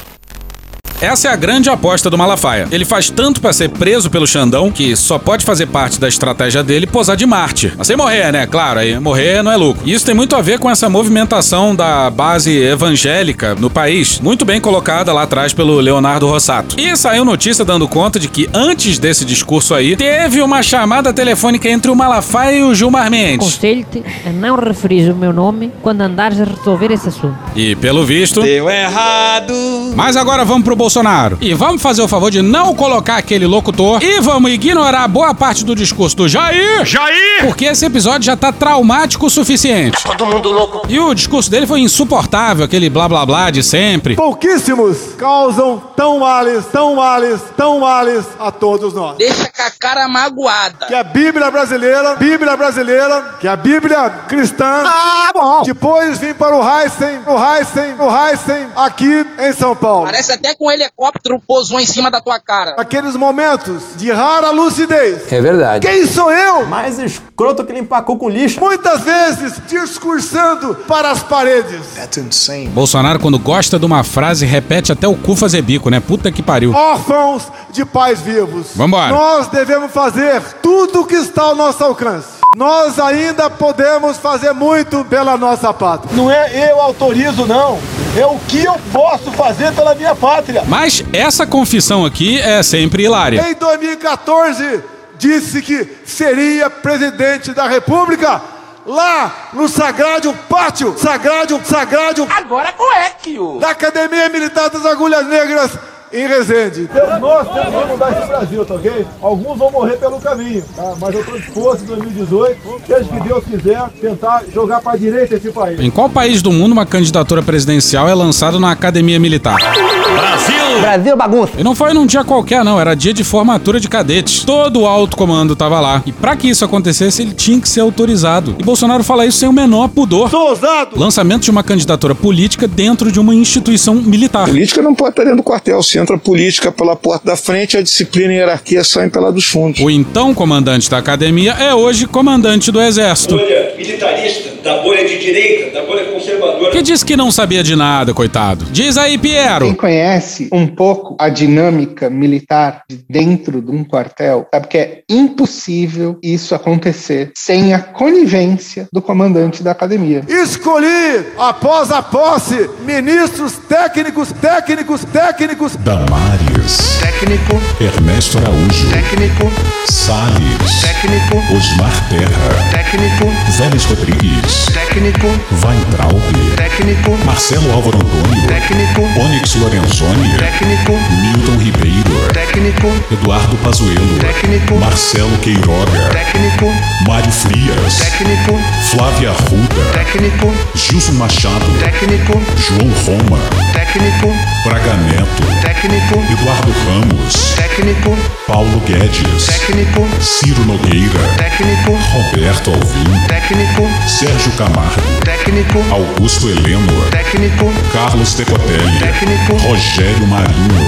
Essa é a grande aposta do Malafaia. Ele faz tanto para ser preso pelo Xandão, que só pode fazer parte da estratégia dele posar de Marte. Mas sem morrer, né? Claro, aí morrer não é lucro. E isso tem muito a ver com essa movimentação da base evangélica no país, muito bem colocada lá atrás pelo Leonardo Rossato. E saiu notícia dando conta de que antes desse discurso aí, teve uma chamada telefônica entre o Malafaia e o Gilmar Mendes.
Aconselho-te a não referir o meu nome quando andares a resolver esse assunto.
E pelo visto.
Deu errado.
Mas agora vamos pro Bolsonaro. E vamos fazer o favor de não colocar aquele locutor e vamos ignorar boa parte do discurso do Jair.
Jair!
Porque esse episódio já tá traumático o suficiente.
Tá todo mundo louco.
E o discurso dele foi insuportável, aquele blá blá blá de sempre.
Pouquíssimos causam tão males, tão males, tão males a todos nós.
Deixa com a cara magoada.
Que a Bíblia brasileira, Bíblia brasileira, que a Bíblia cristã.
Ah, bom.
Depois vim para o Heisen, o Heisen, o Heisen, aqui em São Paulo.
Parece até um helicóptero pousou em cima da tua cara.
Aqueles momentos de rara lucidez.
É verdade.
Quem sou eu?
Mais escroto que limpar cu com lixo.
Muitas vezes discursando para as paredes.
That's insane.
Bolsonaro, quando gosta de uma frase, repete até o cu fazer bico, né? Puta que pariu.
Órfãos de pais vivos.
Vambora.
Nós devemos fazer tudo o que está ao nosso alcance. Nós ainda podemos fazer muito pela nossa pátria. Não é eu autorizo, não. É o que eu posso fazer pela minha pátria.
Mas essa confissão aqui é sempre hilária.
Em 2014, disse que seria presidente da República lá no Sagrado Pátio, Sagrado, Sagrado,
Agora coéquio.
da Academia Militar das Agulhas Negras em Resende. Nós temos que mudar esse Brasil, tá ok? Alguns vão morrer pelo caminho, tá? Mas eu estou disposto em 2018, seja que Deus quiser, tentar jogar para direita esse país.
Em qual país do mundo uma candidatura presidencial é lançada na academia militar?
Brasil!
Brasil bagunça.
E não foi num dia qualquer, não. Era dia de formatura de cadetes. Todo o alto comando tava lá. E pra que isso acontecesse, ele tinha que ser autorizado. E Bolsonaro fala isso sem o menor pudor.
Sou ousado!
Lançamento de uma candidatura política dentro de uma instituição militar.
Política não pode estar dentro do quartel. Se entra política pela porta da frente, a disciplina e a hierarquia saem pela dos fundos.
O então comandante da academia é hoje comandante do exército.
bolha militarista, da bolha de direita, da bolha conservadora.
Que disse que não sabia de nada, coitado. Diz aí, Piero.
Quem conhece um pouco a dinâmica militar de dentro de um quartel, sabe que é impossível isso acontecer sem a conivência do comandante da academia.
Escolhi, após a posse, ministros técnicos, técnicos, técnicos.
Damares.
Técnico.
Ernesto Araújo.
Técnico.
Salles.
Técnico.
Osmar Terra.
Técnico.
Vélez Rodrigues.
Técnico.
Weintraub.
Técnico.
Marcelo Álvaro Antônio.
Técnico.
Onyx Lorenzoni.
Técnico.
Milton Ribeiro.
Técnico.
Eduardo Pazuello.
Técnico.
Marcelo Queiroga.
Técnico.
Mário Frias.
Técnico.
Flávia Arruda.
Técnico.
Gilson Machado.
Técnico.
João Roma.
Técnico.
Braga Neto.
Técnico.
Eduardo Ramos.
Técnico.
Paulo Guedes.
Técnico.
Ciro Nogueira.
Técnico.
Roberto Alvim.
Técnico.
Sérgio Camargo.
Técnico.
Augusto Heleno.
Técnico.
Carlos Decotelli.
Técnico.
Rogério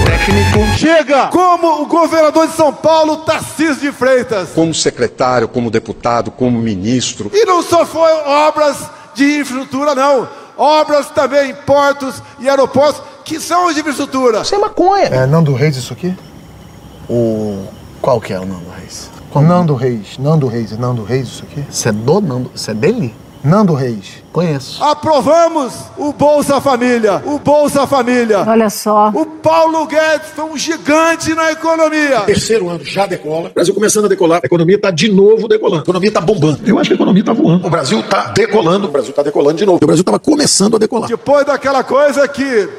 Técnico.
Chega! Como o governador de São Paulo, Tarcísio de Freitas.
Como secretário, como deputado, como ministro.
E não só foi obras de infraestrutura, não. Obras também em portos e aeroportos, que são de infraestrutura.
Isso é maconha. É Nando Reis isso aqui? O... Qual que é o Nando Reis? Nando Reis. Nando Reis. Nando Reis isso aqui? Isso é do Nando... Isso é dele? Nando Reis. Conheço.
Aprovamos o Bolsa Família. O Bolsa Família.
Olha só.
O Paulo Guedes foi um gigante na economia.
Terceiro ano já decola. O Brasil começando a decolar. A economia está de novo decolando. A economia está bombando. Eu acho que a economia está voando. O Brasil está decolando. O Brasil está decolando de novo. O Brasil estava começando a decolar.
Depois daquela coisa que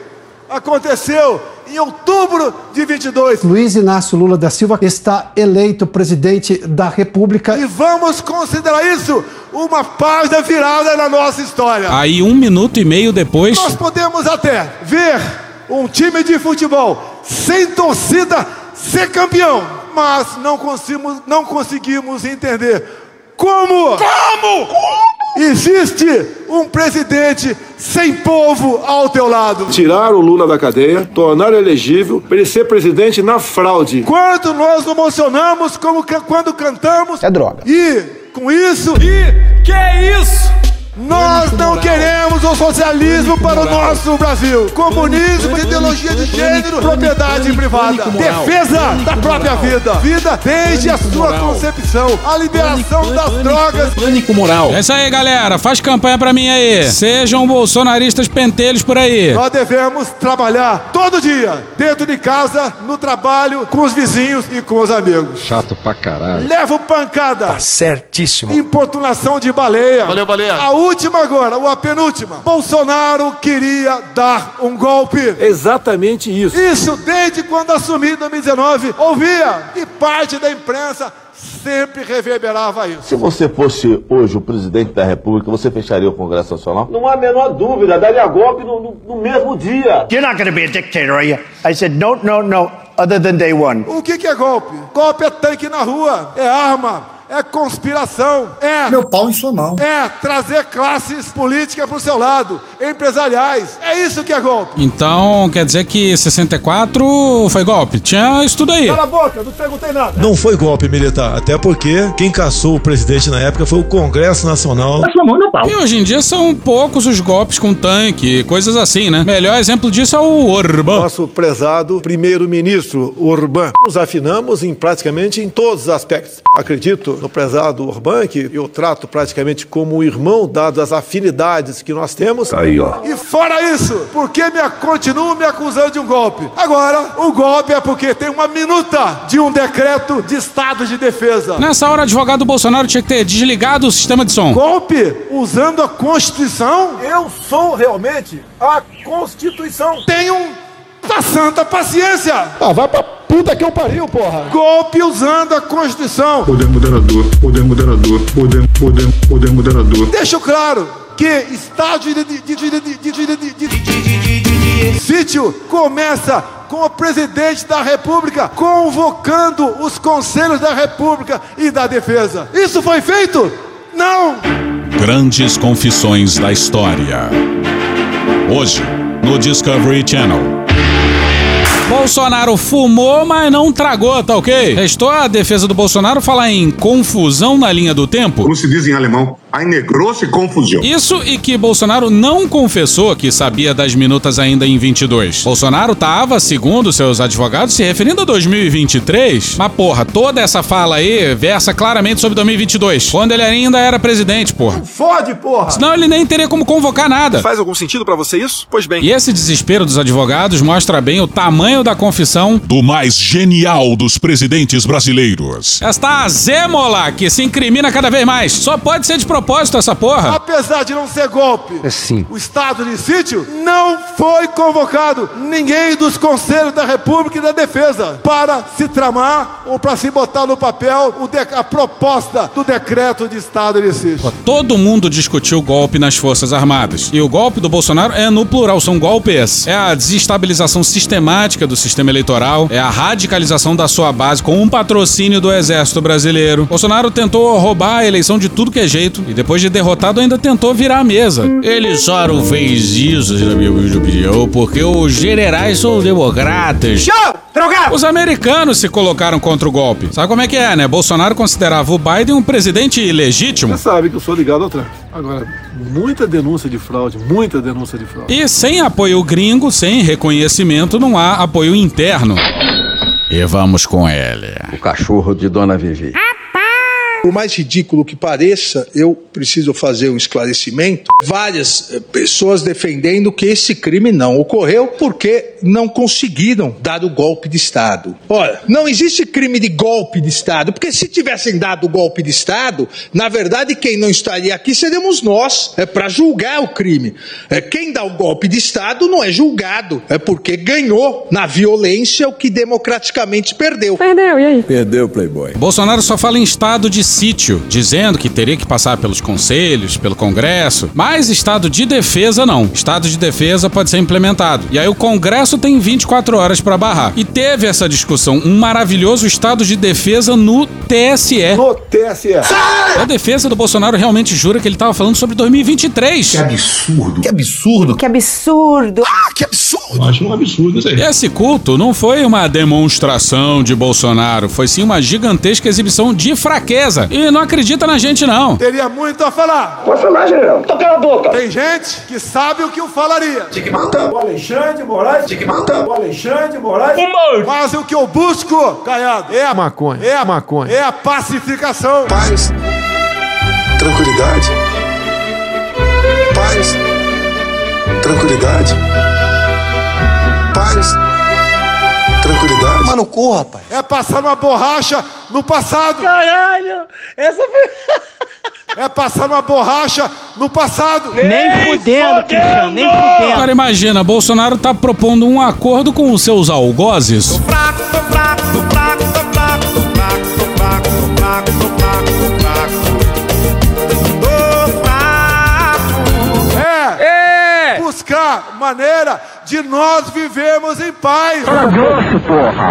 aconteceu em outubro de 22.
Luiz Inácio Lula da Silva está eleito presidente da República.
E vamos considerar isso uma página virada na nossa história.
Aí, um minuto e meio depois.
Nós podemos até ver um time de futebol sem torcida ser campeão, mas não conseguimos, não conseguimos entender como.
Como?
Existe um presidente sem povo ao teu lado.
Tirar o Lula da cadeia, tornar elegível para ele ser presidente na fraude.
Quanto nós nos emocionamos como que, quando cantamos.
É droga.
E com isso.
E que é isso?
Nós não queremos o socialismo para o nosso Brasil. Comunismo, ideologia de gênero, propriedade privada. Defesa da própria vida. Vida desde a sua concepção. A liberação das drogas.
Pânico moral. É isso aí, galera. Faz campanha pra mim aí. Sejam bolsonaristas pentelhos por aí.
Nós devemos trabalhar todo dia, dentro de casa, no trabalho, com os vizinhos e com os amigos.
Chato pra caralho.
Levo pancada.
Tá certíssimo.
Importunação de baleia.
Valeu, baleia.
A última agora, ou a penúltima. Bolsonaro queria dar um golpe.
Exatamente isso.
Isso desde quando assumi em 2019. Ouvia e parte da imprensa sempre reverberava isso.
Se você fosse hoje o presidente da República, você fecharia o Congresso Nacional?
Não há a menor dúvida, daria golpe no, no, no mesmo dia.
You're not going to be a dictator, are you? I said, no, no, no, other than day one.
O que, que é golpe? Golpe é tanque na rua, é arma, é conspiração, é.
Meu pau em sua mão.
É trazer classes políticas pro seu lado, empresariais. É isso que é golpe.
Então, quer dizer que 64 foi golpe? Tinha isso tudo aí.
Cala a boca, não perguntei nada.
Não foi golpe militar, até porque quem caçou o presidente na época foi o Congresso Nacional.
E hoje em dia são poucos os golpes com tanque, coisas assim, né? Melhor exemplo disso é o Orbán.
Nosso prezado primeiro-ministro Orbán. Nos afinamos em praticamente em todos os aspectos. Acredito no prezado Orbán, que eu trato praticamente como um irmão, dadas as afinidades que nós temos.
Aí, ó.
E fora isso, por que me continuam me acusando de um golpe? Agora, o golpe é porque tem uma minuta de um decreto de estado de defesa.
Nessa hora, o advogado Bolsonaro tinha que ter desligado o sistema de som.
Golpe usando a Constituição?
Eu sou realmente a Constituição.
Tenho da santa paciência.
Ah, vai pra puta que eu pariu, porra.
Golpe usando a Constituição.
Poder moderador, poder moderador, poder, poder, poder moderador.
Deixo claro que estágio de, de, de, de sítio começa com o presidente da República convocando os conselhos da República e da Defesa. Isso foi feito? Não!
Grandes confissões da história. Hoje, no Discovery Channel.
Bolsonaro fumou, mas não tragou, tá ok? Restou a defesa do Bolsonaro falar em confusão na linha do tempo.
Como se diz em alemão, eine grosse Confusão.
Isso e que Bolsonaro não confessou que sabia das minutas ainda em 22. Bolsonaro tava, segundo seus advogados, se referindo a 2023. Mas porra, toda essa fala aí versa claramente sobre 2022, quando ele ainda era presidente, porra.
Fode, porra!
Senão ele nem teria como convocar nada.
Faz algum sentido para você isso? Pois bem.
E esse desespero dos advogados mostra bem o tamanho da confissão
do mais genial dos presidentes brasileiros.
Esta azêmola que se incrimina cada vez mais. Só pode ser de propósito essa porra.
Apesar de não ser golpe,
É sim.
o estado de sítio não foi convocado ninguém dos conselhos da República e da Defesa para se tramar ou para se botar no papel a proposta do decreto de estado de sítio.
Todo mundo discutiu golpe nas Forças Armadas. E o golpe do Bolsonaro é no plural, são golpes. É a desestabilização sistemática do sistema eleitoral, é a radicalização da sua base com um patrocínio do Exército Brasileiro. Bolsonaro tentou roubar a eleição de tudo que é jeito e depois de derrotado ainda tentou virar a mesa. Ele só não fez isso, na minha opinião, porque os generais são democratas. Os americanos se colocaram contra o golpe. Sabe como é que é, né? Bolsonaro considerava o Biden um presidente ilegítimo.
Você sabe que eu sou ligado ao trânsito. Agora, muita denúncia de fraude, muita denúncia de fraude.
E sem apoio gringo, sem reconhecimento, não há apoio interno. E vamos com ele.
O cachorro de Dona Vivi.
Por mais ridículo que pareça, eu preciso fazer um esclarecimento. Várias eh, pessoas defendendo que esse crime não ocorreu porque não conseguiram dar o golpe de Estado. Olha, não existe crime de golpe de Estado, porque se tivessem dado o golpe de Estado, na verdade quem não estaria aqui seríamos nós, é para julgar o crime. É, quem dá o golpe de Estado não é julgado, é porque ganhou na violência o que democraticamente perdeu.
Perdeu, e aí?
Perdeu, Playboy.
Bolsonaro só fala em estado de sítio, dizendo que teria que passar pelos conselhos, pelo Congresso, mas estado de defesa não. Estado de defesa pode ser implementado. E aí o Congresso tem 24 horas para barrar. E teve essa discussão, um maravilhoso estado de defesa no TSE.
No TSE.
A defesa do Bolsonaro realmente jura que ele tava falando sobre 2023. Que
absurdo.
Que absurdo.
Que absurdo.
Ah, que absurdo.
Acho um absurdo isso aí.
Esse culto não foi uma demonstração de Bolsonaro, foi sim uma gigantesca exibição de fraqueza. Casa e não acredita na gente, não.
Teria muito a falar.
Pode falar, general. Tô cala a boca.
Tem gente que sabe o que eu falaria.
Tinha que matar.
O Alexandre Moraes.
Tinha que matar.
O Alexandre Moraes.
Humor.
Mas o que eu busco, Caiado, é a maconha. É a maconha. É a pacificação.
Paz. Tranquilidade. Paz. Tranquilidade. Paz.
Mano, cu, rapaz.
É passar uma borracha no passado.
Caralho. Essa foi...
É passar uma borracha no passado.
Nem fudendo, Cristiano, nem fudendo.
Agora imagina, Bolsonaro tá propondo um acordo com os seus algozes.
tô fraco, tô fraco, tô fraco, tô
Buscar maneira de nós vivermos em paz.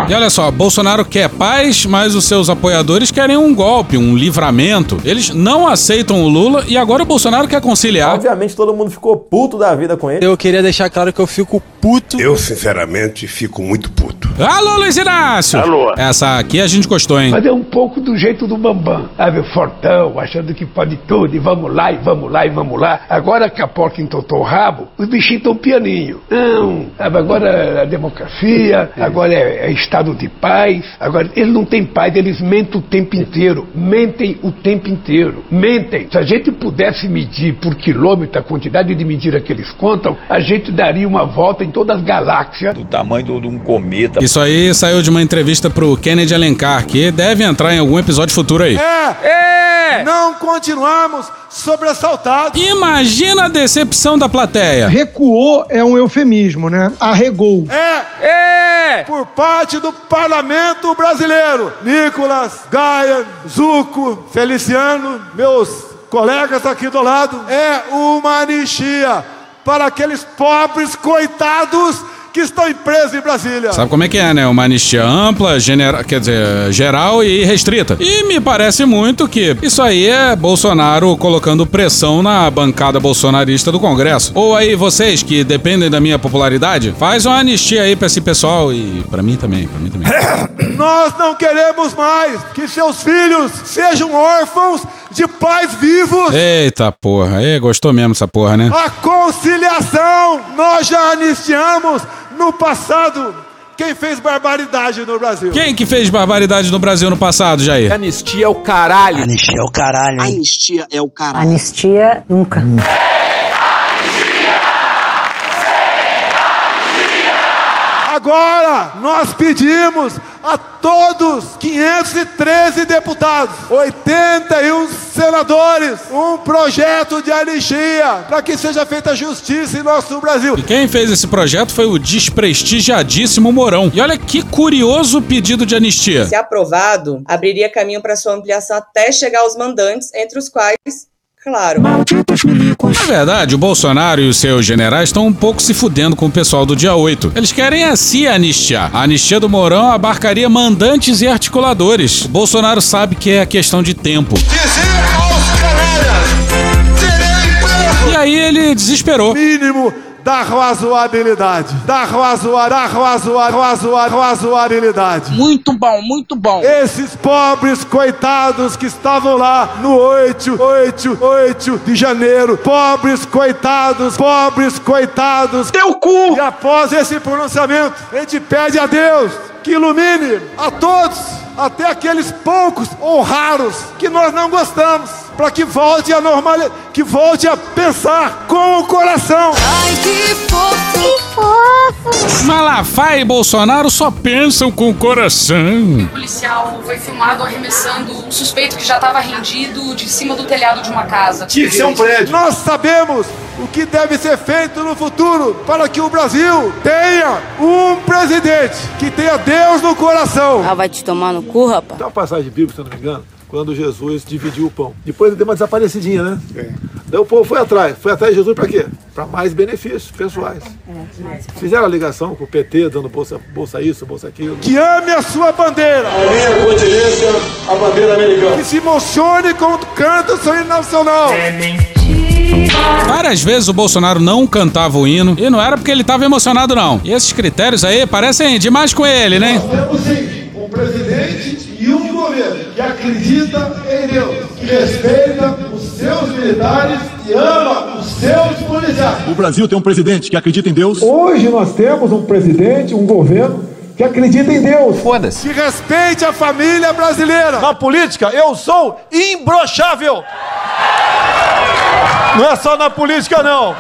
E olha só, Bolsonaro quer paz, mas os seus apoiadores querem um golpe, um livramento. Eles não aceitam o Lula e agora o Bolsonaro quer conciliar.
Obviamente todo mundo ficou puto da vida com ele.
Eu queria deixar claro que eu fico puto.
Eu, sinceramente, fico muito puto.
Alô, Luiz Inácio!
Alô.
Essa aqui a gente gostou, hein?
Mas é um pouco do jeito do Bambam, sabe? Fortão, achando que pode tudo, e vamos lá, e vamos lá, e vamos lá. Agora que a porca entotou o rabo, os bichinhos estão pianinho. Não? Agora é a democracia, agora é, é estado de paz. Agora, eles não têm paz, eles mentem o tempo inteiro. Mentem o tempo inteiro. Mentem. Se a gente pudesse medir por quilômetro a quantidade de mentira que eles contam, a gente daria uma volta em todas as galáxias.
Do tamanho de um cometa.
Isso aí saiu de uma entrevista pro Kennedy Alencar, que deve entrar em algum episódio futuro aí.
É. É. Não continuamos sobressaltados.
Imagina a decepção da plateia.
Recuou é um eufemismo, né? Arregou.
É. É. Por parte do parlamento brasileiro. Nicolas, Gaia, Zuco, Feliciano, meus colegas aqui do lado. É uma anistia para aqueles pobres coitados que estão presos em Brasília.
Sabe como é que é, né? Uma anistia ampla, genera... quer dizer, geral e restrita. E me parece muito que isso aí é Bolsonaro colocando pressão na bancada bolsonarista do Congresso. Ou aí vocês que dependem da minha popularidade, faz uma anistia aí pra esse pessoal e pra mim também, pra mim também.
Nós não queremos mais que seus filhos sejam órfãos de pais vivos.
Eita porra, Ei, gostou mesmo essa porra, né?
A conciliação nós já anistiamos no passado. Quem fez barbaridade no Brasil?
Quem que fez barbaridade no Brasil no passado, Jair?
Anistia é o caralho.
Anistia é o caralho. Hein?
Anistia é o caralho.
Anistia nunca.
Agora nós pedimos a todos 513 deputados, 81 senadores, um projeto de anistia para que seja feita justiça em nosso Brasil.
E quem fez esse projeto foi o desprestigiadíssimo Mourão. E olha que curioso pedido de anistia.
Se aprovado, abriria caminho para sua ampliação até chegar aos mandantes, entre os quais Claro.
Na verdade, o Bolsonaro e os seus generais estão um pouco se fudendo com o pessoal do dia 8. Eles querem assim anistiar. A anistia do Mourão abarcaria mandantes e articuladores. O Bolsonaro sabe que é questão de tempo. E aí ele desesperou.
Mínimo da razoabilidade. Da razoa, da razoa, razoa, razoabilidade.
Muito bom, muito bom.
Esses pobres coitados que estavam lá no 8, 8, 8 de janeiro. Pobres coitados, pobres coitados.
Teu cu!
E após esse pronunciamento, a gente pede a Deus que ilumine a todos, até aqueles poucos ou raros que nós não gostamos, para que volte a normalidade, que volte a pensar com o coração.
Ai, que fofo! Que fofo!
Malafaia e Bolsonaro só pensam com o coração.
O policial foi filmado arremessando um suspeito que já estava rendido de cima do telhado de uma casa.
Tinha que ser um prédio. Nós sabemos o que deve ser feito no futuro para que o Brasil tenha um presidente que tenha Deus no coração.
Ah, vai te tomar no cu, rapaz.
Tem uma passagem bíblica, se eu não me engano, quando Jesus dividiu o pão. Depois ele deu uma desaparecidinha, né? É. Daí o povo foi atrás. Foi atrás de Jesus para quê? Para mais benefícios pessoais. Fizeram a ligação com o PT, dando bolsa, bolsa isso, bolsa aquilo. Que ame a sua bandeira.
A minha continência, a bandeira americana.
Que se emocione quando canta o seu hino nacional.
É mentira.
Várias vezes o Bolsonaro não cantava o hino e não era porque ele estava emocionado, não. E esses critérios aí parecem demais com ele, né?
Nós temos sim um presidente e um governo
que acredita em Deus, que respeita os seus militares e ama os seus policiais.
O Brasil tem um presidente que acredita em Deus.
Hoje nós temos um presidente, um governo que acredita em Deus. Foda-se. Que respeite a família brasileira. Na política, eu sou imbrochável. Não é só na política, não.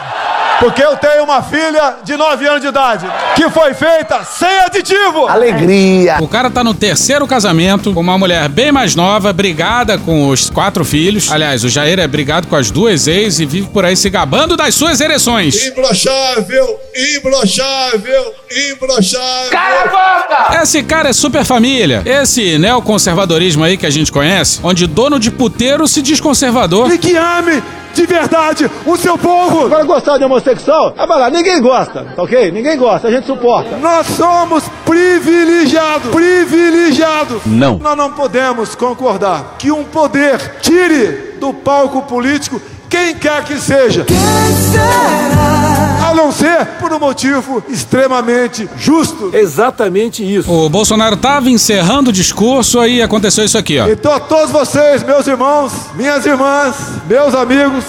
Porque eu tenho uma filha de 9 anos de idade que foi feita sem aditivo.
Alegria. O cara tá no terceiro casamento com uma mulher bem mais nova, brigada com os quatro filhos. Aliás, o Jair é brigado com as duas ex e vive por aí se gabando das suas ereções.
Imbrochável, imbrochável, imbrochável.
Cala a boca! Esse cara é super família. Esse neoconservadorismo aí que a gente conhece, onde dono de puteiro se diz conservador.
E que ame de verdade o seu povo. Vai gostar de homossexual? Ah, vai lá, ninguém gosta, tá ok? Ninguém gosta, a gente suporta. Nós somos privilegiados, privilegiados.
Não.
Nós não podemos concordar que um poder tire do palco político quem quer que seja. A não ser por um motivo extremamente justo.
Exatamente isso. O Bolsonaro tava encerrando o discurso aí aconteceu isso aqui, ó.
Então, a todos vocês, meus irmãos, minhas irmãs, meus amigos.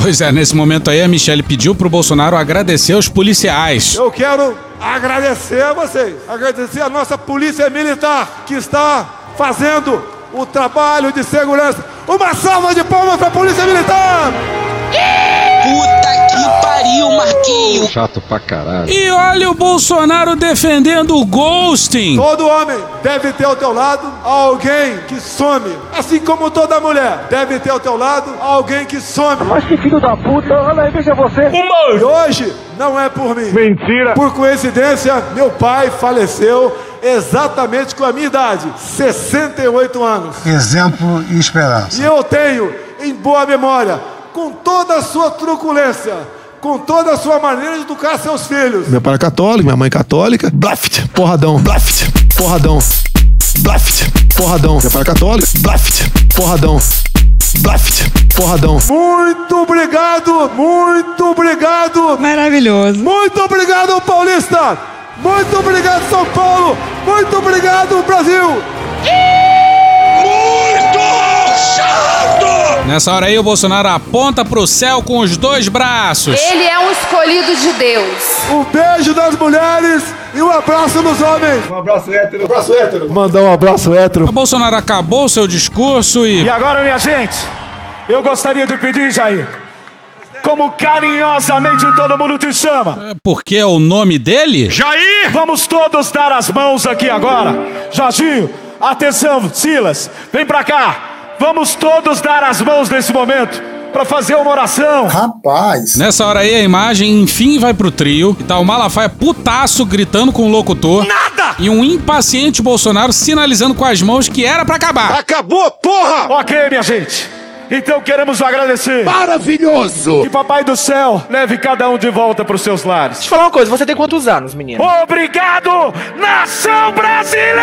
Pois é, nesse momento aí a Michelle pediu pro Bolsonaro agradecer aos policiais.
Eu quero agradecer a vocês, agradecer a nossa polícia militar que está fazendo o trabalho de segurança. Uma salva de palmas para a polícia militar!
Puta que pariu, Marquinhos.
Chato pra caralho.
E olha o Bolsonaro defendendo o ghosting.
Todo homem deve ter ao teu lado alguém que some. Assim como toda mulher deve ter ao teu lado alguém que some. Mas que filho da puta, olha aí, veja você. E hoje não é por mim. Mentira. Por coincidência, meu pai faleceu exatamente com a minha idade, 68 anos.
Exemplo e esperança.
E eu tenho em boa memória, com toda a sua truculência, com toda a sua maneira de educar seus filhos.
Meu pai é católico, minha mãe é católica. Blaft, porradão. Blaft, porradão. Blaft, porradão. Meu pai é católico. Blaft, porradão. Blaft, porradão.
Muito obrigado, muito obrigado.
Maravilhoso.
Muito obrigado, Paulista. Muito obrigado, São Paulo. Muito obrigado, Brasil.
Nessa hora aí o Bolsonaro aponta pro céu com os dois braços.
Ele é um escolhido de Deus.
Um beijo das mulheres e um abraço dos homens. Um abraço hétero. Um abraço hétero. Mandar um abraço hétero.
O Bolsonaro acabou seu discurso e.
E agora, minha gente, eu gostaria de pedir, Jair, como carinhosamente todo mundo te chama.
Porque é o nome dele?
Jair! Vamos todos dar as mãos aqui agora. Jorginho, atenção, Silas, vem pra cá. Vamos todos dar as mãos nesse momento para fazer uma oração.
Rapaz.
Nessa hora aí a imagem enfim vai pro trio e tá o Malafaia putaço gritando com o locutor.
Nada!
E um impaciente Bolsonaro sinalizando com as mãos que era pra acabar.
Acabou, porra! Ok, minha gente. Então queremos agradecer.
Maravilhoso!
Que Papai do Céu leve cada um de volta pros seus lares.
Deixa eu falar uma coisa, você tem quantos anos, menino?
Obrigado, nação brasileira!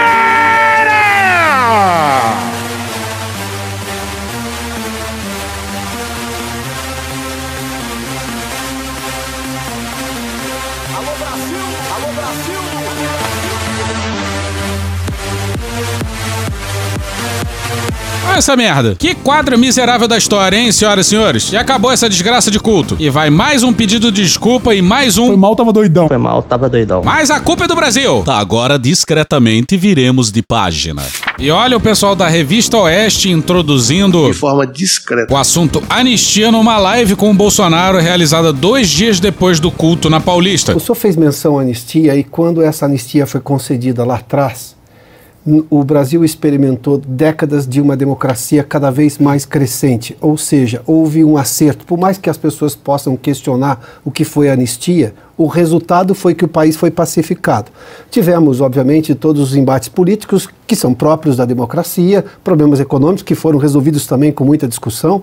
Olha essa merda. Que quadro miserável da história, hein, senhoras e senhores? E acabou essa desgraça de culto. E vai mais um pedido de desculpa e mais um. Foi
mal, tava doidão.
Foi mal, tava doidão.
Mas a culpa é do Brasil. Tá, agora discretamente viremos de página. E olha o pessoal da Revista Oeste introduzindo.
De forma discreta.
O assunto anistia numa live com o Bolsonaro realizada dois dias depois do culto na Paulista.
O senhor fez menção à anistia e quando essa anistia foi concedida lá atrás, o Brasil experimentou décadas de uma democracia cada vez mais crescente. Ou seja, houve um acerto. Por mais que as pessoas possam questionar o que foi a anistia, o resultado foi que o país foi pacificado. Tivemos, obviamente, todos os embates políticos que são próprios da democracia, problemas econômicos que foram resolvidos também com muita discussão.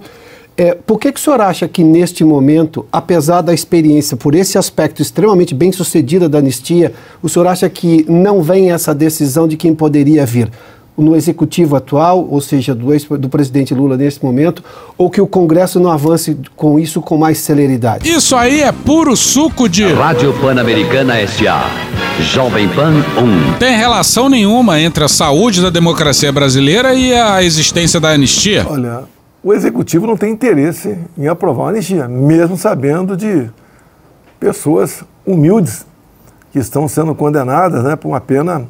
É, por que, que o senhor acha que neste momento, apesar da experiência, por esse aspecto extremamente bem sucedida da anistia, o senhor acha que não vem essa decisão de quem poderia vir? no executivo atual, ou seja, do, ex, do presidente Lula nesse momento, ou que o Congresso não avance com isso com mais celeridade?
Isso aí é puro suco de.
Rádio Pan-Americana S.A. Jovem Pan 1.
Tem relação nenhuma entre a saúde da democracia brasileira e a existência da anistia.
Olha, o executivo não tem interesse em aprovar uma anistia, mesmo sabendo de pessoas humildes que estão sendo condenadas né, por uma pena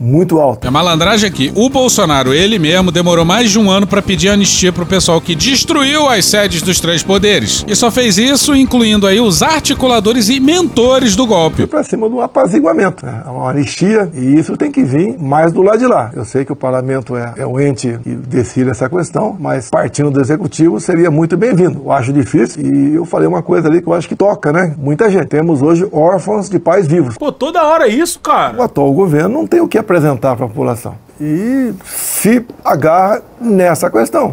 muito alta.
A malandragem aqui. O Bolsonaro, ele mesmo, demorou mais de um ano para pedir anistia pro pessoal que destruiu as sedes dos três poderes. E só fez isso incluindo aí os articuladores e mentores do golpe.
Para cima de um apaziguamento, né? uma anistia, e isso tem que vir mais do lado de lá. Eu sei que o parlamento é, é o ente que decide essa questão, mas partindo do executivo seria muito bem-vindo. Eu acho difícil e eu falei uma coisa ali que eu acho que toca, né? Muita gente. Temos hoje órfãos de pais vivos.
Pô, toda hora é isso, cara.
O atual governo não tem o que apresentar para a população. E se agarra nessa questão,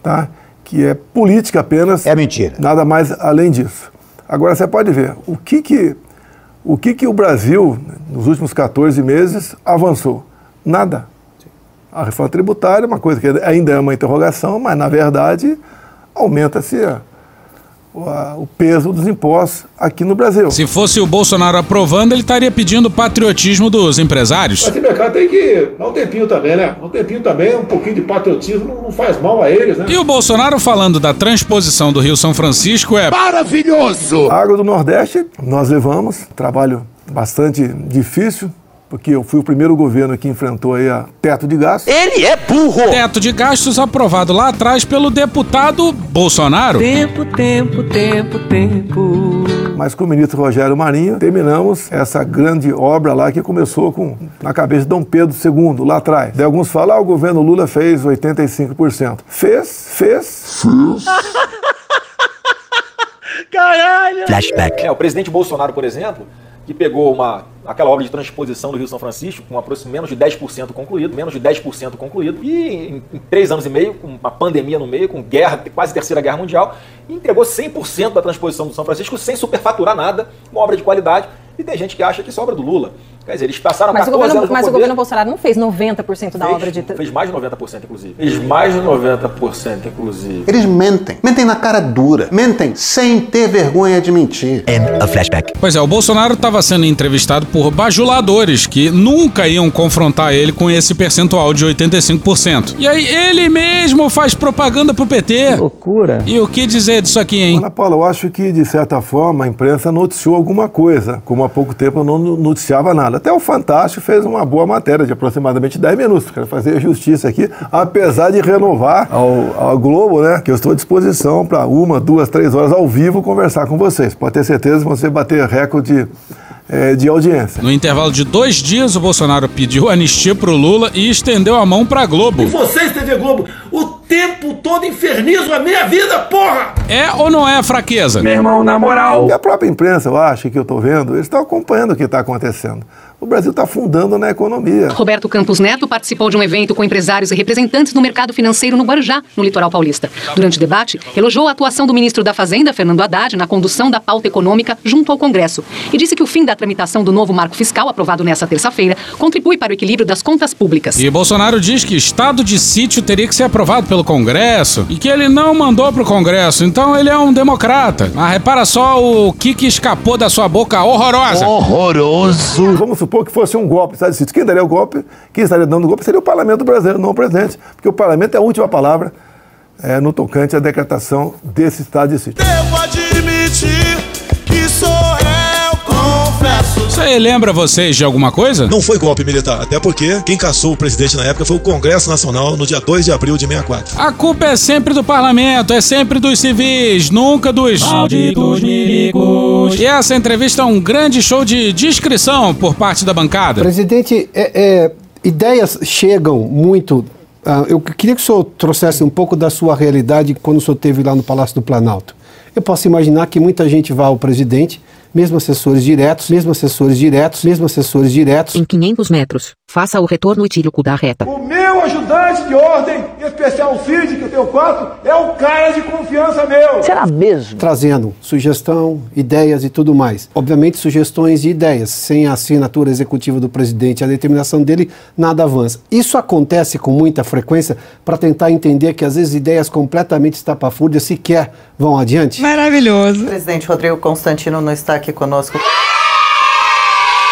tá? que é política apenas.
É mentira.
Nada mais além disso. Agora você pode ver o que que o, que que o Brasil, nos últimos 14 meses, avançou. Nada. A reforma tributária é uma coisa que ainda é uma interrogação, mas na verdade aumenta-se a o peso dos impostos aqui no Brasil.
Se fosse o Bolsonaro aprovando, ele estaria pedindo patriotismo dos empresários.
Mas o mercado tem que dar um tempinho também, né? Um tempinho também, um pouquinho de patriotismo não faz mal a eles, né?
E o Bolsonaro falando da transposição do Rio São Francisco é
maravilhoso. A água do Nordeste nós levamos, trabalho bastante difícil, porque eu fui o primeiro governo que enfrentou aí a teto de gastos.
Ele é burro!
Teto de gastos aprovado lá atrás pelo deputado Bolsonaro.
Tempo, tempo, tempo, tempo.
Mas com o ministro Rogério Marinho, terminamos essa grande obra lá que começou com na cabeça de Dom Pedro II, lá atrás. Daí alguns falam, ah, o governo Lula fez 85%. Fez, fez. Fez.
Caralho!
Flashback.
É, o presidente Bolsonaro, por exemplo, que pegou uma, aquela obra de transposição do Rio São Francisco com menos de 10% concluído, menos de 10% concluído, e em, em, três anos e meio, com uma pandemia no meio, com guerra, quase terceira guerra mundial, entregou 100% da transposição do São Francisco sem superfaturar nada, uma obra de qualidade, e tem gente que acha que isso é obra do Lula. Quer dizer, eles passaram
mas
14
o governo,
anos no
Mas
poder,
o governo Bolsonaro não fez 90% da
fez,
obra de...
Fez mais de 90%, inclusive. Fez mais de 90%, inclusive.
Eles mentem. Mentem na cara dura. Mentem sem ter vergonha de mentir.
And a flashback.
Pois é, o Bolsonaro estava sendo entrevistado por bajuladores que nunca iam confrontar ele com esse percentual de 85%. E aí ele mesmo faz propaganda pro PT.
Que loucura.
E o que dizer disso aqui, hein?
Ana Paula, eu acho que, de certa forma, a imprensa noticiou alguma coisa, como há pouco tempo eu não noticiava nada. Até o Fantástico fez uma boa matéria de aproximadamente 10 minutos. Quero fazer justiça aqui, apesar de renovar ao, ao Globo, né? Que eu estou à disposição para uma, duas, três horas ao vivo conversar com vocês. Pode ter certeza que você bater recorde é, de audiência.
No intervalo de dois dias, o Bolsonaro pediu anistia pro Lula e estendeu a mão pra Globo.
E vocês, TV Globo, o tempo todo infernizam a minha vida, porra!
É ou não é fraqueza?
Meu irmão, na moral. E a própria imprensa, eu acho, que eu tô vendo, eles estão acompanhando o que está acontecendo. O Brasil está afundando na economia.
Roberto Campos Neto participou de um evento com empresários e representantes do mercado financeiro no Guarujá, no litoral paulista. Durante o debate, elogiou a atuação do ministro da Fazenda, Fernando Haddad, na condução da pauta econômica junto ao Congresso e disse que o fim da tramitação do novo marco fiscal, aprovado nesta terça-feira, contribui para o equilíbrio das contas públicas.
E Bolsonaro diz que estado de sítio teria que ser aprovado pelo Congresso e que ele não mandou pro Congresso, então ele é um democrata. Mas repara só o que, que escapou da sua boca horrorosa.
Horroroso. Vamos supor que fosse um golpe, estado de sítio. Quem daria o golpe, quem estaria dando o golpe seria o parlamento brasileiro, não o presidente. Porque o parlamento é a última palavra é, no tocante à decretação desse estado de sítio.
Devo admitir que.
Isso aí lembra vocês de alguma coisa?
Não foi golpe militar, até porque quem caçou o presidente na época foi o Congresso Nacional no dia 2 de abril de 64.
A culpa é sempre do parlamento, é sempre dos civis, nunca dos
malditos milicos.
E essa entrevista é um grande show de discrição por parte da bancada.
Presidente, é, é, ideias chegam muito. ah, eu queria que o senhor trouxesse um pouco da sua realidade quando o senhor esteve lá no Palácio do Planalto. Eu posso imaginar que muita gente vá ao presidente mesmo assessores diretos, mesmo assessores diretos, mesmo assessores diretos.
Em 500 metros, faça o retorno etílico da reta.
O meu ajudante de ordem, em especial Cid, que eu tenho quatro, é o cara de confiança meu.
Será mesmo? Trazendo sugestão, ideias e tudo mais. Obviamente, sugestões e ideias. Sem a assinatura executiva do presidente a determinação dele, nada avança. Isso acontece com muita frequência para tentar entender que às vezes ideias completamente estapafúrdias sequer vão adiante.
Maravilhoso. O presidente Rodrigo Constantino não está aqui conosco.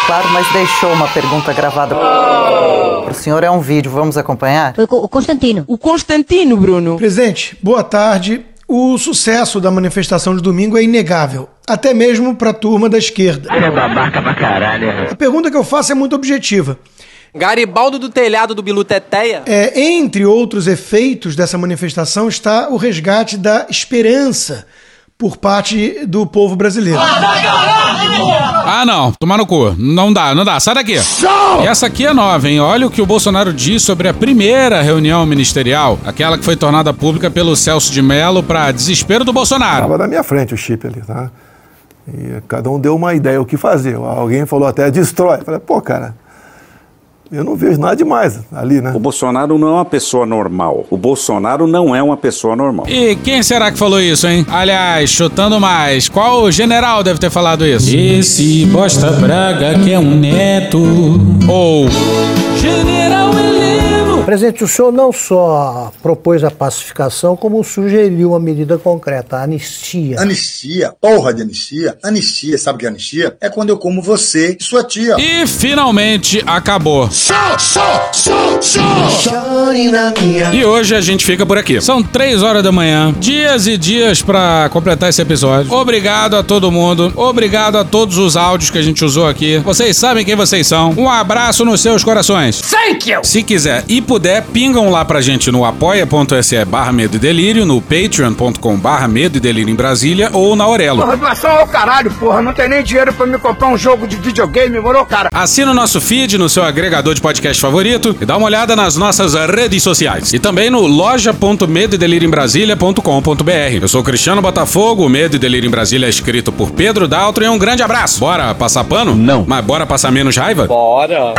Claro, mas deixou uma pergunta gravada para o senhor. É um vídeo, vamos acompanhar?
O Constantino.
O Constantino, Bruno.
Presidente, boa tarde. O sucesso da manifestação de domingo é inegável, até mesmo para a turma da esquerda.
É babaca pra caralho.
A pergunta que eu faço é muito objetiva.
Garibaldo do telhado do Bilu Teteia?
É, entre outros efeitos dessa manifestação está o resgate da esperança por parte do povo brasileiro.
Ah, não. Tomar no cu. Não dá, não dá. Sai daqui. E essa aqui é nova, hein? Olha o que o Bolsonaro diz sobre a primeira reunião ministerial, aquela que foi tornada pública pelo Celso de Mello para desespero do Bolsonaro.
Estava na minha frente o chip ali, tá? E cada um deu uma ideia o que fazer. Alguém falou até destrói. Eu falei, pô, cara, eu não vejo nada demais ali, né?
O Bolsonaro não é uma pessoa normal. O Bolsonaro não é uma pessoa normal.
E quem será que falou isso, hein? Aliás, chutando mais, qual general deve ter falado isso?
Esse bosta braga que é um neto.
Ou.
General Heleno.
Presidente, o senhor não só propôs a pacificação, como sugeriu uma medida concreta, a anistia.
Anistia? Porra de anistia? Anistia, sabe o que é anistia? É quando eu como você e sua tia.
E finalmente acabou. E hoje a gente fica por aqui. São três horas da manhã, dias e dias pra completar esse episódio. Obrigado a todo mundo, obrigado a todos os áudios que a gente usou aqui. Vocês sabem quem vocês são. Um abraço nos seus corações.
Thank you!
Se quiser e puder, pingam lá pra gente no apoia.se barra medo e delírio, no patreon.com barra medo e delírio em Brasília ou na Aurelo.
Porra, doação ao caralho, porra. Não tem nem dinheiro pra me comprar um jogo de videogame, moro, cara?
Assina o nosso feed no seu agregador de podcast favorito e dá uma olhada nas nossas redes sociais. E também no loja.medoedelirioembrasilha.com.br. Eu sou o Cristiano Botafogo, o Medo e Delírio em Brasília é escrito por Pedro Daltro e um grande abraço. Bora passar pano? Não. Mas bora passar menos raiva?
Bora.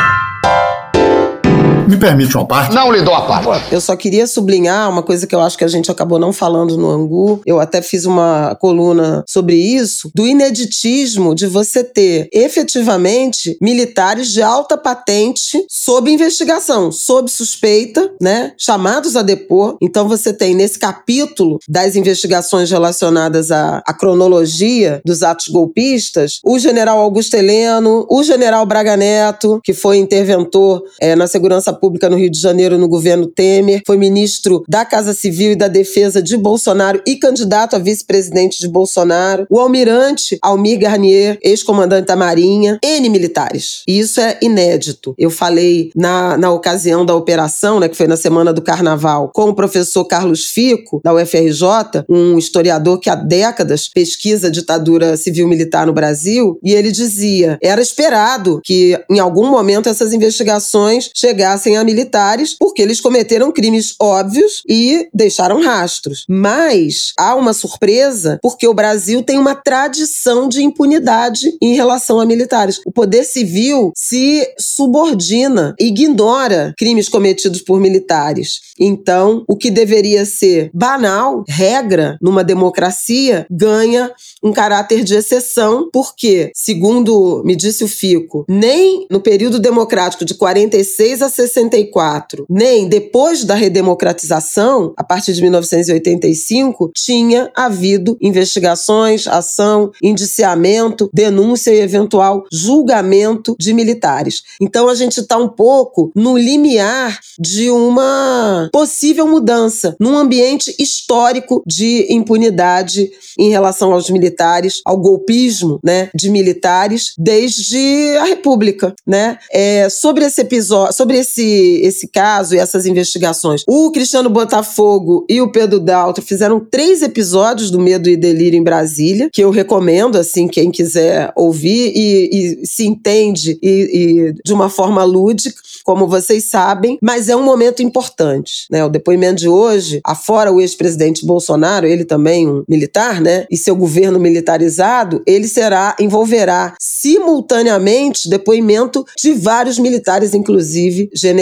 Me permite uma parte?
Não lhe dou a parte.
Eu só queria sublinhar uma coisa que eu acho que a gente acabou não falando no Angu. Eu até fiz uma coluna sobre isso, do ineditismo de você ter efetivamente militares de alta patente sob investigação, sob suspeita, né? Chamados a depor. Então você tem nesse capítulo das investigações relacionadas à, à cronologia dos atos golpistas, o general Augusto Heleno, o general Braga Neto, que foi interventor eh, na segurança Pública no Rio de Janeiro no governo Temer, foi ministro da Casa Civil e da Defesa de Bolsonaro e candidato a vice-presidente de Bolsonaro, o almirante Almir Garnier, ex-comandante da Marinha, N militares. E isso é inédito. Eu falei na, na ocasião da operação, né, que foi na semana do Carnaval, com o professor Carlos Fico, da UFRJ, um historiador que há décadas pesquisa a ditadura civil-militar no Brasil, e ele dizia: era esperado que em algum momento essas investigações chegassem a militares porque eles cometeram crimes óbvios e deixaram rastros. Mas há uma surpresa porque o Brasil tem uma tradição de impunidade em relação a militares. O poder civil se subordina, ignora crimes cometidos por militares. Então, o que deveria ser banal, regra numa democracia, ganha um caráter de exceção, porque, segundo me disse o Fico, nem no período democrático de 46 a 64, nem depois da redemocratização, a partir de 1985, tinha havido investigações, ação, indiciamento, denúncia e eventual julgamento de militares. Então a gente está um pouco no limiar de uma possível mudança num ambiente histórico de impunidade em relação aos militares, ao golpismo, né, de militares desde a República, né? É, sobre esse episódio, sobre esse esse, esse caso e essas investigações. O Cristiano Botafogo e o Pedro Daltro fizeram três episódios do Medo e Delírio em Brasília, que eu recomendo, assim, quem quiser ouvir e, e se entende e, e de uma forma lúdica, como vocês sabem, mas é um momento importante, né? O depoimento de hoje, afora o ex-presidente Bolsonaro, ele também um militar, né? E seu governo militarizado, ele será envolverá simultaneamente depoimento de vários militares, inclusive generais,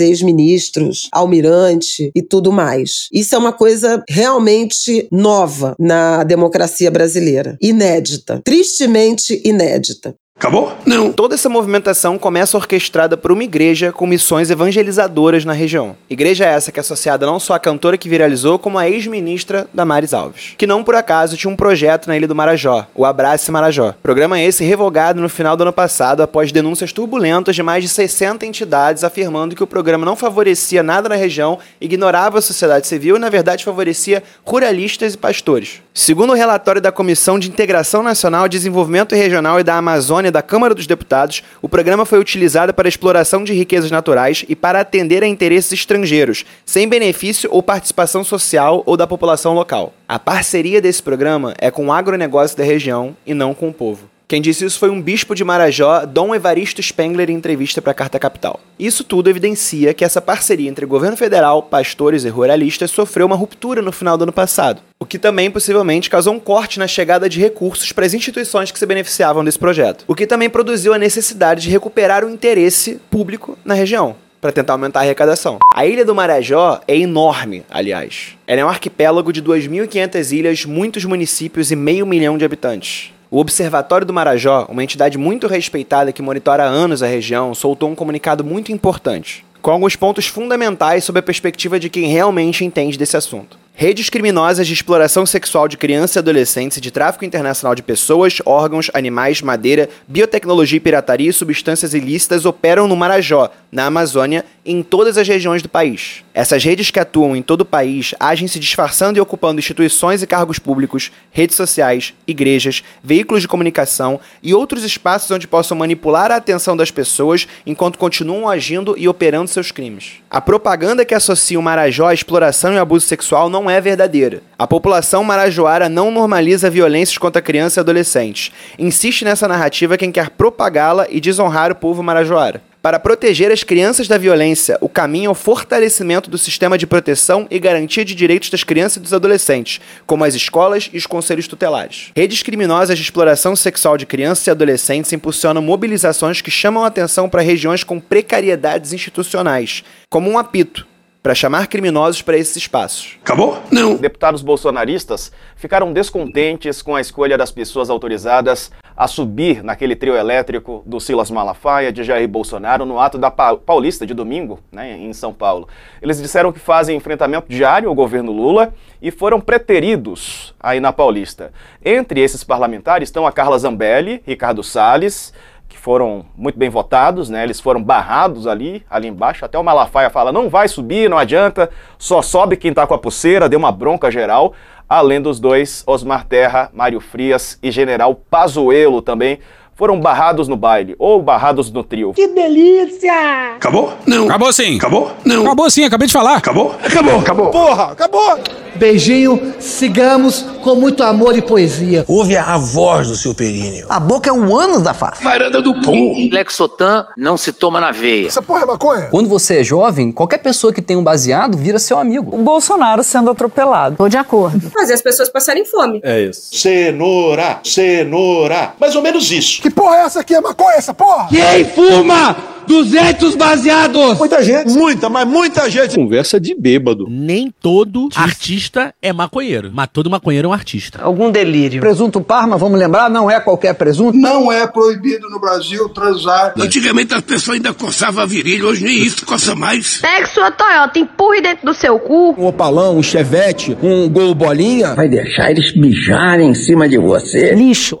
ex-ministros, almirante e tudo mais. Isso é uma coisa realmente nova na democracia brasileira, inédita, tristemente inédita.
Acabou? Não. Toda essa movimentação começa orquestrada por uma igreja com missões evangelizadoras na região. Igreja essa que é associada não só à cantora que viralizou, como à ex-ministra Damares Alves, que não por acaso tinha um projeto na Ilha do Marajó, o Abrace Marajó. Programa esse revogado no final do ano passado após denúncias turbulentas de mais de 60 entidades afirmando que o programa não favorecia nada na região, ignorava a sociedade civil e na verdade favorecia ruralistas e pastores. Segundo o relatório da Comissão de Integração Nacional, Desenvolvimento Regional e da Amazônia da Câmara dos Deputados, o programa foi utilizado para exploração de riquezas naturais e para atender a interesses estrangeiros, sem benefício ou participação social ou da população local. A parceria desse programa é com o agronegócio da região e não com o povo. Quem disse isso foi um bispo de Marajó, Dom Evaristo Spengler, em entrevista para a Carta Capital. Isso tudo evidencia que essa parceria entre governo federal, pastores e ruralistas sofreu uma ruptura no final do ano passado, o que também possivelmente causou um corte na chegada de recursos para as instituições que se beneficiavam desse projeto, o que também produziu a necessidade de recuperar o interesse público na região para tentar aumentar a arrecadação. A ilha do Marajó é enorme, aliás. Ela é um arquipélago de 2.500 ilhas, muitos municípios e meio milhão de habitantes. O Observatório do Marajó, uma entidade muito respeitada que monitora há anos a região, soltou um comunicado muito importante, com alguns pontos fundamentais sob a perspectiva de quem realmente entende desse assunto. Redes criminosas de exploração sexual de crianças e adolescentes e de tráfico internacional de pessoas, órgãos, animais, madeira, biotecnologia e pirataria e substâncias ilícitas operam no Marajó, na Amazônia e em todas as regiões do país. Essas redes que atuam em todo o país agem se disfarçando e ocupando instituições e cargos públicos, redes sociais, igrejas, veículos de comunicação e outros espaços onde possam manipular a atenção das pessoas enquanto continuam agindo e operando seus crimes. A propaganda que associa o Marajó à exploração e abuso sexual não é verdadeira. A população marajoara não normaliza violências contra crianças e adolescentes. Insiste nessa narrativa quem quer propagá-la e desonrar o povo marajoara. Para proteger as crianças da violência, o caminho é o fortalecimento do sistema de proteção e garantia de direitos das crianças e dos adolescentes, como as escolas e os conselhos tutelares. Redes criminosas de exploração sexual de crianças e adolescentes impulsionam mobilizações que chamam a atenção para regiões com precariedades institucionais, como um apito, para chamar criminosos para esses espaços.
Acabou? Não. Deputados bolsonaristas ficaram descontentes com a escolha das pessoas autorizadas a subir naquele trio elétrico do Silas Malafaia, de Jair Bolsonaro, no ato da Paulista de domingo, né, em São Paulo. Eles disseram que fazem enfrentamento diário ao governo Lula e foram preteridos aí na Paulista. Entre esses parlamentares estão a Carla Zambelli, Ricardo Salles, que foram muito bem votados, né? Eles foram barrados ali, ali embaixo. Até o Malafaia fala: não vai subir, não adianta, só sobe quem tá com a pulseira, deu uma bronca geral. Além dos dois, Osmar Terra, Mário Frias e General Pazuello também foram barrados no baile ou barrados no trio.
Que delícia!
Acabou? Não. Acabou sim.
Acabou?
Não. Acabou sim, acabei de falar.
Acabou? Acabou. Acabou.
Porra, acabou!
Beijinho, sigamos com muito amor e poesia.
Ouve a voz do seu períneo.
A boca é um ânus da face.
Varanda do pum.
Lexotan não se toma na veia.
Essa porra é maconha?
Quando você é jovem, qualquer pessoa que tem um baseado vira seu amigo.
O Bolsonaro sendo atropelado.
Tô de acordo. Fazer as pessoas passarem fome.
É isso. Cenoura, cenoura. Mais ou menos isso.
Que porra é essa aqui? É maconha essa porra?
Quem fuma 200 baseados?
Muita gente.
Muita, mas muita gente.
Conversa de bêbado.
Nem todo artista é maconheiro, mas todo maconheiro é um artista.
Algum delírio. Presunto Parma, vamos lembrar, não é qualquer presunto.
Não é proibido no Brasil transar.
Antigamente as pessoas ainda coçavam a virilha, hoje nem isso coça mais.
Pegue sua Toyota, empurre dentro do seu cu.
Um opalão, um chevette, um gol bolinha.
Vai deixar eles mijarem em cima de você.
Lixo.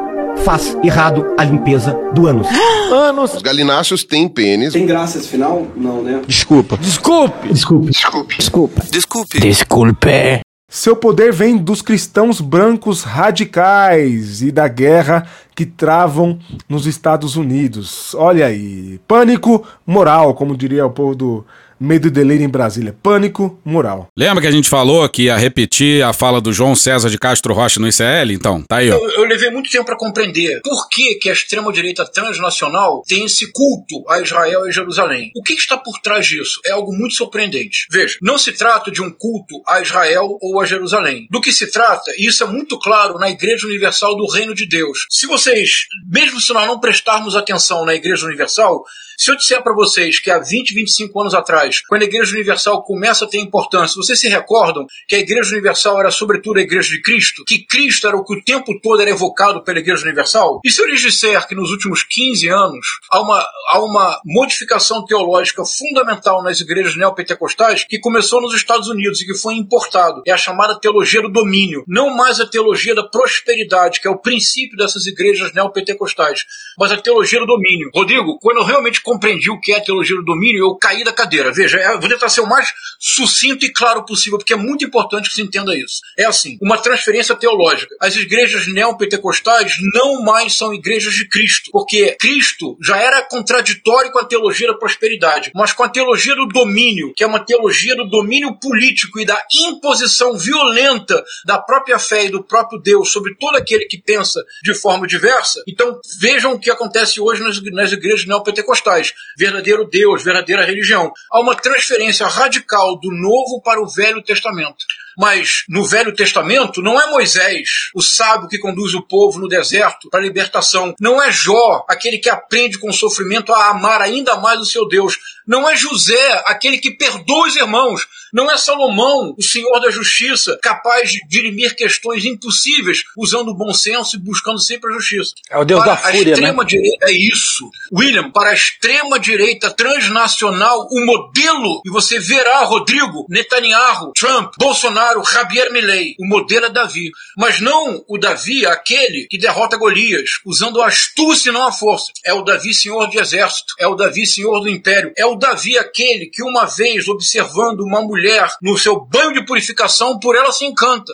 faz errado a limpeza do ânus.
Anos.
Os galináceos têm pênis.
Tem graça esse final? Não, né?
Desculpa.
Desculpe.
Desculpe.
Desculpe.
Desculpa.
Desculpe.
Desculpe.
Seu poder vem dos cristãos brancos radicais e da guerra que travam nos Estados Unidos. Olha aí. Pânico moral, como diria o povo do medo e delírio em Brasília. Pânico moral.
Lembra que a gente falou que ia repetir a fala do João César de Castro Rocha no ICL? Então, tá aí, ó.
Eu, eu levei muito tempo para compreender por que, que a extrema-direita transnacional tem esse culto a Israel e Jerusalém. O que, que está por trás disso? É algo muito surpreendente. Veja, não se trata de um culto a Israel ou a Jerusalém. Do que se trata, e isso é muito claro na Igreja Universal do Reino de Deus. Se vocês, mesmo se nós não prestarmos atenção na Igreja Universal, se eu disser para vocês que há 20, 25 anos atrás, quando a Igreja Universal começa a ter importância, vocês se recordam que a Igreja Universal era sobretudo a Igreja de Cristo? Que Cristo era o que o tempo todo era evocado pela Igreja Universal? E se eu lhes disser que nos últimos 15 anos há uma, há uma modificação teológica fundamental nas igrejas neopentecostais que começou nos Estados Unidos e que foi importado? É a chamada teologia do domínio. Não mais a teologia da prosperidade, que é o princípio dessas igrejas neopentecostais, mas a teologia do domínio. Rodrigo, quando eu realmente compreendi o que é a teologia do domínio, eu caí da cadeira. Veja, eu vou tentar ser o mais sucinto e claro possível, porque é muito importante que se entenda isso. É assim, uma transferência teológica. As igrejas neopentecostais não mais são igrejas de Cristo, porque Cristo já era contraditório com a teologia da prosperidade, mas com a teologia do domínio, que é uma teologia do domínio político e da imposição violenta da própria fé e do próprio Deus sobre todo aquele que pensa de forma diversa. Então, vejam o que acontece hoje nas, nas igrejas neopentecostais. Verdadeiro Deus, verdadeira religião. Há uma transferência radical do Novo para o Velho Testamento. Mas no Velho Testamento não é Moisés, o sábio que conduz o povo no deserto para a libertação. Não é Jó, aquele que aprende com sofrimento a amar ainda mais o seu Deus. Não é José, aquele que perdoa os irmãos. Não é Salomão, o Senhor da Justiça, capaz de dirimir questões impossíveis usando o bom senso e buscando sempre a justiça.
É o Deus
para
da fúria,
a extrema
né?
direita é isso. William, para a extrema direita transnacional, o modelo, e você verá, Rodrigo, Netanyahu, Trump, Bolsonaro, Javier Milei, o modelo é Davi. Mas não o Davi, aquele que derrota Golias, usando a astúcia e não a força. É o Davi, senhor de exército. É o Davi, senhor do império. É o Davi, aquele que uma vez, observando uma mulher no seu banho de purificação, por ela se encanta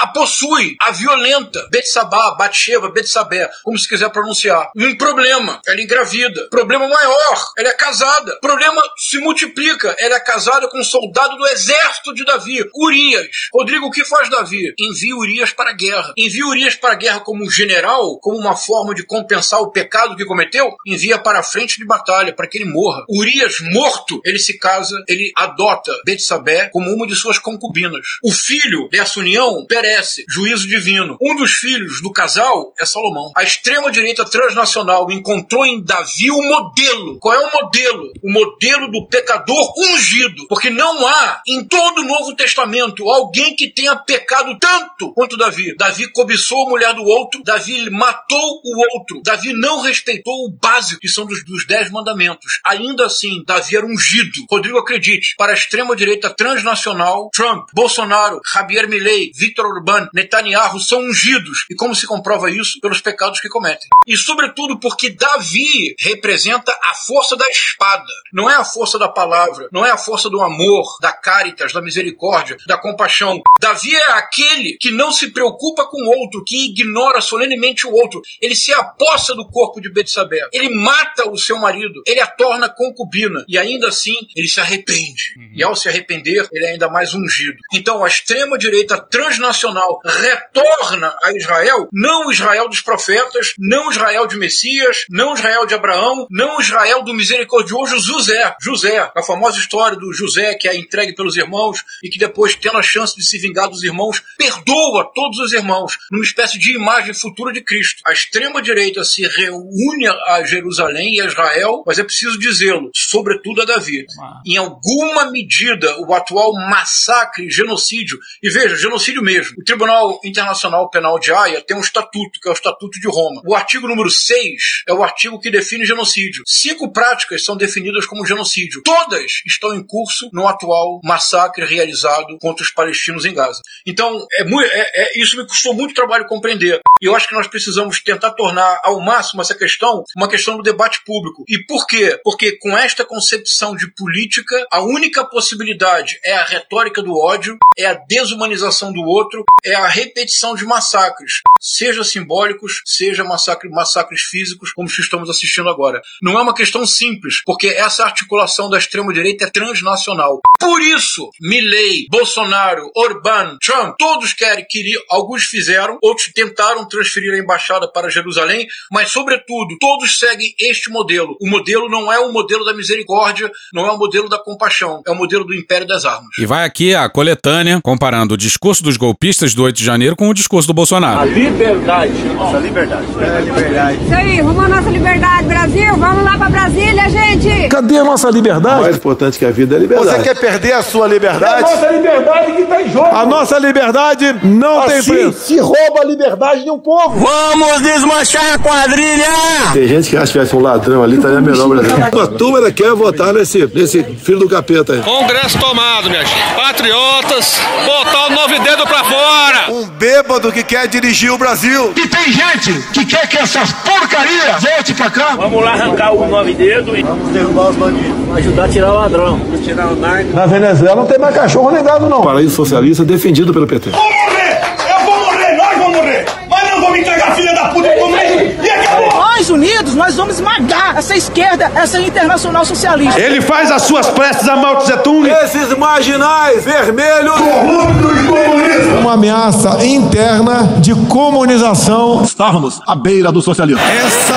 a possui, a violenta, Betsabá, Batsheva, Betsabé, como se quiser pronunciar. Um problema, ela engravida. Problema maior, ela é casada. Problema se multiplica, ela é casada com um soldado do exército de Davi, Urias. Rodrigo, o que faz Davi? Envia Urias para a guerra. Envia Urias para a guerra como um general, como uma forma de compensar o pecado que cometeu? Envia para a frente de batalha, para que ele morra. Urias morto, ele se casa, ele adota Betsabé como uma de suas concubinas. O filho dessa união perece, juízo divino. Um dos filhos do casal é Salomão. A extrema-direita transnacional encontrou em Davi o modelo. Qual é o modelo? O modelo do pecador ungido. Porque não há em todo o Novo Testamento alguém que tenha pecado tanto quanto Davi. Davi cobiçou a mulher do outro, Davi matou o outro, Davi não respeitou o básico, que são dos, dos dez mandamentos. Ainda assim, Davi era ungido. Rodrigo, acredite, para a extrema-direita transnacional, Trump, Bolsonaro, Javier Milei, Victor Orbán, Netanyahu são ungidos. E como se comprova isso? Pelos pecados que cometem. E sobretudo porque Davi representa a força da espada. Não é a força da palavra, não é a força do amor, da caritas, da misericórdia, da compaixão. Davi é aquele que não se preocupa com o outro, que ignora solenemente o outro. Ele se apossa do corpo de Betsabé. Ele mata o seu marido, ele a torna concubina e ainda assim ele se arrepende. E ao se arrepender, ele é ainda mais ungido. Então a extrema direita transnacional internacional retorna a Israel, não Israel dos profetas, não Israel de Messias, não Israel de Abraão, não Israel do misericordioso José. José, a famosa história do José que é entregue pelos irmãos e que depois, tendo a chance de se vingar dos irmãos, perdoa todos os irmãos, numa espécie de imagem futura de Cristo. A extrema-direita se reúne a Jerusalém e a Israel, mas é preciso dizê-lo, sobretudo a Davi. Em alguma medida, o atual massacre, genocídio, e veja, genocídio mesmo. O Tribunal Internacional Penal de Haia tem um estatuto, que é o Estatuto de Roma. O artigo número 6 é o artigo que define genocídio. Cinco práticas são definidas como genocídio. Todas estão em curso no atual massacre realizado contra os palestinos em Gaza. Então, é, é, é, isso me custou muito trabalho compreender. E eu acho que nós precisamos tentar tornar ao máximo essa questão uma questão do debate público. E por quê? Porque com esta concepção de política, a única possibilidade é a retórica do ódio, é a desumanização do outro, é a repetição de massacres, seja simbólicos, seja massacre, massacres físicos, como estamos assistindo agora. Não é uma questão simples, porque essa articulação da extrema-direita é transnacional. Por isso, Milley, Bolsonaro, Orbán, Trump, todos querem, queriam, alguns fizeram, outros tentaram transferir a embaixada para Jerusalém, mas, sobretudo, todos seguem este modelo. O modelo não é o modelo da misericórdia, não é o modelo da compaixão, é o modelo do império das armas.
E vai aqui a coletânea comparando o discurso dos golpistas do 8 de janeiro com o discurso do Bolsonaro.
A liberdade. Nossa liberdade. É a liberdade.
Isso aí, vamos à nossa liberdade, Brasil. Vamos lá pra Brasília, gente.
Cadê a nossa liberdade?
O mais importante que a vida é a liberdade.
Você quer perder a sua
É a
liberdade?
nossa liberdade que está em jogo.
A nossa liberdade não tem
assim
preço.
se rouba a liberdade de um povo.
Vamos desmanchar a quadrilha!
Tem gente que acha que tivesse um ladrão ali, estaria melhor Brasil. A turma ainda quer votar nesse, nesse filho do capeta aí.
Congresso tomado, minha gente. Patriotas, botar o nove dedo pra fora.
Um bêbado que quer dirigir o Brasil.
E tem gente que quer que essas porcarias volte pra cá.
Vamos lá arrancar o nove dedo e
Vamos derrubar os bandidos.
ajudar a tirar o ladrão. Tirar o narco.
Na Venezuela não tem mais cachorro nem gado, não. Paraíso socialista defendido pelo PT.
Vou morrer! Eu vou morrer, nós vamos morrer! Mas não vamos entregar a filha da puta pro comunista! E acabou!
Nós unidos, nós vamos esmagar essa esquerda, essa internacional socialista.
Ele faz as suas preces a Mao Tse Tung.
Esses marginais vermelhos.
Corruptos comunistas.
Uma ameaça interna de comunização.
Estávamos à beira do socialismo.
Essa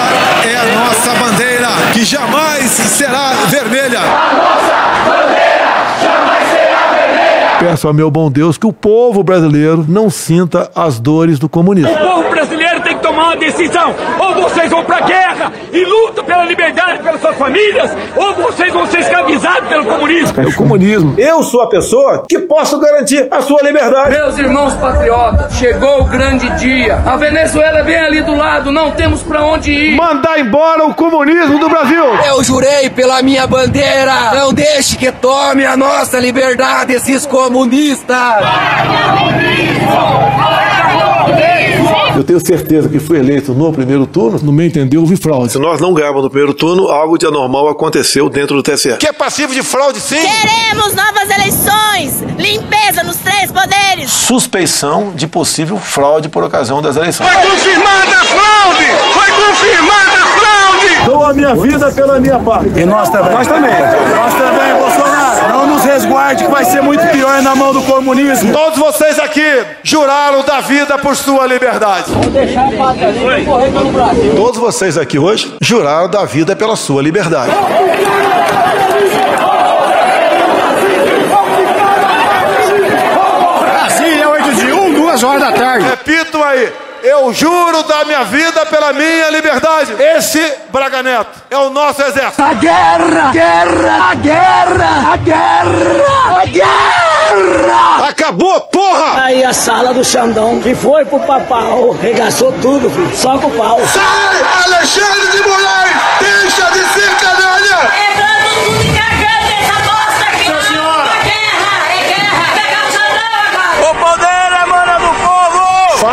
é a nossa bandeira, que jamais será vermelha.
Peço ao meu bom Deus que o povo brasileiro não sinta as dores do comunismo.
O povo brasileiro tomar uma decisão. Ou vocês vão pra guerra e lutam pela liberdade pelas suas famílias, ou vocês vão ser escravizados pelo comunismo.
É o comunismo. Eu sou a pessoa que posso garantir a sua liberdade.
Meus irmãos patriotas, chegou o grande dia. A Venezuela é bem ali do lado, não temos pra onde ir.
Mandar embora o comunismo do Brasil.
Eu jurei pela minha bandeira, não deixe que tome a nossa liberdade esses comunistas.
Eu tenho certeza que fui eleito no primeiro turno. No meu entender, houve fraude. Se nós não ganhamos no primeiro turno, algo de anormal aconteceu dentro do TSE.
Que é passivo de fraude, sim.
Queremos novas eleições. Limpeza nos três poderes.
Suspeição de possível fraude por ocasião das eleições.
Foi confirmada a fraude! Foi confirmada a fraude!
Dou a minha vida pela minha parte.
E nós também. Nós também. Nós também, Bolsonaro. Não nos resguarde, que vai ser muito pior na mão do comunismo.
Todos vocês aqui juraram da vida por sua liberdade.
Todos vocês aqui hoje juraram da vida pela sua liberdade.
Brasília, 8 de 1, 2 horas da tarde.
Repito aí. Eu juro da minha vida pela minha liberdade. Esse Braga Neto é o nosso exército.
A guerra! Guerra! A guerra! A guerra! A guerra!
Acabou, porra!
Aí a sala do Xandão, que foi pro papau, regaçou tudo, filho. Só com o pau.
Sai, Alexandre de Moraes! Deixa de ser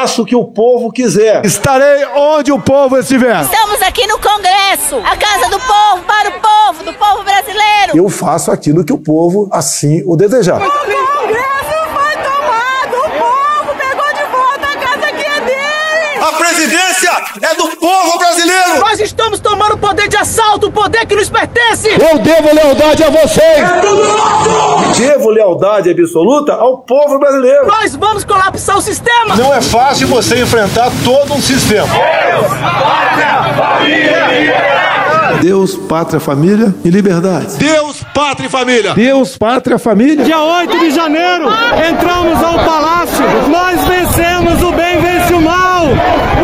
Faço o que o povo quiser. Estarei onde o povo estiver.
Estamos aqui no Congresso, a casa do povo, para o povo, do povo brasileiro.
Eu faço aquilo que o povo assim o desejar.
O Congresso foi tomado, o povo pegou de volta a casa que é dele.
A presidência é do povo brasileiro!
Nós estamos tomando poder de ação
assalta o poder que nos pertence!
Eu devo lealdade a vocês!
É tudo nosso!
Devo lealdade absoluta ao povo brasileiro!
Nós vamos colapsar o sistema!
Não é fácil você enfrentar todo um sistema.
Deus, pátria, família e
Deus, pátria, família e liberdade.
Deus, pátria e família.
Deus, pátria, família.
Dia 8 de janeiro, entramos ao palácio. Nós vencemos, o bem vence o mal.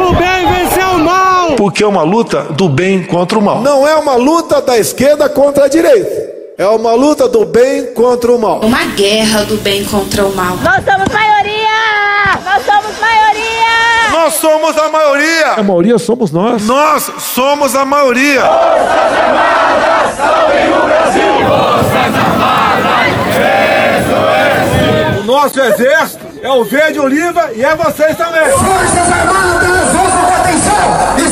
O bem venceu o mal.
Porque é uma luta do bem contra o mal.
Não é uma luta da esquerda contra a direita. É uma luta do bem contra o mal.
Uma guerra do bem contra o mal.
Nós somos maioria! Nós somos maioria!
Nós somos a maioria!
A maioria somos nós.
Nós somos a maioria!
Forças Armadas, salvem o Brasil! Forças Armadas,
O nosso exército é o verde oliva e é vocês também!
Forças Armadas, ouçam com atenção!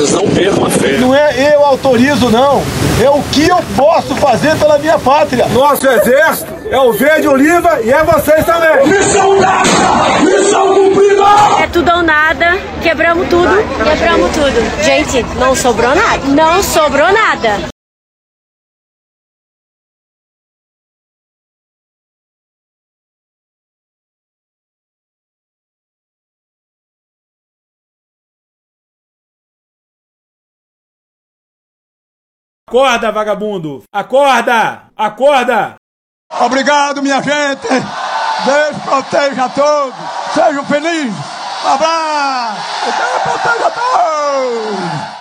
Vocês não percam a fé. Não é eu autorizo, não. É o que eu posso fazer pela minha pátria. Nosso exército é o verde oliva e é vocês também.
Missão dada! Missão cumprida!
É tudo ou nada, quebramos tudo, quebramos tudo. Gente, não sobrou nada. Não sobrou nada.
Acorda, vagabundo! Acorda! Acorda!
Obrigado, minha gente. Deus proteja a todos. Sejam felizes. Abraço. Deus proteja a todos.